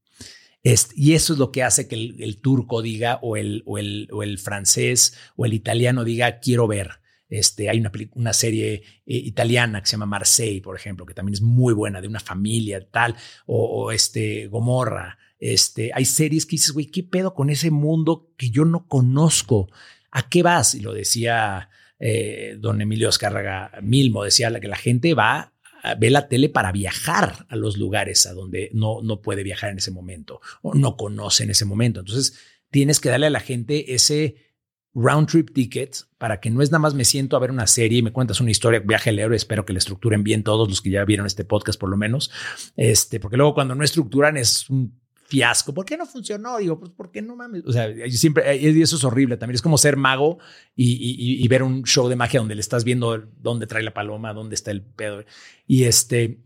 y eso es lo que hace que el, turco diga, o el, o, el, o el francés, o el italiano diga, quiero ver. Este, hay una, una serie eh, italiana que se llama Marseille, por ejemplo, que también es muy buena, de una familia tal, o, este, Gomorra. Este, hay series que dices, güey, ¿qué pedo con ese mundo que yo no conozco? ¿A qué vas? Y lo decía eh, don Emilio Escárraga Milmo, decía que la gente va a ver la tele para viajar a los lugares a donde no, no puede viajar en ese momento o no conoce en ese momento. Entonces, tienes que darle a la gente ese round trip tickets para que no es nada más me siento a ver una serie y me cuentas una historia, viaje al héroe, espero que la estructuren bien todos los que ya vieron este podcast por lo menos, este, porque luego cuando no estructuran es un fiasco. ¿Por qué no funcionó? Digo, pues ¿por qué no mames? O sea, siempre, y eso es horrible también. Es como ser mago y, y, ver un show de magia donde le estás viendo dónde trae la paloma, dónde está el pedo. Y este,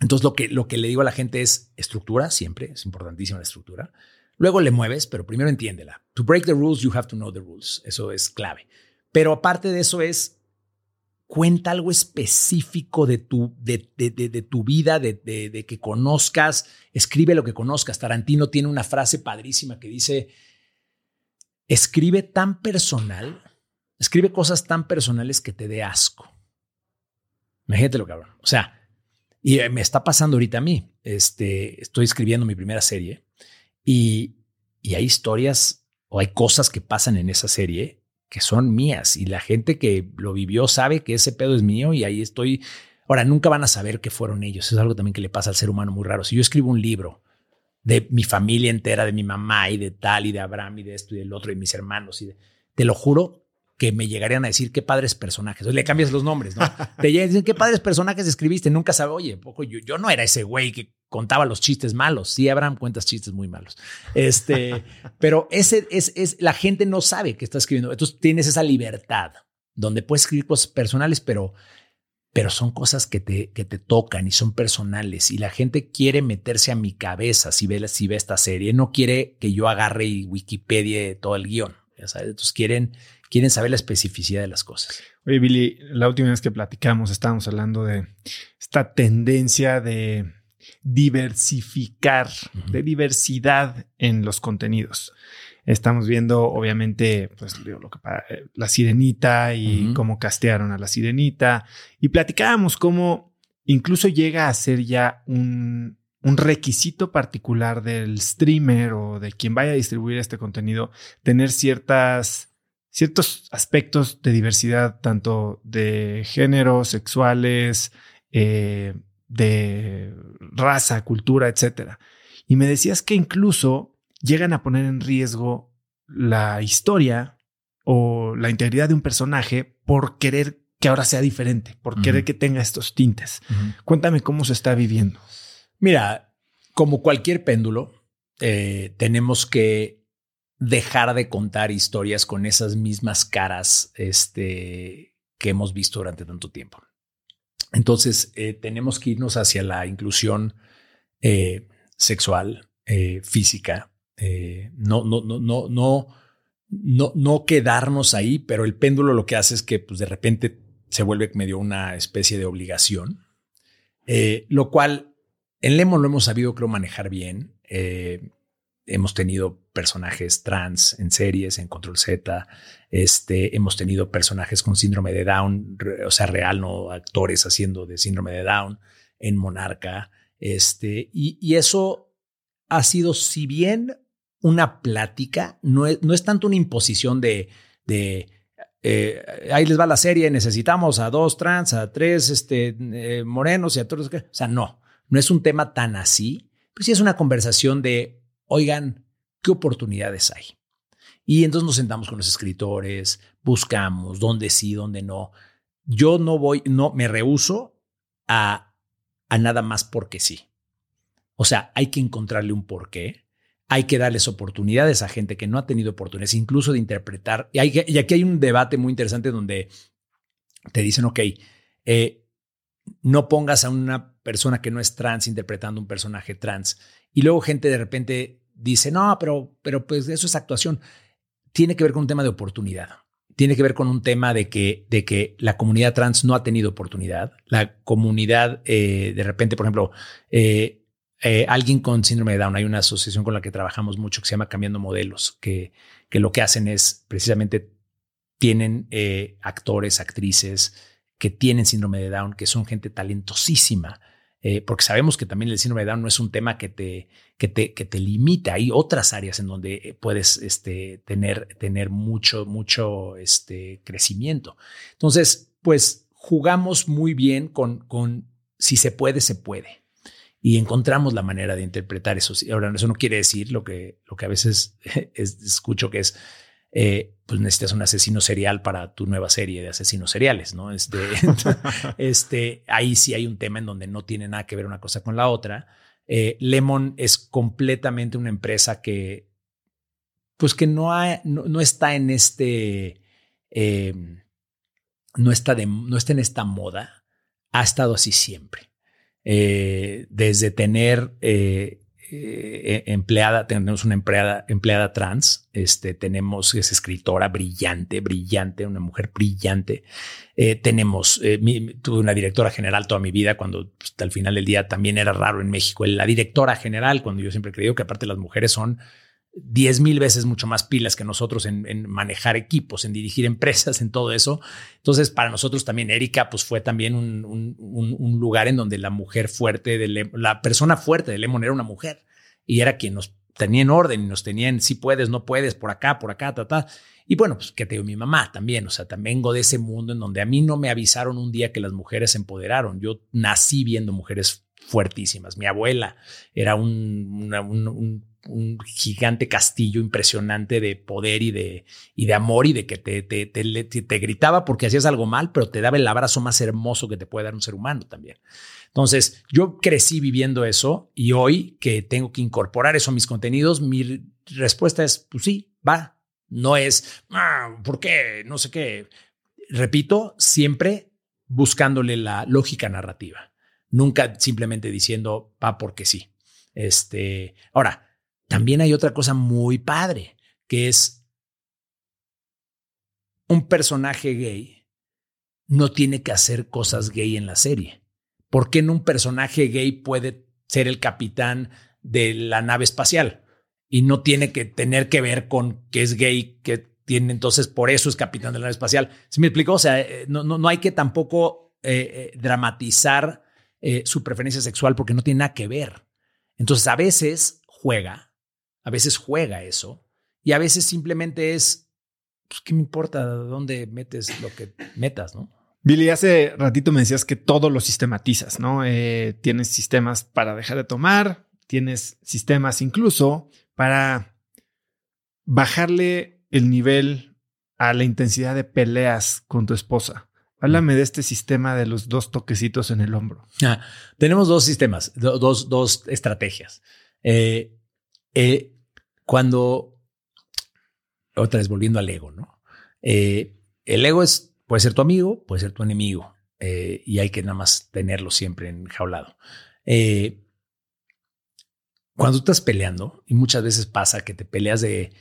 entonces lo que, lo que le digo a la gente es estructura, siempre, es importantísima la estructura. Luego le mueves, pero primero entiéndela. To break the rules, you have to know the rules. Eso es clave. Pero aparte de eso es cuenta algo específico de tu, de, de, de, tu vida, de, que conozcas, escribe lo que conozcas. Tarantino tiene una frase padrísima que dice, escribe tan personal, escribe cosas tan personales que te dé asco. Imagínate lo cabrón. O sea, y me está pasando ahorita a mí. Este, estoy escribiendo mi primera serie y, y hay historias o hay cosas que pasan en esa serie que son mías y la gente que lo vivió sabe que ese pedo es mío y ahí estoy. Ahora, nunca van a saber que fueron ellos. Es algo también que le pasa al ser humano muy raro. Si yo escribo un libro de mi familia entera, de mi mamá y de tal y de Abraham y de esto y del otro y mis hermanos y de, te lo juro que me llegarían a decir qué padres personajes. O le cambias los nombres, ¿no? Te llegan a decir qué padres personajes escribiste. Nunca sabe, oye, poco yo, yo no era ese güey que contaba los chistes malos. Sí, Abraham cuentas chistes muy malos. Este, pero ese es, es, la gente no sabe que está escribiendo. Entonces tienes esa libertad donde puedes escribir cosas personales, pero, pero son cosas que te, que te tocan y son personales. Y la gente quiere meterse a mi cabeza si ve, si ve esta serie. No quiere que yo agarre y Wikipedia todo el guion. Entonces quieren quieren saber la especificidad de las cosas. Oye, Billy, la última vez que platicamos estábamos hablando de esta tendencia de diversificar, de diversidad en los contenidos. Estamos viendo, obviamente, pues lo que eh, la sirenita y cómo castearon a la sirenita. Y platicábamos cómo incluso llega a ser ya un, un requisito particular del streamer o de quien vaya a distribuir este contenido, tener ciertas ciertos aspectos de diversidad, tanto de género, sexuales, eh, de raza, cultura, etc. Y me decías que incluso llegan a poner en riesgo la historia o la integridad de un personaje por querer que ahora sea diferente, por querer que tenga estos tintes. Cuéntame cómo se está viviendo. Mira, como cualquier péndulo, eh, tenemos que dejar de contar historias con esas mismas caras este, que hemos visto durante tanto tiempo. Entonces, eh, tenemos que irnos hacia la inclusión eh, sexual, eh, física, no, no, no, no, no, no, no quedarnos ahí, pero el péndulo lo que hace es que pues, de repente se vuelve medio una especie de obligación, lo cual en Lemon lo hemos sabido, creo, manejar bien hemos tenido personajes trans en series, en Control Z, este, hemos tenido personajes con síndrome de Down, o sea, real, no actores haciendo de síndrome de Down en Monarca, este, y, eso ha sido, si bien una plática, no es, no es tanto una imposición de, de eh, ahí les va la serie, necesitamos a dos trans, a tres este, eh, morenos y a todos. O sea, no, no es un tema tan así, pero sí es una conversación de oigan, ¿qué oportunidades hay? Y entonces nos sentamos con los escritores, buscamos dónde sí, dónde no. Yo no voy, no, me rehuso a, a nada más porque sí. O sea, hay que encontrarle un porqué. Hay que darles oportunidades a gente que no ha tenido oportunidades, incluso de interpretar. Y, aquí hay un debate muy interesante donde te dicen, ok, eh, no pongas a una persona que no es trans interpretando un personaje trans. Y luego gente de repente dice, no, pero, pero pues eso es actuación. Tiene que ver con un tema de oportunidad. Tiene que ver con un tema de que, de que la comunidad trans no ha tenido oportunidad. La comunidad, eh, de repente, por ejemplo, eh, eh, alguien con síndrome de Down, hay una asociación con la que trabajamos mucho que se llama Cambiando Modelos, que, que lo que hacen es precisamente tienen actores, actrices que tienen síndrome de Down, que son gente talentosísima, eh, porque sabemos que también el síndrome de Down no es un tema que te, que te, que te limita. Hay otras áreas en donde eh, puedes este, tener, tener mucho, mucho este, crecimiento. Entonces, pues jugamos muy bien con, con si se puede, se puede. Y encontramos la manera de interpretar eso. Ahora, eso no quiere decir lo que, lo que a veces escucho que es eh, pues necesitas un asesino serial para tu nueva serie de asesinos seriales, ¿no? Este, este, ahí sí hay un tema en donde no tiene nada que ver una cosa con la otra. Eh, Lemon es completamente una empresa que, pues que no, no, está en este, em, no, está de, no está en esta moda, ha estado así siempre. Eh, desde tener eh, empleada, tenemos una empleada, empleada trans, este, tenemos, es escritora brillante, brillante, una mujer brillante. Eh, tenemos, eh, tuve una directora general toda mi vida, cuando pues, al final del día también era raro en México. La directora general, cuando yo siempre he creído que aparte las mujeres son diez mil veces mucho más pilas que nosotros en, manejar equipos, en dirigir empresas, en todo eso. Entonces, para nosotros también, Erika, pues fue también un, lugar en donde la mujer fuerte, de la persona fuerte de Lemon era una mujer y era quien nos tenía en orden y nos tenía en si puedes, no puedes, por acá, por acá, ta, ta. Y bueno, pues que te digo, mi mamá también, o sea, también vengo de ese mundo en donde a mí no me avisaron un día que las mujeres se empoderaron. Yo nací viendo mujeres fuertísimas. Mi abuela era un gigante castillo impresionante de poder y de, y de amor y de que te, te, te, gritaba porque hacías algo mal, pero te daba el abrazo más hermoso que te puede dar un ser humano también. Entonces, yo crecí viviendo eso y hoy que tengo que incorporar eso a mis contenidos, mi respuesta es, pues sí, va. No es, ah, ¿por qué? No sé qué. Repito, siempre buscándole la lógica narrativa. Nunca simplemente diciendo, va porque sí. Este, ahora, también hay otra cosa muy padre, que es un personaje gay no tiene que hacer cosas gay en la serie. ¿Por qué no un personaje gay puede ser el capitán de la nave espacial? Y no tiene que tener que ver con que es gay, que tiene entonces por eso es capitán de la nave espacial. ¿Se me explicó? O sea, eh, no, no, no hay que tampoco eh, eh, dramatizar su preferencia sexual porque no tiene nada que ver. Entonces a veces juega a veces juega eso y a veces simplemente es, pues, ¿qué me importa dónde metes lo que metas, no? Billy, hace ratito me decías que todo lo sistematizas, ¿no? Eh, tienes sistemas para dejar de tomar, tienes sistemas incluso para bajarle el nivel a la intensidad de peleas con tu esposa. Háblame de este sistema de los dos toquecitos en el hombro. Ah, tenemos dos sistemas, dos, dos estrategias. Eh, eh, cuando, otra vez volviendo al ego, ¿no? Eh, el ego es, puede ser tu amigo, puede ser tu enemigo, eh, y hay que nada más tenerlo siempre enjaulado. Cuando tú estás peleando, y muchas veces pasa que te peleas de,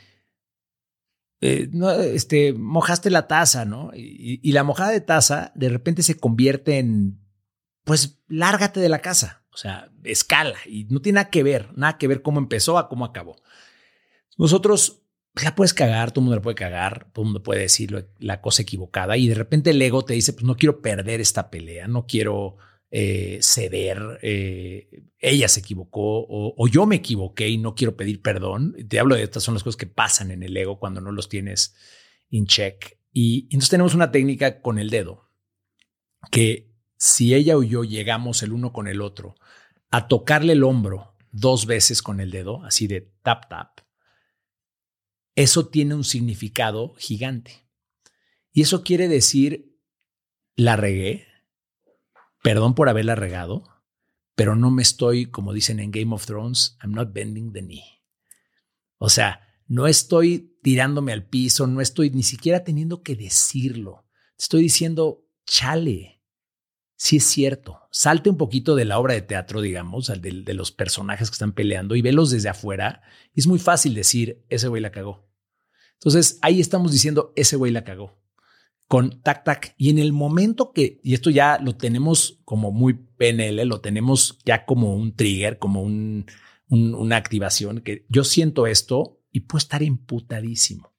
no, este, mojaste la taza, ¿no? Y, y, la mojada de taza de repente se convierte en, pues, lárgate de la casa. O sea, escala y no tiene nada que ver, nada que ver cómo empezó a cómo acabó. Nosotros pues, la puedes cagar, todo el mundo la puede cagar, todo el mundo puede decir la cosa equivocada y de repente el ego te dice, pues no quiero perder esta pelea, no quiero eh, ceder, eh, ella se equivocó o, yo me equivoqué y no quiero pedir perdón. Te hablo de estas son las cosas que pasan en el ego cuando no los tienes in check. y entonces tenemos una técnica con el dedo que si ella o yo llegamos el uno con el otro a tocarle el hombro dos veces con el dedo, así de tap tap, eso tiene un significado gigante. Y eso quiere decir, la regué, perdón por haberla regado, pero no me estoy, como dicen en Game of Thrones, I'm not bending the knee. O sea, no estoy tirándome al piso, no estoy ni siquiera teniendo que decirlo. Estoy diciendo, chale, sí es cierto. Salte un poquito de la obra de teatro, digamos, de, de los personajes que están peleando y velos desde afuera. es muy fácil decir, ese güey la cagó. Entonces ahí estamos diciendo, ese güey la cagó. Con tac, tac. Y en el momento que, y esto ya lo tenemos como muy PNL, lo tenemos ya como un trigger, como un, una activación, que yo siento esto y puedo estar imputadísimo.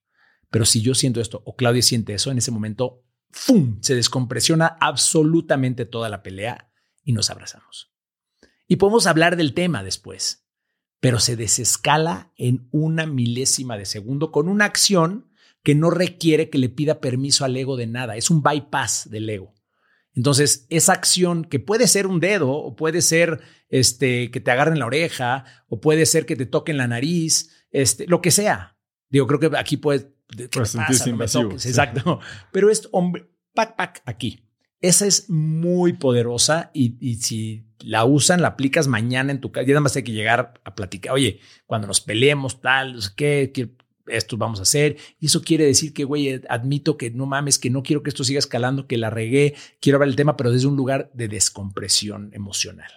Pero si yo siento esto o Claudia siente eso, en ese momento ¡fum! Se descompresiona absolutamente toda la pelea y nos abrazamos. Y podemos hablar del tema después, pero se desescala en una milésima de segundo con una acción que no requiere que le pida permiso al ego de nada. Es un bypass del ego. Entonces, esa acción que puede ser un dedo, o puede ser este, que te agarren la oreja, o puede ser que te toquen la nariz, este, lo que sea. Digo, creo que aquí puede pues exacto. Pero es hombre, pac, pac, aquí. Esa es muy poderosa y, si la usan, la aplicas mañana en tu casa, ya nada más hay que llegar a platicar, oye, cuando nos peleemos, tal, ¿qué, qué esto vamos a hacer? Y eso quiere decir que, güey, admito que no mames, que no quiero que esto siga escalando, que la regué, quiero hablar el tema, pero desde un lugar de descompresión emocional.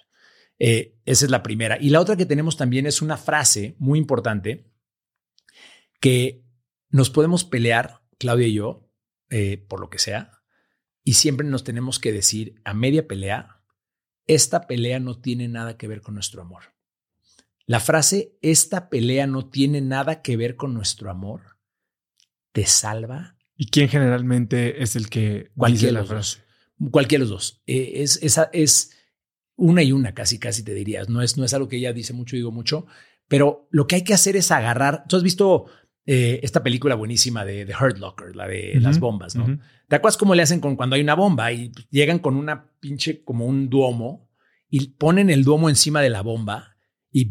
Eh, esa es la primera. Y la otra que tenemos también es una frase muy importante que nos podemos pelear, Claudia y yo, eh, por lo que sea, y siempre nos tenemos que decir a media pelea, esta pelea no tiene nada que ver con nuestro amor. La frase, esta pelea no tiene nada que ver con nuestro amor, te salva. ¿Y quién generalmente es el que cualquiera dice la frase? dos? Cualquiera de los dos. Eh, es, esa es una y una, casi, casi te dirías. No es, no es algo que ella dice mucho, digo mucho, pero lo que hay que hacer es agarrar. Tú has visto eh, esta película buenísima de, The Hurt Locker, la de las bombas, ¿no? ¿Te acuerdas cómo le hacen con cuando hay una bomba y llegan con una pinche, como un duomo y ponen el duomo encima de la bomba y,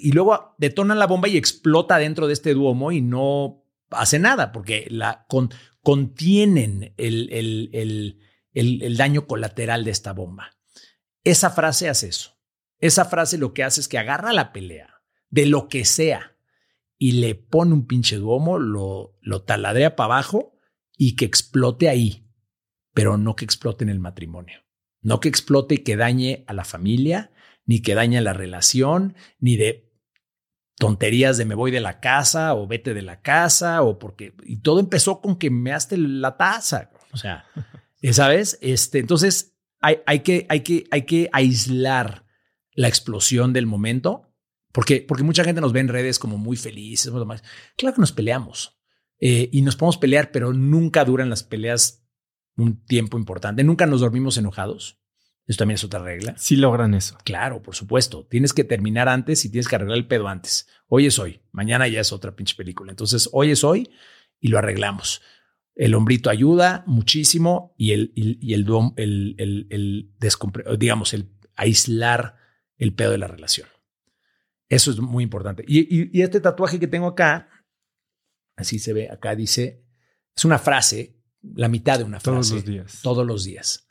y luego detonan la bomba y explota dentro de este duomo y no hace nada porque la con- contienen el- el- el- el daño colateral de esta bomba. Esa frase hace eso. Esa frase lo que hace es que agarra la pelea de lo que sea y le pone un pinche duomo, lo, lo taladrea para abajo y que explote ahí, pero no que explote en el matrimonio. No que explote y que dañe a la familia, ni que dañe a la relación, ni de tonterías de me voy de la casa o vete de la casa o porque y todo empezó con que me haste la taza, o sea, ¿sabes? Este, entonces hay, hay que hay que hay que aislar la explosión del momento porque porque mucha gente nos ve en redes como muy felices. Claro que nos peleamos eh, y nos podemos pelear, pero nunca duran las peleas un tiempo importante. Nunca nos dormimos enojados. Eso también es otra regla. Sí logran eso. Claro, por supuesto. Tienes que terminar antes y tienes que arreglar el pedo antes. Hoy es hoy, mañana ya es otra pinche película. Entonces, hoy es hoy y lo arreglamos. El hombrito ayuda muchísimo y el, y, y el, el, el, el digamos, el aislar el pedo de la relación. Eso es muy importante. Y, y- y este tatuaje que tengo acá, así se ve, acá dice, es una frase, la mitad de una frase Todos los días. todos los días.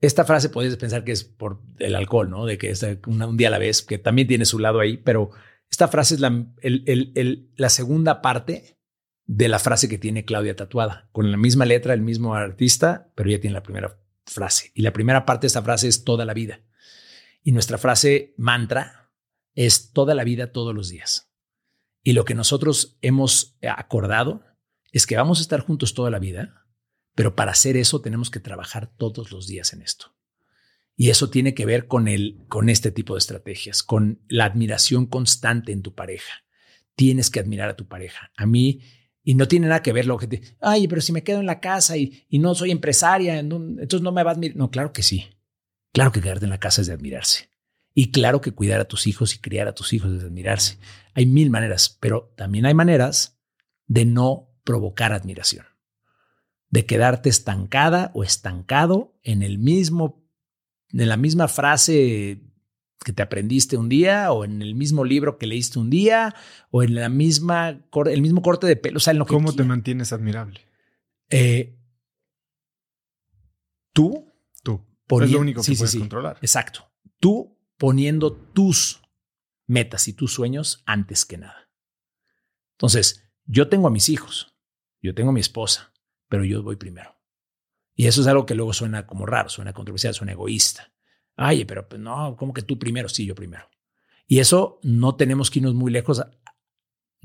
Esta frase podrías pensar que es por el alcohol, ¿no? De que es una- un día a la vez, que también tiene su lado ahí, pero esta frase es la, el- el- el- la segunda parte de la frase que tiene Claudia tatuada, con la misma letra, el mismo artista, pero ella tiene la primera frase. Y la primera parte de esta frase es toda la vida. Y nuestra frase mantra es toda la vida, todos los días. Y lo que nosotros hemos acordado es que vamos a estar juntos toda la vida, pero para hacer eso tenemos que trabajar todos los días en esto. Y eso tiene que ver con, el, con este tipo de estrategias, con la admiración constante en tu pareja. Tienes que admirar a tu pareja. A mí, y no tiene nada que ver lo que te, ay, pero si me quedo en la casa y, y no soy empresaria, no- entonces no me va a admirar. No, claro que sí. Claro que quedarte en la casa es de admirarse. Y claro que cuidar a tus hijos y criar a tus hijos es admirarse. Hay mil maneras, pero también hay maneras de no provocar admiración de quedarte estancada o estancado en el mismo, en la misma frase que te aprendiste un día o en el mismo libro que leíste un día o en la misma, el mismo corte de pelo, o sea, en lo que ¿Cómo te mantienes admirable? Eh, tú Tú. Es lo único que sí, sí, puedes sí. controlar. Exacto. Tú poniendo tus metas y tus sueños antes que nada. Entonces, yo tengo a mis hijos, yo tengo a mi esposa, pero yo voy primero. Y eso es algo que luego suena como raro, suena controversial, suena egoísta. Ay, pero pues, no, ¿cómo que tú primero? Sí, yo primero. Y eso no tenemos que irnos muy lejos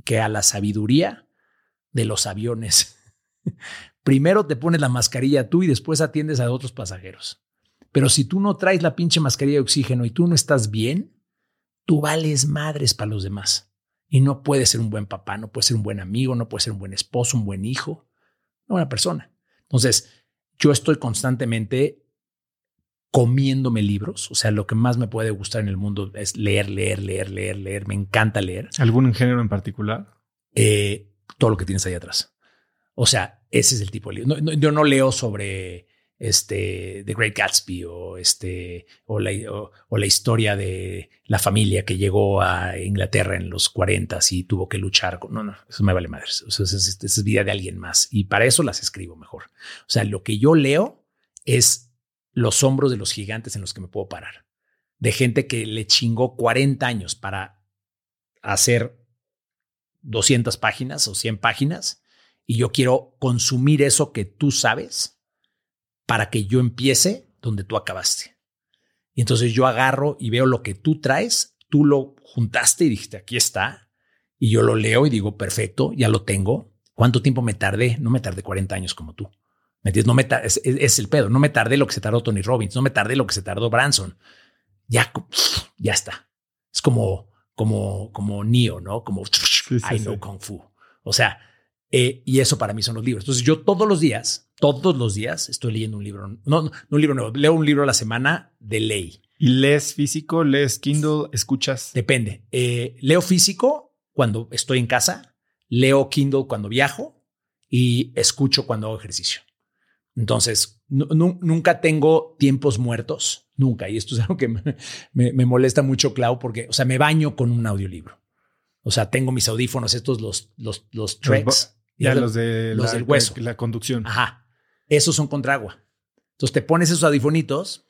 que a la sabiduría de los aviones. Primero te pones la mascarilla tú y después atiendes a otros pasajeros. Pero si tú no traes la pinche mascarilla de oxígeno y tú no estás bien, tú vales madres para los demás. Y no puedes ser un buen papá, no puedes ser un buen amigo, no puedes ser un buen esposo, un buen hijo, una buena persona. Entonces, yo estoy constantemente comiéndome libros. O sea, lo que más me puede gustar en el mundo es leer, leer, leer, leer, leer. Me encanta leer ¿Algún género en particular? eh, todo lo que tienes ahí atrás. O sea, ese es el tipo de libro. No, no, yo no leo sobre este The Great Gatsby o este o la, o, la historia de la familia que llegó a Inglaterra en los 40 y tuvo que luchar con. No, no, eso me vale madres. O sea, esa es, es vida de alguien más y para eso las escribo mejor. O sea, lo que yo leo es los hombros de los gigantes en los que me puedo parar. De gente que le chingó 40 años para hacer 200 páginas o 100 páginas y yo quiero consumir eso que tú sabes para que yo empiece donde tú acabaste. Y entonces yo agarro y veo lo que tú traes, tú lo juntaste y dijiste, aquí está. Y yo lo leo y digo, perfecto, ya lo tengo. ¿Cuánto tiempo me tardé? No me tardé 40 años como tú. ¿Me entiendes? No me es, es, el pedo. No me tardé lo que se tardó Tony Robbins. No me tardé lo que se tardó Branson. Ya, ya está. Es como, como, como Neo, ¿no? Como I know Kung Fu. O sea, eh, y eso para mí son los libros. Entonces yo todos los días, todos los días estoy leyendo un libro. No, no, un libro nuevo. Leo un libro a la semana de ley. ¿Y lees físico? ¿Lees Kindle? ¿Escuchas? Depende. Eh, leo físico cuando estoy en casa, leo Kindle cuando viajo y escucho cuando hago ejercicio. Entonces, nunca tengo tiempos muertos, nunca. Y esto es algo que me, molesta mucho, Clau, porque, o sea, me baño con un audiolibro. O sea, tengo mis audífonos, estos, los, los, los tracks. Ya, los, de los del hueso. La conducción. Ajá. Esos son contra agua. Entonces te pones esos audifonitos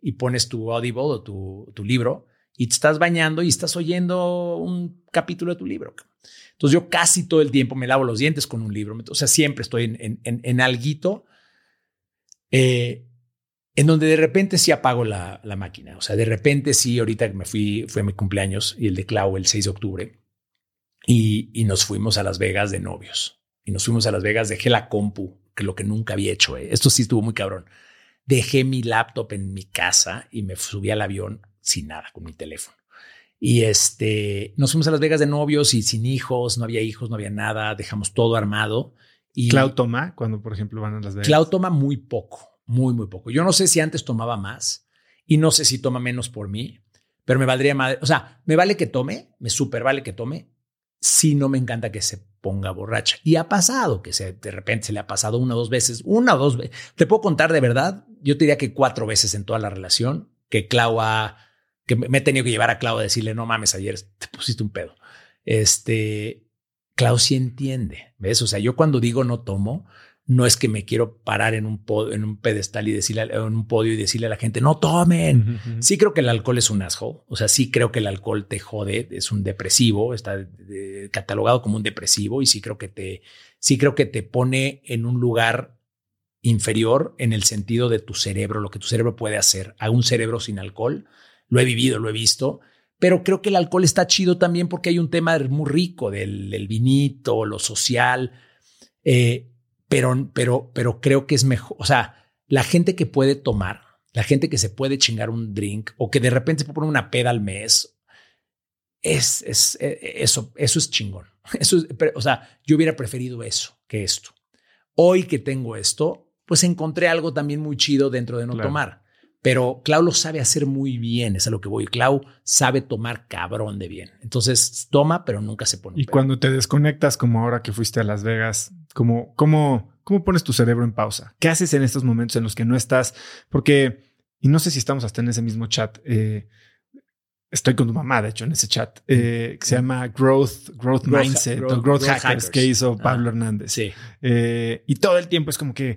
y pones tu Audible o tu, libro y te estás bañando y estás oyendo un capítulo de tu libro. Entonces yo casi todo el tiempo me lavo los dientes con un libro. O sea, siempre estoy en, en, en, alguito eh, en donde de repente sí apago la, la, máquina. O sea, de repente sí, ahorita que me fui, fue mi cumpleaños y el de Clau el 6 de octubre y, y, nos fuimos a Las Vegas de novios. Y nos fuimos a Las Vegas, dejé la compu, que lo que nunca había hecho. Eh. Esto sí estuvo muy cabrón. Dejé mi laptop en mi casa y me subí al avión sin nada, con mi teléfono. Y este, nos fuimos a Las Vegas de novios y sin hijos, no había hijos, no había nada, dejamos todo armado. Y Clau toma cuando, por ejemplo, van a Las Vegas. Clau toma muy poco, muy, muy poco. Yo no sé si antes tomaba más y no sé si toma menos por mí, pero me valdría madre. O sea, me vale que tome, me súper vale que tome, si no me encanta que se ponga borracha. Y ha pasado que se, de repente se le ha pasado una o dos veces, una o dos veces. Te puedo contar de verdad, yo te diría que cuatro veces en toda la relación que Clau ha que me he tenido que llevar a Clau a decirle, no mames, ayer te pusiste un pedo. Este, Clau sí entiende, ¿ves? O sea, yo cuando digo no tomo, no es que me quiero parar en un, en un pedestal y decirle, en un podio y decirle a la gente, no tomen. Sí creo que el alcohol es un asshole. O sea, sí creo que el alcohol te jode, es un depresivo, está catalogado como un depresivo y sí creo que te, sí creo que te pone en un lugar inferior en el sentido de tu cerebro, lo que tu cerebro puede hacer a un cerebro sin alcohol lo he vivido, lo he visto, pero creo que el alcohol está chido también porque hay un tema muy rico del, vinito, lo social, eh, pero, pero, pero creo que es mejor, o sea, la gente que puede tomar, la gente que se puede chingar un drink o que de repente se puede poner una peda al mes, es, es eh, eso, eso es chingón. Eso o sea, yo hubiera preferido eso que esto. Hoy que tengo esto, pues encontré algo también muy chido dentro de no tomar. Pero Clau lo sabe hacer muy bien, es a lo que voy. Clau sabe tomar cabrón de bien. Entonces toma, pero nunca se pone. Y cuando te desconectas, como ahora que fuiste a Las Vegas, ¿cómo, cómo, cómo pones tu cerebro en pausa? ¿Qué haces en estos momentos en los que no estás? Porque, y no sé si estamos hasta en ese mismo chat. Eh, estoy con tu mamá, de hecho, en ese chat, eh, que se llama Growth, Growth, Mindset o Growth, Hackers, que hizo Pablo Hernández. Sí. Eh, y todo el tiempo es como que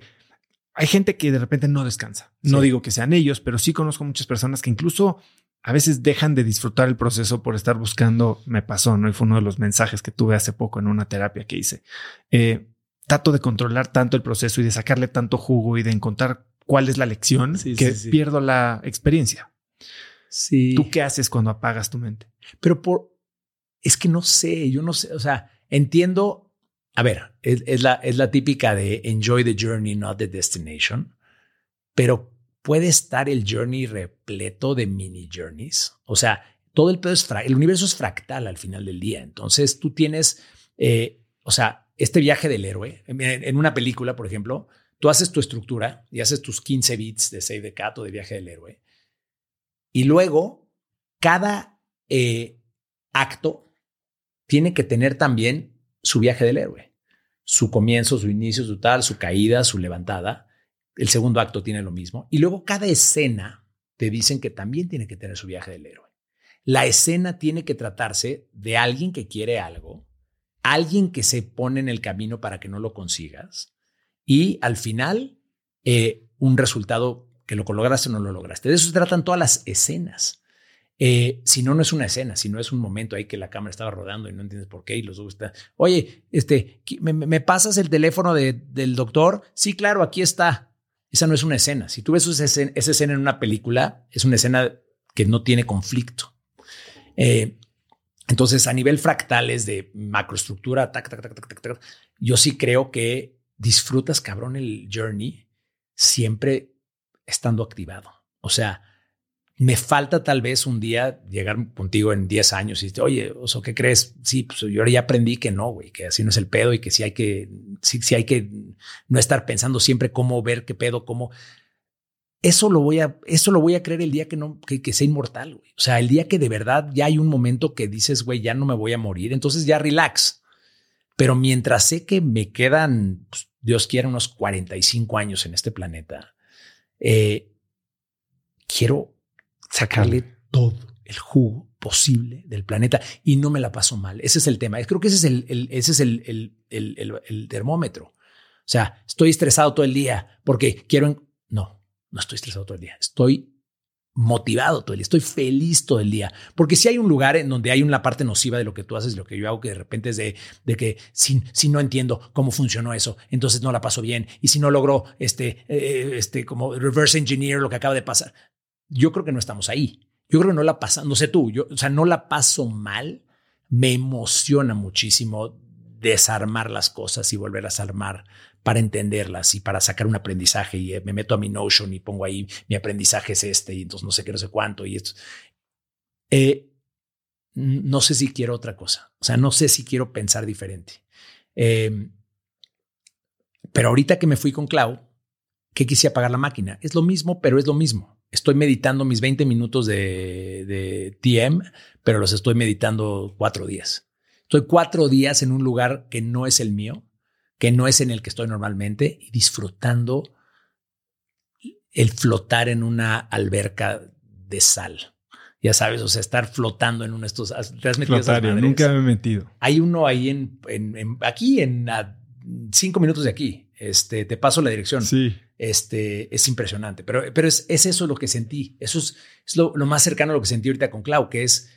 hay gente que de repente no descansa. No digo que sean ellos, pero sí conozco muchas personas que incluso a veces dejan de disfrutar el proceso por estar buscando. Me pasó, ¿no? Y fue uno de los mensajes que tuve hace poco en una terapia que hice. Eh, trato de controlar tanto el proceso y de sacarle tanto jugo y de encontrar cuál es la lección que pierdo la experiencia. Sí. ¿Tú qué haces cuando apagas tu mente? Pero por. Es que no sé, yo no sé. O sea, entiendo a ver, es, la, es la típica de enjoy the journey, not the destination, pero puede estar el journey repleto de mini journeys. O sea, todo el pedo es el universo es fractal al final del día. Entonces tú tienes, eh, o sea, este viaje del héroe. En, una película, por ejemplo, tú haces tu estructura y haces tus 15 bits de Save the Cat o de viaje del héroe. Y luego, cada eh, acto tiene que tener también su viaje del héroe. Su comienzo, su inicio, su tal, su caída, su levantada. El segundo acto tiene lo mismo. Y luego cada escena te dicen que también tiene que tener su viaje del héroe. La escena tiene que tratarse de alguien que quiere algo, alguien que se pone en el camino para que no lo consigas y al final eh, un resultado que lo lograste o no lo lograste. De eso se tratan todas las escenas. Eh, si no, no es una escena, si no es un momento ahí que la cámara estaba rodando y no entiendes por qué y los están, oye, este, ¿me, pasas el teléfono del doctor? Sí, claro, aquí está. Esa no es una escena. Si tú ves esa escena, en una película, es una escena que no tiene conflicto. Eh, entonces, a nivel fractales de macroestructura, tac, tac, tac, tac, tac, yo sí creo que disfrutas, cabrón, el journey siempre estando activado. O sea, me falta tal vez un día llegar contigo en 10 años y decir, oye, Oso, ¿qué crees? Sí, pues yo ya aprendí que no, güey, que así no es el pedo y que sí hay que, sí, sí hay que no estar pensando siempre cómo ver qué pedo, cómo. Eso lo voy a, eso lo voy a creer el día que no, que, que sea inmortal, güey. O sea, el día que de verdad ya hay un momento que dices, güey, ya no me voy a morir, entonces ya relax. Pero mientras sé que me quedan, pues, Dios quiera, unos 45 años en este planeta, eh, quiero sacarle todo el jugo posible del planeta y no me la paso mal. Ese es el tema. Creo que ese es el, ese es el, el, el, termómetro. O sea, estoy estresado todo el día porque quiero... No, no estoy estresado todo el día. Estoy motivado todo el día, estoy feliz todo el día, porque si hay un lugar en donde hay una parte nociva de lo que tú haces lo que yo hago, que de repente es de, de que si, si, no entiendo cómo funcionó eso, entonces no la paso bien, y si no logro este, eh, este, como reverse engineer lo que acaba de pasar, yo creo que no estamos ahí. Yo creo que no la pasa, no sé tú, yo, o sea, no la paso mal, me emociona muchísimo desarmar las cosas y volverlas a armar para entenderlas y para sacar un aprendizaje y eh, me meto a mi Notion y pongo ahí mi aprendizaje es este y entonces no sé qué, no sé cuánto y esto. Eh, no sé si quiero otra cosa, o sea, no sé si quiero pensar diferente. Em, pero ahorita que me fui con Clau, ¿qué quise apagar la máquina? Es lo mismo, pero es lo mismo. Estoy meditando mis 20 minutos de, de TM, pero los estoy meditando cuatro días. Estoy cuatro días en un lugar que no es el mío, que no es en el que estoy normalmente, y disfrutando el flotar en una alberca de sal. Ya sabes, o sea, estar flotando en uno de estos. ¿Te has metido nunca me he metido. Hay uno ahí en, en, aquí, en cinco minutos de aquí. Este, te paso la dirección. Sí. Este, es impresionante. Pero, pero es, es eso lo que sentí. Eso es, es lo, lo, más cercano a lo que sentí ahorita con Clau, que es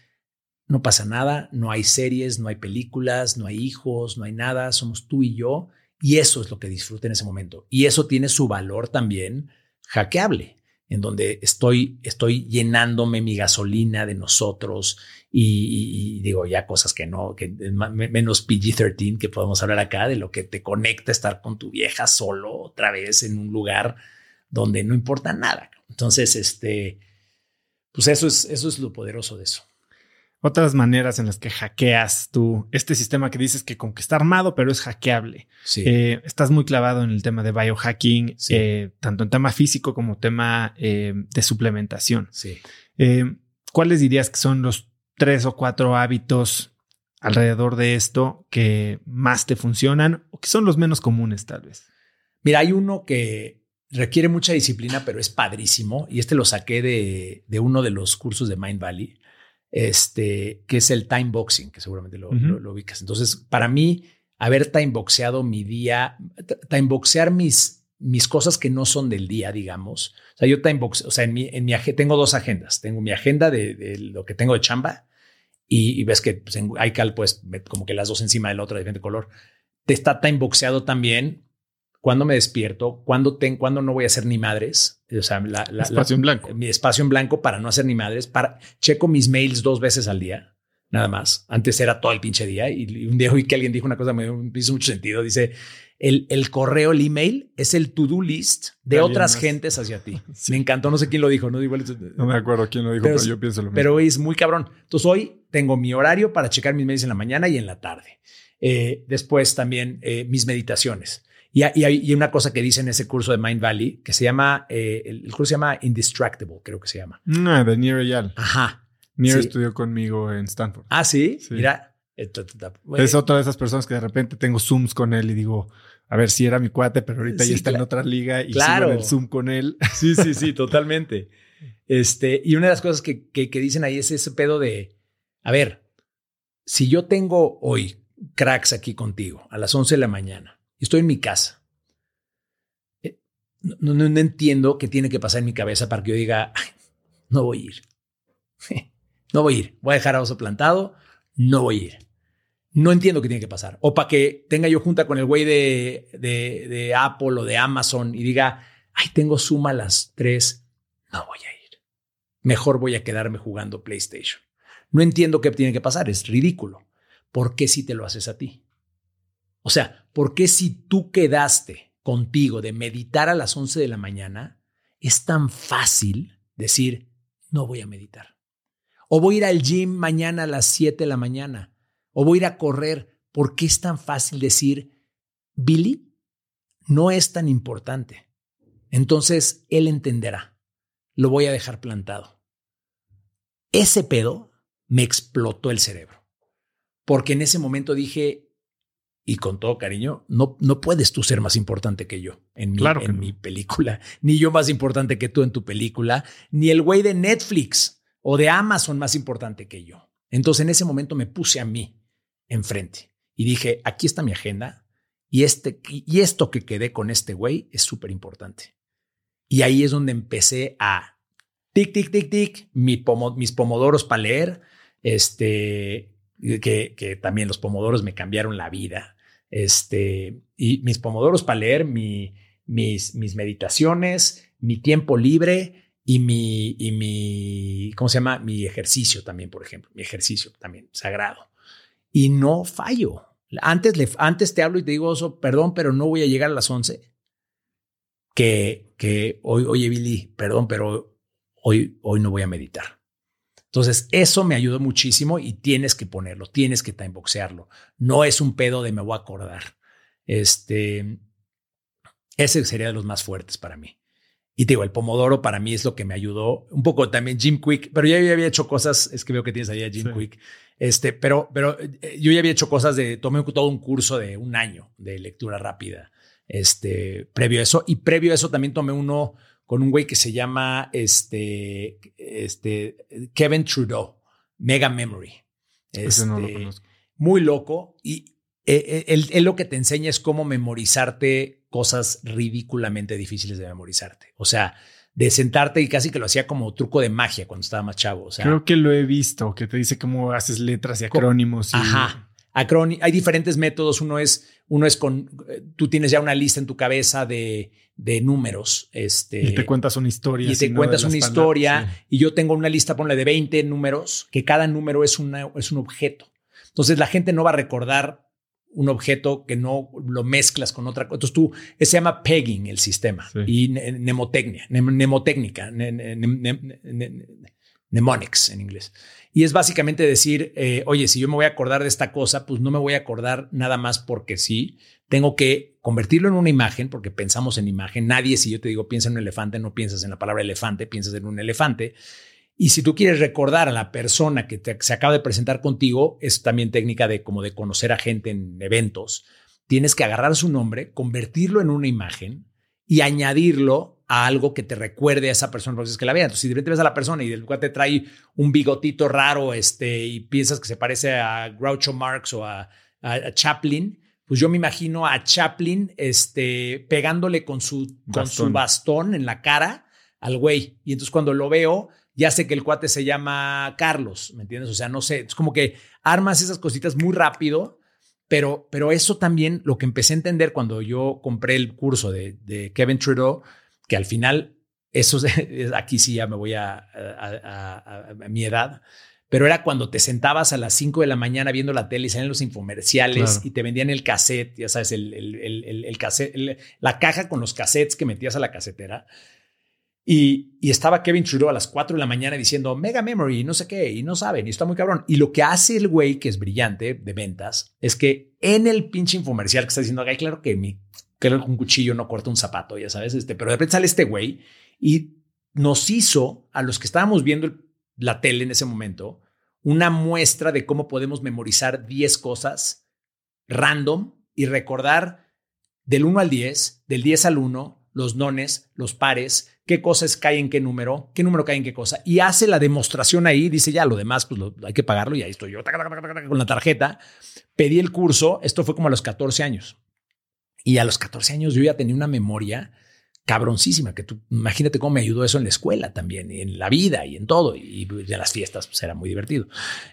no pasa nada, no hay series, no hay películas, no hay hijos, no hay nada, somos tú y yo, y eso es lo que disfruto en ese momento. Y eso tiene su valor también hackeable, en donde estoy, estoy llenándome mi gasolina de nosotros y, digo ya cosas que no, que menos PG-13 que podemos hablar acá, de lo que te conecta estar con tu vieja solo otra vez en un lugar donde no importa nada. Entonces, este, pues eso es, eso es lo poderoso de eso otras maneras en las que hackeas tú este sistema que dices que como que está armado, pero es hackeable. Eh, estás muy clavado en el tema de biohacking, eh, tanto en tema físico como tema eh, de suplementación. Sí. ¿Cuáles dirías que son los tres o cuatro hábitos alrededor de esto que más te funcionan o que son los menos comunes tal vez? Mira, hay uno que requiere mucha disciplina, pero es padrísimo. Y este lo saqué de, de uno de los cursos de Mind Valley este, que es el time boxing, que seguramente lo, lo, ubicas. Entonces, para mí, haber time boxeado mi día, time boxear mis, mis cosas que no son del día, digamos. O sea, yo time boxeo, o sea, en mi, en mi tengo dos agendas. Tengo mi agenda de, lo que tengo de chamba y, ves que pues, en iCal, pues, como que las dos encima de la otra de diferente color. Te está time boxeado también cuándo me despierto, cuándo, ten, cuándo no voy a hacer ni madres. O sea, la, espacio en blanco. Mi espacio en blanco para no hacer ni madres. Para, checo mis mails dos veces al día, nada más. Antes era todo el pinche día. Y un día oí que alguien dijo una cosa me hizo mucho sentido. Dice, el, el correo, el email es el to-do list de otras gentes hacia ti. Me encantó, no sé quién lo dijo. No, no me acuerdo quién lo dijo, pero, yo pienso lo mismo. Pero es muy cabrón. Entonces hoy tengo mi horario para checar mis mails en la mañana y en la tarde. Eh, después también eh, mis meditaciones. Y, hay una cosa que dice en ese curso de Mind Valley que se llama, eh, el, curso se llama Indistractable, creo que se llama. No, de Nier Eyal. Ajá. Nier estudió conmigo en Stanford. Ah, sí. Mira. Es otra de esas personas que de repente tengo Zooms con él y digo, a ver si era mi cuate, pero ahorita ya está en otra liga y claro. sigo en el Zoom con él. Sí, sí, sí, totalmente. Este, y una de las cosas que, que, que dicen ahí es ese pedo de, a ver, si yo tengo hoy cracks aquí contigo a las 11 de la mañana Estoy en mi casa. Eh, no, no, entiendo qué tiene que pasar en mi cabeza para que yo diga, no voy a ir. No voy a ir. Voy a dejar a oso plantado. No voy a ir. No entiendo qué tiene que pasar. O para que tenga yo junta con el güey de, de, de Apple o de Amazon y diga, Ay, tengo suma a las 3. No voy a ir. Mejor voy a quedarme jugando PlayStation. No entiendo qué tiene que pasar, es ridículo. ¿Por qué si te lo haces a ti? O sea, ¿por qué si tú quedaste contigo de meditar a las 11 de la mañana, es tan fácil decir, no voy a meditar? O voy a ir al gym mañana a las 7 de la mañana. O voy a ir a correr. ¿Por qué es tan fácil decir, Billy no es tan importante? Entonces él entenderá. Lo voy a dejar plantado. Ese pedo me explotó el cerebro. Porque en ese momento dije, y con todo cariño, no, no puedes tú ser más importante que yo en, mi, en mi película, ni yo más importante que tú en tu película, ni el güey de Netflix o de Amazon más importante que yo. Entonces en ese momento me puse a mí enfrente y dije, aquí está mi agenda y, este, y esto que quedé con este güey es súper importante. Y ahí es donde empecé a tic, tic, tic, tic, mis pomodoros para leer, este, que, también los pomodoros me cambiaron la vida. Este, y mis pomodoros para leer, mi, mis, mis meditaciones, mi tiempo libre y mi, y mi, ¿cómo se llama? Mi ejercicio también, por ejemplo, mi ejercicio también sagrado. Y no fallo. Antes, le, antes te hablo y te digo, oso, perdón, pero no voy a llegar a las 11. Que, que hoy, oye, Billy, perdón, pero hoy, hoy no voy a meditar. Entonces, eso me ayudó muchísimo y tienes que ponerlo, tienes que timeboxearlo. No es un pedo de me voy a acordar. Este, ese sería de los más fuertes para mí. Y te digo, el Pomodoro para mí es lo que me ayudó. Un poco también Jim Quick, pero ya había hecho cosas, es que veo que tienes ahí a Jim Quick. Este, pero, pero eh, yo ya había hecho cosas de, tomé todo un curso de un año de lectura rápida, este, previo a eso. Y previo a eso también tomé uno con un güey que se llama este, este, Kevin Trudeau, Mega Memory. Este, no lo conozco. Muy loco. Y eh, eh, él, lo que te enseña es cómo memorizarte cosas ridículamente difíciles de memorizarte. O sea, de sentarte y casi que lo hacía como truco de magia cuando estaba más chavo. O sea, Creo que lo he visto, que te dice cómo haces letras y acrónimos. Y... Ajá. hay diferentes métodos. Uno es, uno es con, eh, tú tienes ya una lista en tu cabeza de de números. Este, y te cuentas una historia. Y te cuentas una historia. Y yo tengo una lista, ponle, de 20 números, que cada número es, una, es un objeto. Entonces la gente no va a recordar un objeto que no lo mezclas con otra cosa. Entonces tú, se llama pegging el sistema y mnemotecnia, mnemotécnica, mnemonics en inglés. Y es básicamente decir, eh, oye, si yo me voy a acordar de esta cosa, pues no me voy a acordar nada más porque sí. Tengo que convertirlo en una imagen, porque pensamos en imagen. Nadie, si yo te digo piensa en un elefante, no piensas en la palabra elefante, piensas en un elefante. Y si tú quieres recordar a la persona que se acaba de presentar contigo, es también técnica de como de conocer a gente en eventos. Tienes que agarrar su nombre, convertirlo en una imagen y añadirlo a algo que te recuerde a esa persona es que la vean. Entonces, si de repente ves a la persona y del cual te trae un bigotito raro este, y piensas que se parece a Groucho Marx o a, Chaplin, pues yo me imagino a Chaplin este, pegándole con su, bastón. con su bastón en la cara al güey. Y entonces cuando lo veo, ya sé que el cuate se llama Carlos, ¿me entiendes? O sea, no sé, es como que armas esas cositas muy rápido, pero, pero eso también lo que empecé a entender cuando yo compré el curso de, de Kevin Trudeau que al final, eso aquí sí ya me voy a, a, mi edad, pero era cuando te sentabas a las 5 de la mañana viendo la tele y salían los infomerciales y te vendían el cassette, ya sabes, el, el, el, cassette, la caja con los cassettes que metías a la casetera. Y, y, estaba Kevin Trudeau a las 4 de la mañana diciendo Mega Memory, no sé qué, y no saben, y está muy cabrón. Y lo que hace el güey, que es brillante de ventas, es que en el pinche infomercial que está diciendo, ay, claro que mi que un cuchillo no corta un zapato, ya sabes, este, pero de repente sale este güey y nos hizo a los que estábamos viendo la tele en ese momento una muestra de cómo podemos memorizar 10 cosas random y recordar del 1 al 10, del 10 al 1, los nones, los pares, qué cosas caen en qué número, qué número cae en qué cosa. Y hace la demostración ahí, dice ya, lo demás, pues hay que pagarlo y ahí estoy yo con la tarjeta. Pedí el curso, esto fue como a los 14 años. Y a los 14 años yo ya tenía una memoria cabroncísima, que tú imagínate cómo me ayudó eso en la escuela también, y en la vida y en todo, y en las fiestas pues era muy divertido.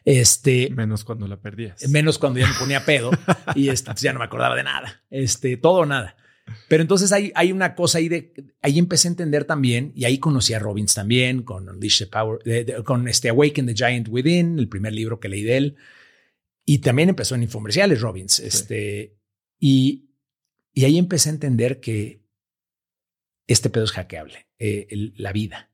Este, menos cuando la perdías. Menos cuando ya me ponía pedo y este, ya no me acordaba de nada, este, todo o nada. Pero entonces hay, hay una cosa ahí de, ahí empecé a entender también, y ahí conocí a Robbins también, con Unleash the Power, con este Awaken the Giant Within, el primer libro que leí de él. Y también empezó en infomerciales Robbins. Este, y, y ahí empecé a entender que este pedo es hackeable, eh, la vida.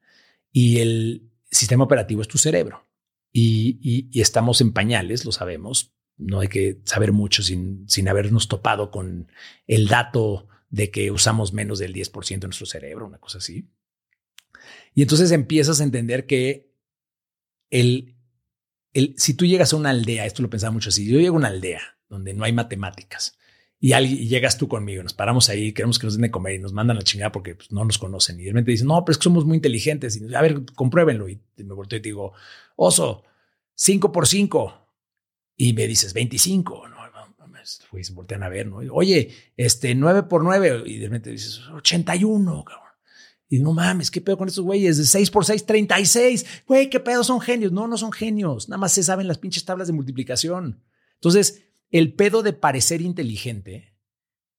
Y el sistema operativo es tu cerebro. Y, y, estamos en pañales, lo sabemos. No hay que saber mucho sin, sin habernos topado con el dato de que usamos menos del 10% de nuestro cerebro, una cosa así. Y entonces empiezas a entender que el, el, si tú llegas a una aldea, esto lo pensaba mucho así, yo llego a una aldea donde no hay matemáticas y, alguien, llegas tú conmigo, nos paramos ahí, queremos que nos den de comer y nos mandan a chingada porque pues, no nos conocen y de repente dicen, no, pero es que somos muy inteligentes. Y, a ver, compruébenlo. Y me volteo y te digo, oso, 5 por 5. Y me dices, 25. No, y se voltean a ver, ¿no? Oye, este 9 por 9. Y de repente dices, 81, cabrón. Y no mames, ¿qué pedo con estos güeyes? De 6 por 6, 36. Güey, ¿qué pedo? Son genios. No, no son genios. Nada más se saben las pinches tablas de multiplicación. Entonces, el pedo de parecer inteligente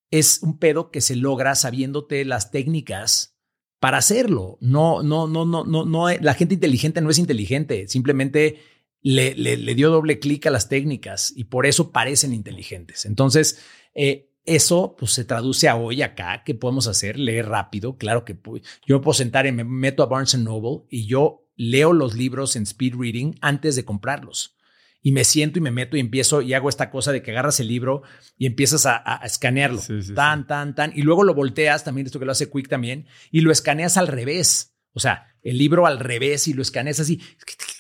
es un pedo que se logra sabiéndote las técnicas para hacerlo. No, no, no, no, no, no. La gente inteligente no es inteligente. Simplemente le, le, dio doble clic a las técnicas y por eso parecen inteligentes. Entonces, eh, eso pues, se traduce a hoy acá. ¿Qué podemos hacer? Leer rápido. Claro que yo puedo sentar y me meto a Barnes Noble y yo leo los libros en speed reading antes de comprarlos y me siento y me meto y empiezo y hago esta cosa de que agarras el libro y empiezas a, escanearlo. tan, tan, tan. Y luego lo volteas, también esto que lo hace Quick también, y lo escaneas al revés. O sea, el libro al revés y lo escaneas así.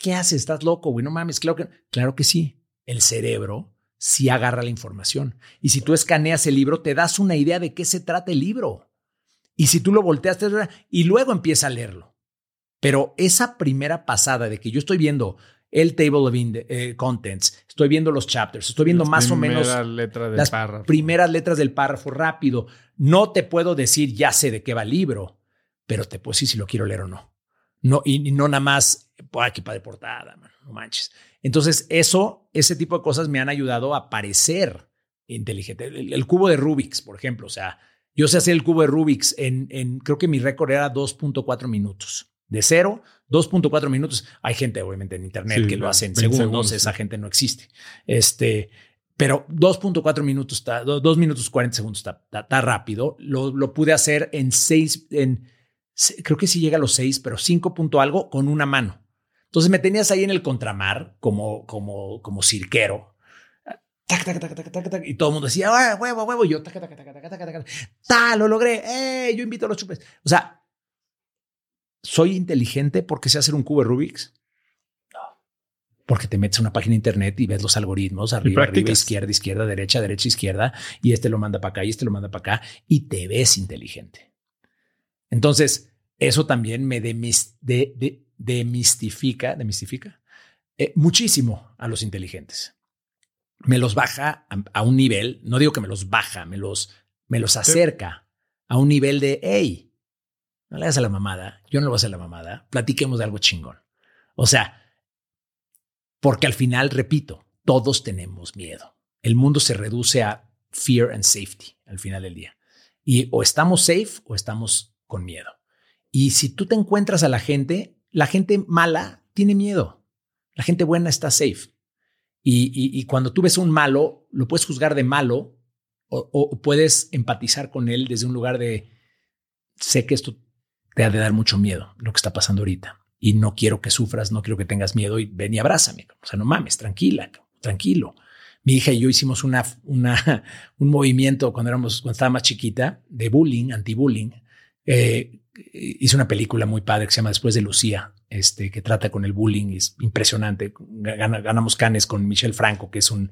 ¿Qué, haces? ¿Estás loco, güey? No mames. Claro que, claro que sí. El cerebro sí agarra la información. Y si tú escaneas el libro, te das una idea de qué se trata el libro. Y si tú lo volteas, y luego empieza a leerlo. Pero esa primera pasada de que yo estoy viendo el table of eh, contents, estoy viendo los chapters, estoy viendo más o menos las primeras letras del párrafo rápido. No te puedo decir ya sé de qué va el libro, pero te puedo decir si lo quiero leer o no. No, y, no nada más, aquí para de portada, no manches. Entonces, eso, ese tipo de cosas me han ayudado a parecer inteligente. El, cubo de Rubik's, por ejemplo, o sea, yo sé hacer el cubo de Rubik's en, en creo que mi récord era 2.4 minutos. De cero 2.4 minutos. Hay gente, obviamente, en Internet que lo hace en segundos. Esa gente no existe. Este, pero 2.4 minutos está, 2 minutos 40 segundos está, está, rápido. Lo, lo, pude hacer en 6, en, creo que sí llega a los 6, pero 5 punto algo con una mano. Entonces me tenías ahí en el contramar como, como, como cirquero. Tac, tac, tac, tac, tac, tac, y todo el mundo decía, ah, huevo, huevo, y yo, tac, tac, tac, tac, tac, tac, tac, lo logré, eh, yo invito a los chupes. O sea, ¿Soy inteligente porque sé hacer un cubo de Rubik's? No. Porque te metes a una página de internet y ves los algoritmos arriba, arriba, izquierda, izquierda, derecha, derecha, izquierda, y este lo manda para acá y este lo manda para acá, y te ves inteligente. Entonces, eso también me demistifica, demistifica eh, muchísimo a los inteligentes. Me los baja a, un nivel, no digo que me los baja, me los, me los acerca a un nivel de, hey, no le hagas a la mamada, yo no le voy a hacer la mamada, platiquemos de algo chingón. O sea, porque al final, repito, todos tenemos miedo. El mundo se reduce a fear and safety al final del día. Y o estamos safe o estamos con miedo. Y si tú te encuentras a la gente, la gente mala tiene miedo. La gente buena está safe. Y, cuando tú ves un malo, lo puedes juzgar de malo o puedes empatizar con él desde un lugar de, sé que esto te ha de dar mucho miedo lo que está pasando ahorita. Y no quiero que sufras, no quiero que tengas miedo y ven y abrázame. O sea, no mames, tranquila, tranquilo. Mi hija y yo hicimos una, una, un movimiento cuando éramos, cuando estaba más chiquita, de bullying, anti-bullying. Eh, hice una película muy padre que se llama Después de Lucía, este, que trata con el bullying. Es impresionante. ganamos canes con Michel Franco, que es un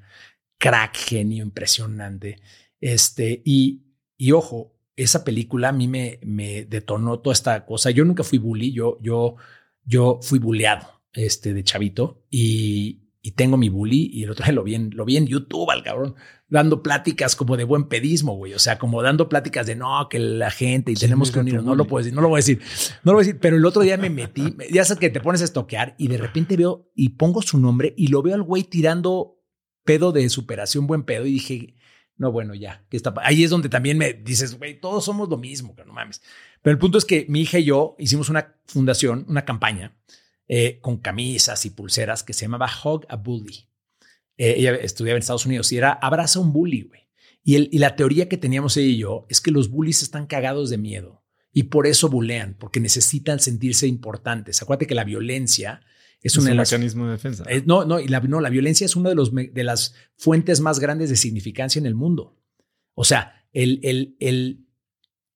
crack genio impresionante. Este, y, y ojo, esa película a mí me, me detonó toda esta cosa. Yo nunca fui bully, yo, yo, yo fui bulleado este, de chavito y, y tengo mi bully y el otro día lo vi en, lo vi en YouTube al cabrón, dando pláticas como de buen pedismo, güey. O sea, como dando pláticas de no, que la gente y tenemos que unirnos. No lo puedo decir, no lo voy a decir, no lo voy a decir. Pero el otro día me metí, ya sabes que te pones a estoquear y de repente veo y pongo su nombre y lo veo al güey tirando pedo de superación, buen pedo y dije, no, bueno, ya. ¿qué está? Ahí es donde también me dices, güey, todos somos lo mismo, que no mames. Pero el punto es que mi hija y yo hicimos una fundación, una campaña eh, con camisas y pulseras que se llamaba Hug a Bully. Eh, ella estudiaba en Estados Unidos y era abraza un bully, güey. Y, el, y la teoría que teníamos ella y yo es que los bullies están cagados de miedo y por eso bulean, porque necesitan sentirse importantes. Acuérdate que la violencia es, un de mecanismo de defensa. Eh, no, no, y la, no, la violencia es una de, los, de las fuentes más grandes de significancia en el mundo. O sea, el, el, el,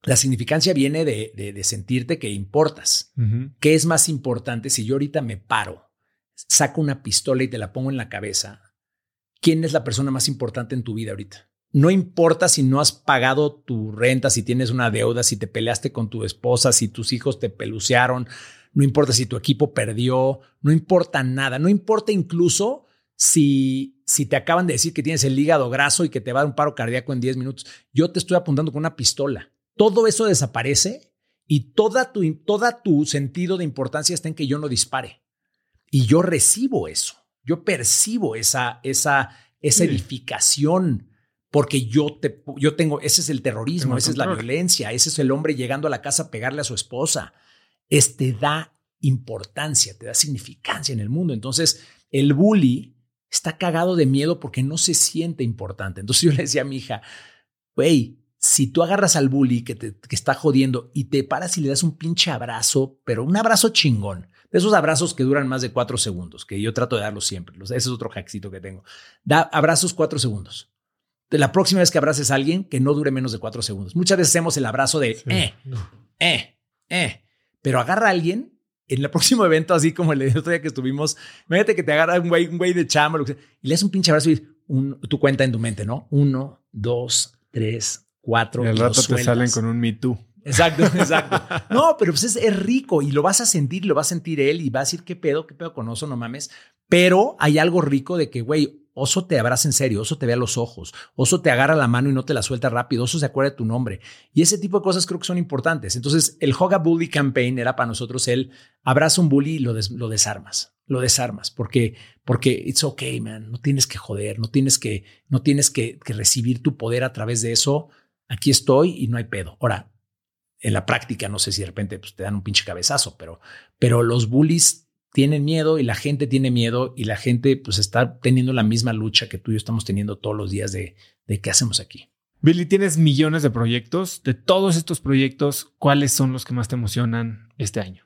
la significancia viene de, de, sentirte que importas. ¿Qué es más importante si yo ahorita me paro, saco una pistola y te la pongo en la cabeza? ¿Quién es la persona más importante en tu vida ahorita? No importa si no has pagado tu renta, si tienes una deuda, si te peleaste con tu esposa, si tus hijos te pelucearon, no importa si tu equipo perdió, no importa nada, no importa incluso si, si te acaban de decir que tienes el hígado graso y que te va a dar un paro cardíaco en 10 minutos. Yo te estoy apuntando con una pistola. Todo eso desaparece y toda tu, toda tu sentido de importancia está en que yo no dispare. Y yo recibo eso. Yo percibo esa, esa, esa edificación porque yo, te, yo tengo, ese es el terrorismo, esa es la violencia, ese es el hombre llegando a la casa a pegarle a su esposa es te da importancia, te da significancia en el mundo. Entonces, el bully está cagado de miedo porque no se siente importante. Entonces yo le decía a mi hija, güey, si tú agarras al bully que te que está jodiendo y te paras y le das un pinche abrazo, pero un abrazo chingón, de esos abrazos que duran más de cuatro segundos, que yo trato de darlos siempre, ese es otro hackcito que tengo. Da abrazos cuatro segundos. De la próxima vez que abraces a alguien, que no dure menos de cuatro segundos. Muchas veces hacemos el abrazo de, eh, eh, eh pero agarra a alguien en el próximo evento, así como el otro día que estuvimos, imagínate que te agarra un güey, un güey de chamba, y le das un pinche abrazo y un, tu cuenta en tu mente, ¿no? Uno, dos, tres, cuatro. Y al rato te salen con un Me Too. Exacto, exacto. No, pero pues es, rico y lo vas a sentir, lo va a sentir él y va a decir, ¿qué pedo? ¿Qué pedo con oso? No mames. Pero hay algo rico de que, güey, Oso te abraza en serio, Oso te ve a los ojos, Oso te agarra la mano y no te la suelta rápido, Oso se acuerda de tu nombre. Y ese tipo de cosas creo que son importantes. Entonces, el Hoga Bully Campaign era para nosotros el abraza un bully y lo, lo desarmas, lo desarmas, porque, porque it's okay, man, no tienes que joder, no tienes que, no tienes que, que recibir tu poder a través de eso. Aquí estoy y no hay pedo. Ahora, en la práctica, no sé si de repente pues, te dan un pinche cabezazo, pero, pero los bullies tienen miedo y la gente tiene miedo y la gente pues está teniendo la misma lucha que tú y yo estamos teniendo todos los días de, de qué hacemos aquí. Billy, tienes millones de proyectos. De todos estos proyectos, ¿cuáles son los que más te emocionan este año?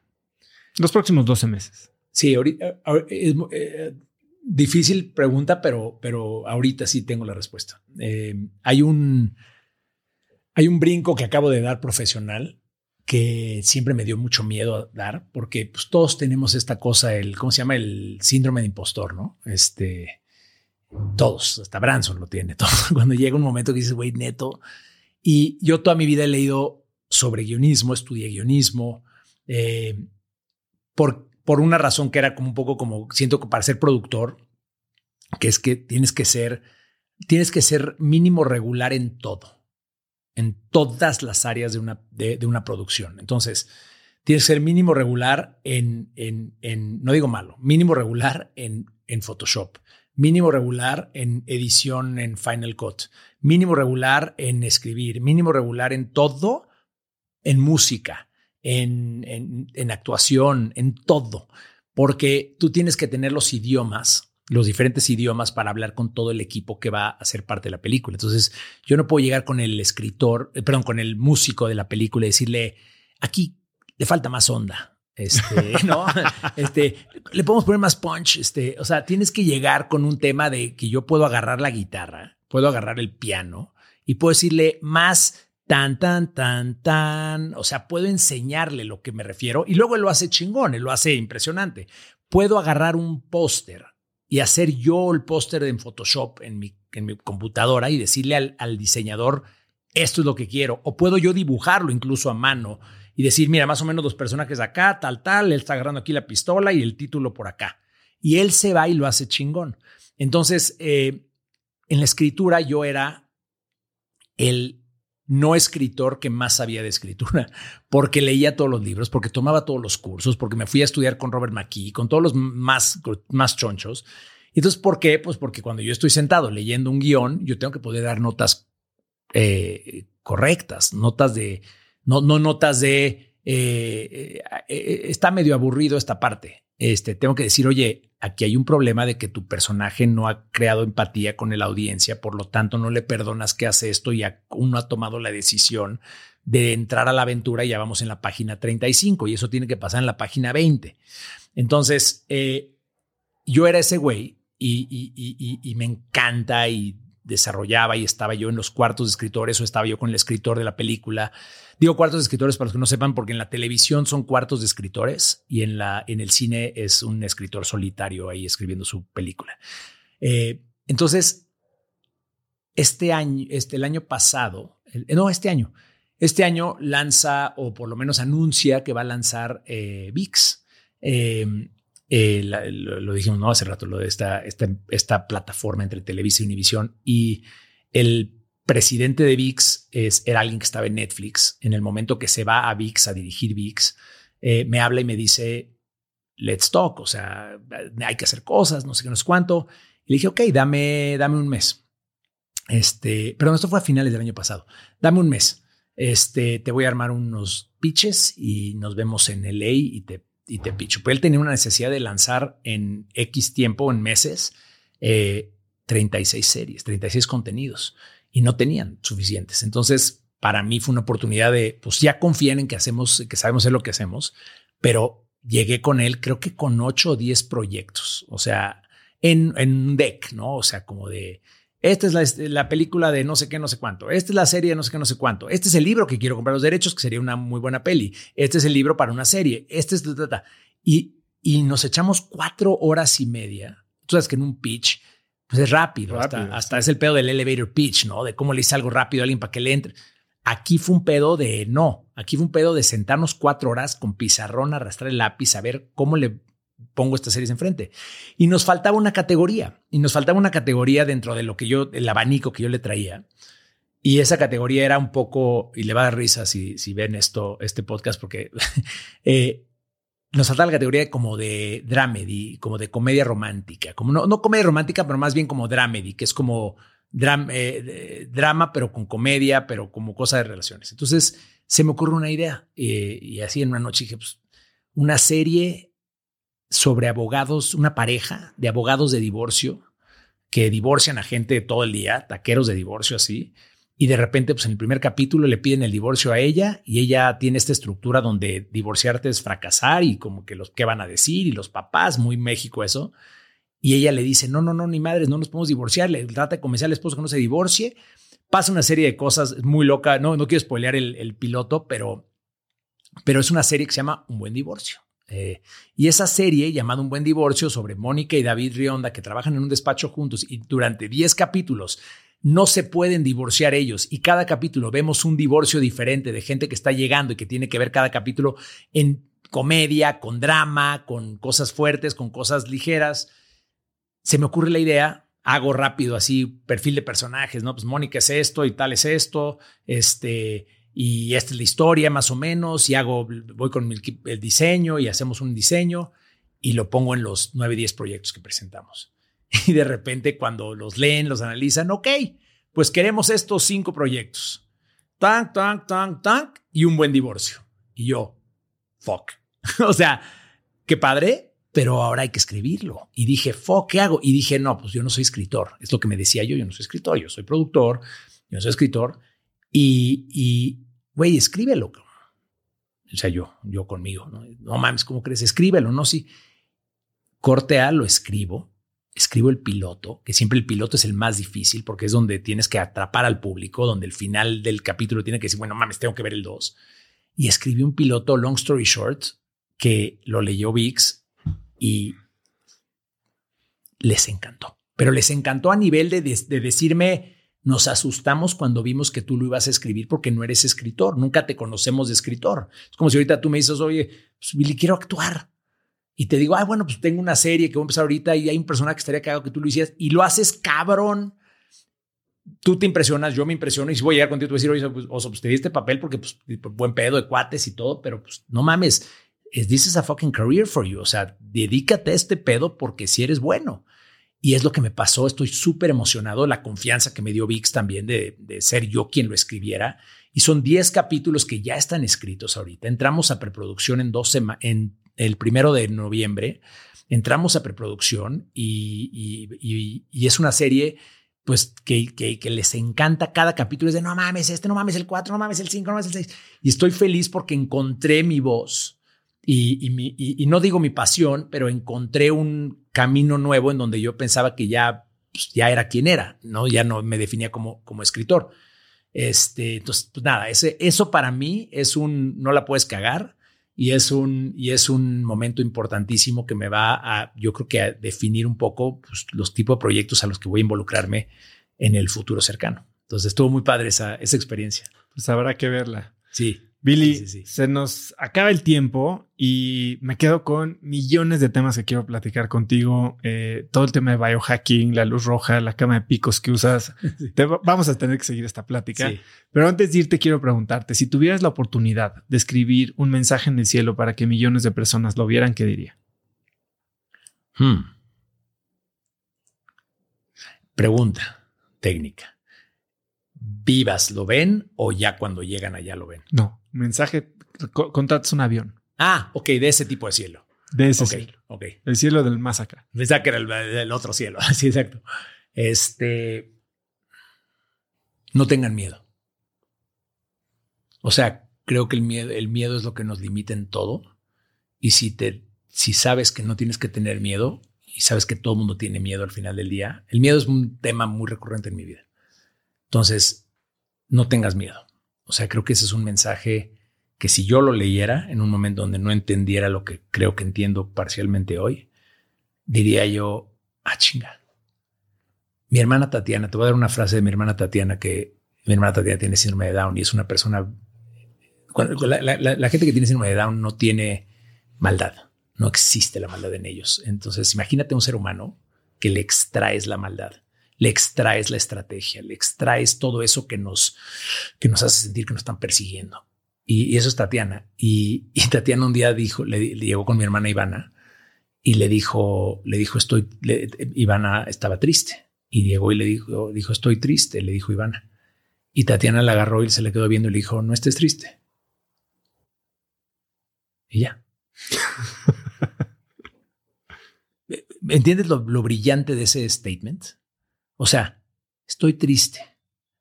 Los próximos 12 meses. Sí, ahorita es eh, difícil pregunta, pero, pero ahorita sí tengo la respuesta. Eh, hay un hay un brinco que acabo de dar profesional que siempre me dio mucho miedo dar, porque pues, todos tenemos esta cosa, el, ¿cómo se llama? El síndrome de impostor, ¿no? Este, todos, hasta Branson lo tiene, todo. Cuando llega un momento que dices, güey, neto. Y yo toda mi vida he leído sobre guionismo, estudié guionismo, eh, por, por una razón que era como un poco como, siento que para ser productor, que es que tienes que ser, tienes que ser mínimo regular en todo en todas las áreas de una, de, una producción. Entonces, tienes que ser mínimo regular en, en, en, no digo malo, mínimo regular en, en Photoshop, mínimo regular en edición en Final Cut, mínimo regular en escribir, mínimo regular en todo, en música, en, en, en actuación, en todo, porque tú tienes que tener los idiomas los diferentes idiomas para hablar con todo el equipo que va a ser parte de la película. Entonces, yo no puedo llegar con el escritor, eh, perdón, con el músico de la película y decirle, aquí le falta más onda. Este, ¿no? Este, le podemos poner más punch. Este, o sea, tienes que llegar con un tema de que yo puedo agarrar la guitarra, puedo agarrar el piano y puedo decirle más tan, tan, tan, tan. O sea, puedo enseñarle lo que me refiero y luego él lo hace chingón, él lo hace impresionante. Puedo agarrar un póster y hacer yo el póster en Photoshop en mi, en mi computadora y decirle al, al, diseñador, esto es lo que quiero. O puedo yo dibujarlo incluso a mano y decir, mira, más o menos los personajes acá, tal, tal, él está agarrando aquí la pistola y el título por acá. Y él se va y lo hace chingón. Entonces, eh, en la escritura yo era el no escritor que más sabía de escritura, porque leía todos los libros, porque tomaba todos los cursos, porque me fui a estudiar con Robert McKee, con todos los más, más chonchos. Entonces, ¿por qué? Pues porque cuando yo estoy sentado leyendo un guion, yo tengo que poder dar notas eh, correctas, notas de, no, no notas de, eh, eh, está medio aburrido esta parte. Este, tengo que decir, oye, aquí hay un problema de que tu personaje no ha creado empatía con la audiencia, por lo tanto no le perdonas que hace esto y uno ha tomado la decisión de entrar a la aventura y ya vamos en la página 35 y eso tiene que pasar en la página 20. Entonces, yo era ese güey y, me encanta y desarrollaba y estaba yo en los cuartos de escritores o estaba yo con el escritor de la película. Digo cuartos de escritores para los que no sepan, porque en la televisión son cuartos de escritores y en, la, en el cine es un escritor solitario ahí escribiendo su película. Eh, entonces, este año, este, el año pasado, no, este año, este año lanza o por lo menos anuncia que va a lanzar eh, VIX. Eh, eh, lo, dijimos ¿no? hace rato, lo de esta, esta, plataforma entre Televisa y Univisión. Y el presidente de VIX es, era alguien que estaba en Netflix. En el momento que se va a VIX a dirigir VIX, eh, me habla y me dice, let's talk, o sea, hay que hacer cosas, no sé qué, no sé cuánto. Y le dije, ok, dame, dame un mes. Este, pero esto fue a finales del año pasado. Dame un mes. Este, te voy a armar unos pitches y nos vemos en LA y te y te picho. Pues él tenía una necesidad de lanzar en X tiempo, en meses, 36 eh, series, 36 contenidos y no tenían suficientes. Entonces, para mí fue una oportunidad de, pues ya confían en que hacemos, que sabemos hacer lo que hacemos, pero llegué con él, creo que con 8 o 10 proyectos, o sea, en, en un deck, ¿no? O sea, como de, esta es la, película de no sé qué, no sé cuánto. Esta es la serie de no sé qué, no sé cuánto. Este es el libro que quiero comprar los derechos, que sería una muy buena peli. Este es el libro para una serie. Este es... Y, y nos echamos cuatro horas y media. Tú sabes que en un pitch, pues es rápido. hasta, es el pedo del elevator pitch, ¿no? De cómo le hice algo rápido a alguien para que le entre. Aquí fue un pedo de no. Aquí fue un pedo de sentarnos cuatro horas con pizarrón, arrastrar el lápiz, a ver cómo le pongo estas series enfrente. Y nos faltaba una categoría, y nos faltaba una categoría dentro de lo que yo, el abanico que yo le traía. Y esa categoría era un poco, y le va a dar risa si, si ven esto, este podcast, porque eh, nos faltaba la categoría como de dramedy, como de comedia romántica, como no, no comedia romántica, pero más bien como dramedy, que es como eh, drama, pero con comedia, pero como cosa de relaciones. Entonces se me ocurre una idea eh, y así en una noche dije, pues, una serie sobre abogados, una pareja de abogados de divorcio que divorcian a gente todo el día, taqueros de divorcio así, y de repente, pues en el primer capítulo le piden el divorcio a ella y ella tiene esta estructura donde divorciarte es fracasar y como que los que van a decir y los papás, muy México eso. Y ella le dice, no, no, no, ni madres, no nos podemos divorciar, le trata de convencer al esposo que no se divorcie. Pasa una serie de cosas muy loca, no, no quiero spoilear el, el piloto, pero, pero es una serie que se llama Un buen divorcio. Eh, y esa serie llamada Un buen divorcio sobre Mónica y David Rionda que trabajan en un despacho juntos y durante 10 capítulos no se pueden divorciar ellos y cada capítulo vemos un divorcio diferente de gente que está llegando y que tiene que ver cada capítulo en comedia, con drama, con cosas fuertes, con cosas ligeras. Se me ocurre la idea, hago rápido así perfil de personajes, ¿no? Pues Mónica es esto y tal es esto, este, y esta es la historia más o menos, y hago, voy con el, diseño y hacemos un diseño y lo pongo en los 9, 10 proyectos que presentamos. Y de repente cuando los leen, los analizan, ok, pues queremos estos cinco proyectos. Tank, tank, tank, tank y un buen divorcio. Y yo, fuck. o sea, qué padre, pero ahora hay que escribirlo. Y dije, fuck, ¿qué hago? Y dije, no, pues yo no soy escritor. Es lo que me decía yo, yo no soy escritor, yo soy productor, yo no soy escritor. Y, y güey, escríbelo. O sea, yo, yo conmigo, ¿no? Mames, ¿cómo crees? Escríbelo, ¿no? Sí. Corte A, lo escribo, escribo el piloto, que siempre el piloto es el más difícil porque es donde tienes que atrapar al público, donde el final del capítulo tiene que decir, bueno, mames, tengo que ver el 2. Y escribí un piloto, long story short, que lo leyó VIX y les encantó. Pero les encantó a nivel de, de decirme, nos asustamos cuando vimos que tú lo ibas a escribir porque no eres escritor, nunca te conocemos de escritor. Es como si ahorita tú me dices, oye, pues, Billy, quiero actuar. Y te digo, ah, bueno, pues tengo una serie que voy a empezar ahorita y hay un personaje que estaría cagado que tú lo hicieras y lo haces cabrón. Tú te impresionas, yo me impresiono y si voy a llegar contigo, tú vas a decir, oye, pues, oso, pues te este papel porque, pues, buen pedo de cuates y todo, pero pues no mames, this is a fucking career for you. O sea, dedícate a este pedo porque si eres bueno. Y es lo que me pasó. Estoy súper emocionado. La confianza que me dio VIX también de, ser yo quien lo escribiera. Y son 10 capítulos que ya están escritos ahorita. Entramos a preproducción en, el primero de noviembre. Entramos a preproducción y, es una serie pues que, que, que, les encanta cada capítulo. Es de no mames, este no mames el 4, no mames el 5, no mames el 6. Y estoy feliz porque encontré mi voz y, y, y, no digo mi pasión, pero encontré un camino nuevo en donde yo pensaba que ya, pues, ya era quien era, ¿no? Ya no me definía como, como escritor. Este, entonces, pues nada, ese, eso para mí es un, no la puedes cagar y es un, y es un momento importantísimo que me va a, yo creo que a definir un poco pues, los tipos de proyectos a los que voy a involucrarme en el futuro cercano. Entonces, estuvo muy padre esa, esa experiencia. Pues habrá que verla. Sí. Billy, se nos acaba el tiempo y me quedo con millones de temas que quiero platicar contigo. Eh, todo el tema de biohacking, la luz roja, la cama de picos que usas. vamos a tener que seguir esta plática. Pero antes de irte, quiero preguntarte, si tuvieras la oportunidad de escribir un mensaje en el cielo para que millones de personas lo vieran, ¿qué diría? Hmm. Pregunta técnica. ¿Vivas lo ven o ya cuando llegan allá lo ven? No, mensaje, contratas un avión. Ah, ok, de ese tipo de cielo. De ese cielo. Ok. El cielo del más acá. Pensaba que era el, otro cielo. Sí, exacto. Este. No tengan miedo. O sea, creo que el miedo, el miedo es lo que nos limita en todo. Y si te, si sabes que no tienes que tener miedo y sabes que todo el mundo tiene miedo al final del día, el miedo es un tema muy recurrente en mi vida. Entonces, no tengas miedo. O sea, creo que ese es un mensaje que si yo lo leyera en un momento donde no entendiera lo que creo que entiendo parcialmente hoy, diría yo, ah, chinga. Mi hermana Tatiana, te voy a dar una frase de mi hermana Tatiana, que mi hermana Tatiana tiene síndrome de Down y es una persona... La, gente que tiene síndrome de Down no tiene maldad, no existe la maldad en ellos. Entonces, imagínate un ser humano que le extraes la maldad le extraes la estrategia, le extraes todo eso que nos, que nos hace sentir que nos están persiguiendo. Y, eso es Tatiana. Y, Tatiana un día dijo, le, llegó con mi hermana Ivana y le dijo, le dijo, estoy, Ivana estaba triste. Y llegó y le dijo, dijo, estoy triste, le dijo Ivana. Y Tatiana la agarró y se le quedó viendo y le dijo, no estés triste. Y ya. ¿Entiendes lo, lo brillante de ese statement? O sea, estoy triste.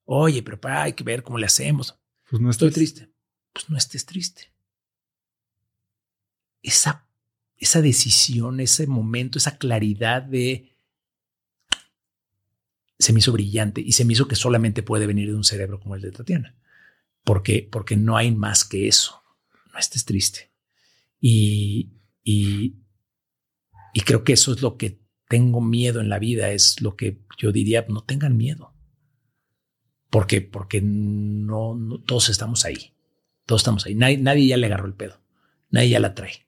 Oye, pero para, hay que ver cómo le hacemos. Pues no estoy triste. Pues no estés triste. Esa, esa decisión, ese momento, esa claridad de se me hizo brillante y se me hizo que solamente puede venir de un cerebro como el de Tatiana. Porque, porque no hay más que eso. No estés triste. Y, y, y creo que eso es lo que tengo miedo en la vida, es lo que yo diría, no tengan miedo. Porque, porque no, todos estamos ahí. Todos estamos ahí. Nadie, ya le agarró el pedo. Nadie ya la trae.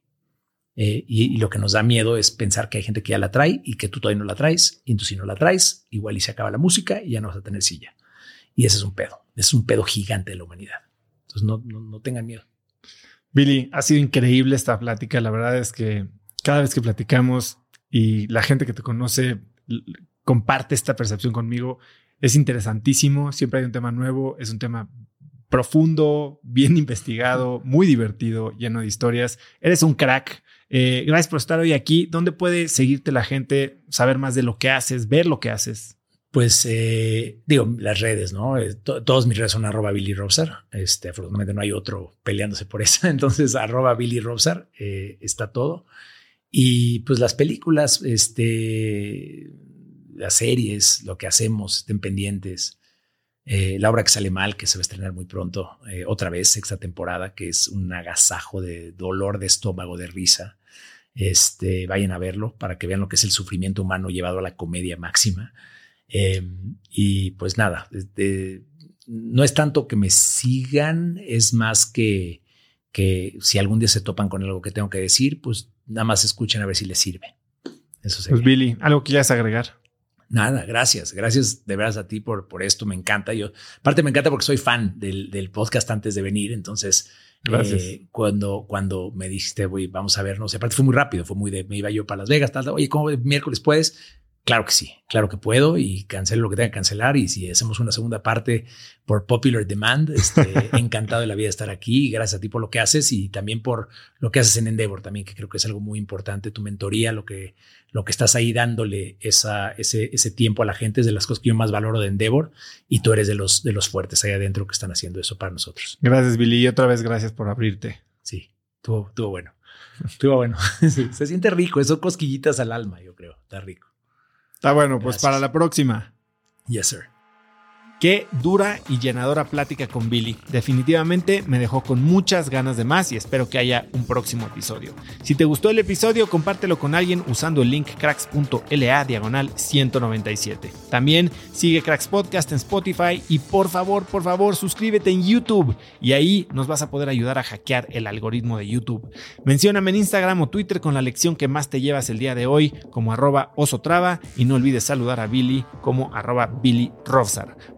Eh, y, lo que nos da miedo es pensar que hay gente que ya la trae y que tú todavía no la traes. Y entonces si no la traes, igual y se acaba la música y ya no vas a tener silla. Y ese es un pedo. Es un pedo gigante de la humanidad. Entonces no, no tengan miedo. Billy, ha sido increíble esta plática. La verdad es que cada vez que platicamos y la gente que te conoce comparte esta percepción conmigo. Es interesantísimo, siempre hay un tema nuevo, es un tema profundo, bien investigado, muy divertido, lleno de historias. Eres un crack. Eh, gracias por estar hoy aquí. ¿Dónde puede seguirte la gente, saber más de lo que haces, ver lo que haces? Pues eh, digo, las redes, ¿no? Eh, todos mis redes son arroba Billy Robsar. Este, afortunadamente no hay otro peleándose por eso. Entonces, arroba Billy Robsar, está todo. Y pues las películas, este, las series, lo que hacemos, estén pendientes. Eh, la obra que sale mal, que se va a estrenar muy pronto, eh, otra vez, sexta temporada, que es un agasajo de dolor de estómago, de risa. Este, vayan a verlo para que vean lo que es el sufrimiento humano llevado a la comedia máxima. Em, y pues nada, no es tanto que me sigan, es más que, que si algún día se topan con algo que tengo que decir, pues nada más escuchen a ver si les sirve. Eso sería. Pues Billy, ¿algo que quieras agregar? Nada, gracias. Gracias de veras a ti por, por esto. Me encanta. Yo, aparte, me encanta porque soy fan del, del podcast antes de venir. Entonces, eh, cuando, cuando me dijiste, voy, vamos a vernos, aparte fue muy rápido, fue muy de, me iba yo para Las Vegas, tal, oye, ¿cómo miércoles puedes? Claro que sí, claro que puedo y cancelo lo que tenga que cancelar. Y si hacemos una segunda parte por popular demand, este, encantado de la vida de estar aquí. Gracias a ti por lo que haces y también por lo que haces en Endeavor también, que creo que es algo muy importante. Tu mentoría, lo que, lo que estás ahí dándole esa, ese, ese tiempo a la gente es de las cosas que yo más valoro de Endeavor y tú eres de los, de los fuertes ahí adentro que están haciendo eso para nosotros. Gracias, Billy. Y otra vez gracias por abrirte. Sí, estuvo, estuvo bueno. Estuvo bueno. Se siente rico, eso cosquillitas al alma, yo creo. Está rico. Está bueno, pues para la próxima. Yes, sir. Qué dura y llenadora plática con Billy. Definitivamente me dejó con muchas ganas de más y espero que haya un próximo episodio. Si te gustó el episodio, compártelo con alguien usando el link cracks.la diagonal 197. También sigue Cracks Podcast en Spotify y por favor, por favor, suscríbete en YouTube y ahí nos vas a poder ayudar a hackear el algoritmo de YouTube. Mencióname en Instagram o Twitter con la lección que más te llevas el día de hoy como arroba osotrava y no olvides saludar a Billy como arroba Billy.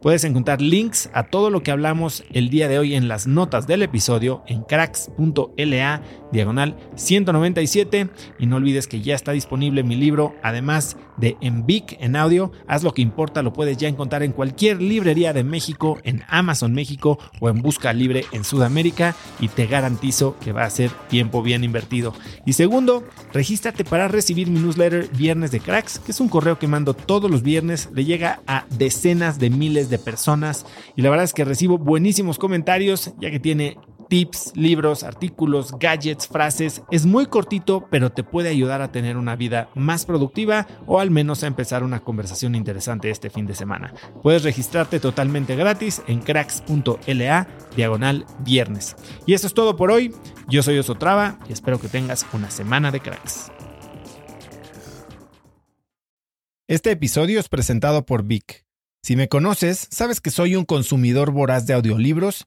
Puedes encontrar links a todo lo que hablamos el día de hoy en las notas del episodio en cracks.la diagonal 197 y no olvides que ya está disponible mi libro además de en Vic en audio. Haz lo que importa lo puedes ya encontrar en cualquier librería de México en Amazon México o en Busca Libre en Sudamérica y te garantizo que va a ser tiempo bien invertido. Y segundo regístrate para recibir mi newsletter Viernes de Cracks que es un correo que mando todos los viernes. Le llega a decenas de miles de personas y la verdad es que recibo buenísimos comentarios ya que tiene tips, libros, artículos, gadgets, frases. Es muy cortito, pero te puede ayudar a tener una vida más productiva o al menos a empezar una conversación interesante este fin de semana. Puedes registrarte totalmente gratis en cracks.la diagonal viernes. Y eso es todo por hoy. Yo soy Osotrava y espero que tengas una semana de cracks. Este episodio es presentado por Vic. Si me conoces, sabes que soy un consumidor voraz de audiolibros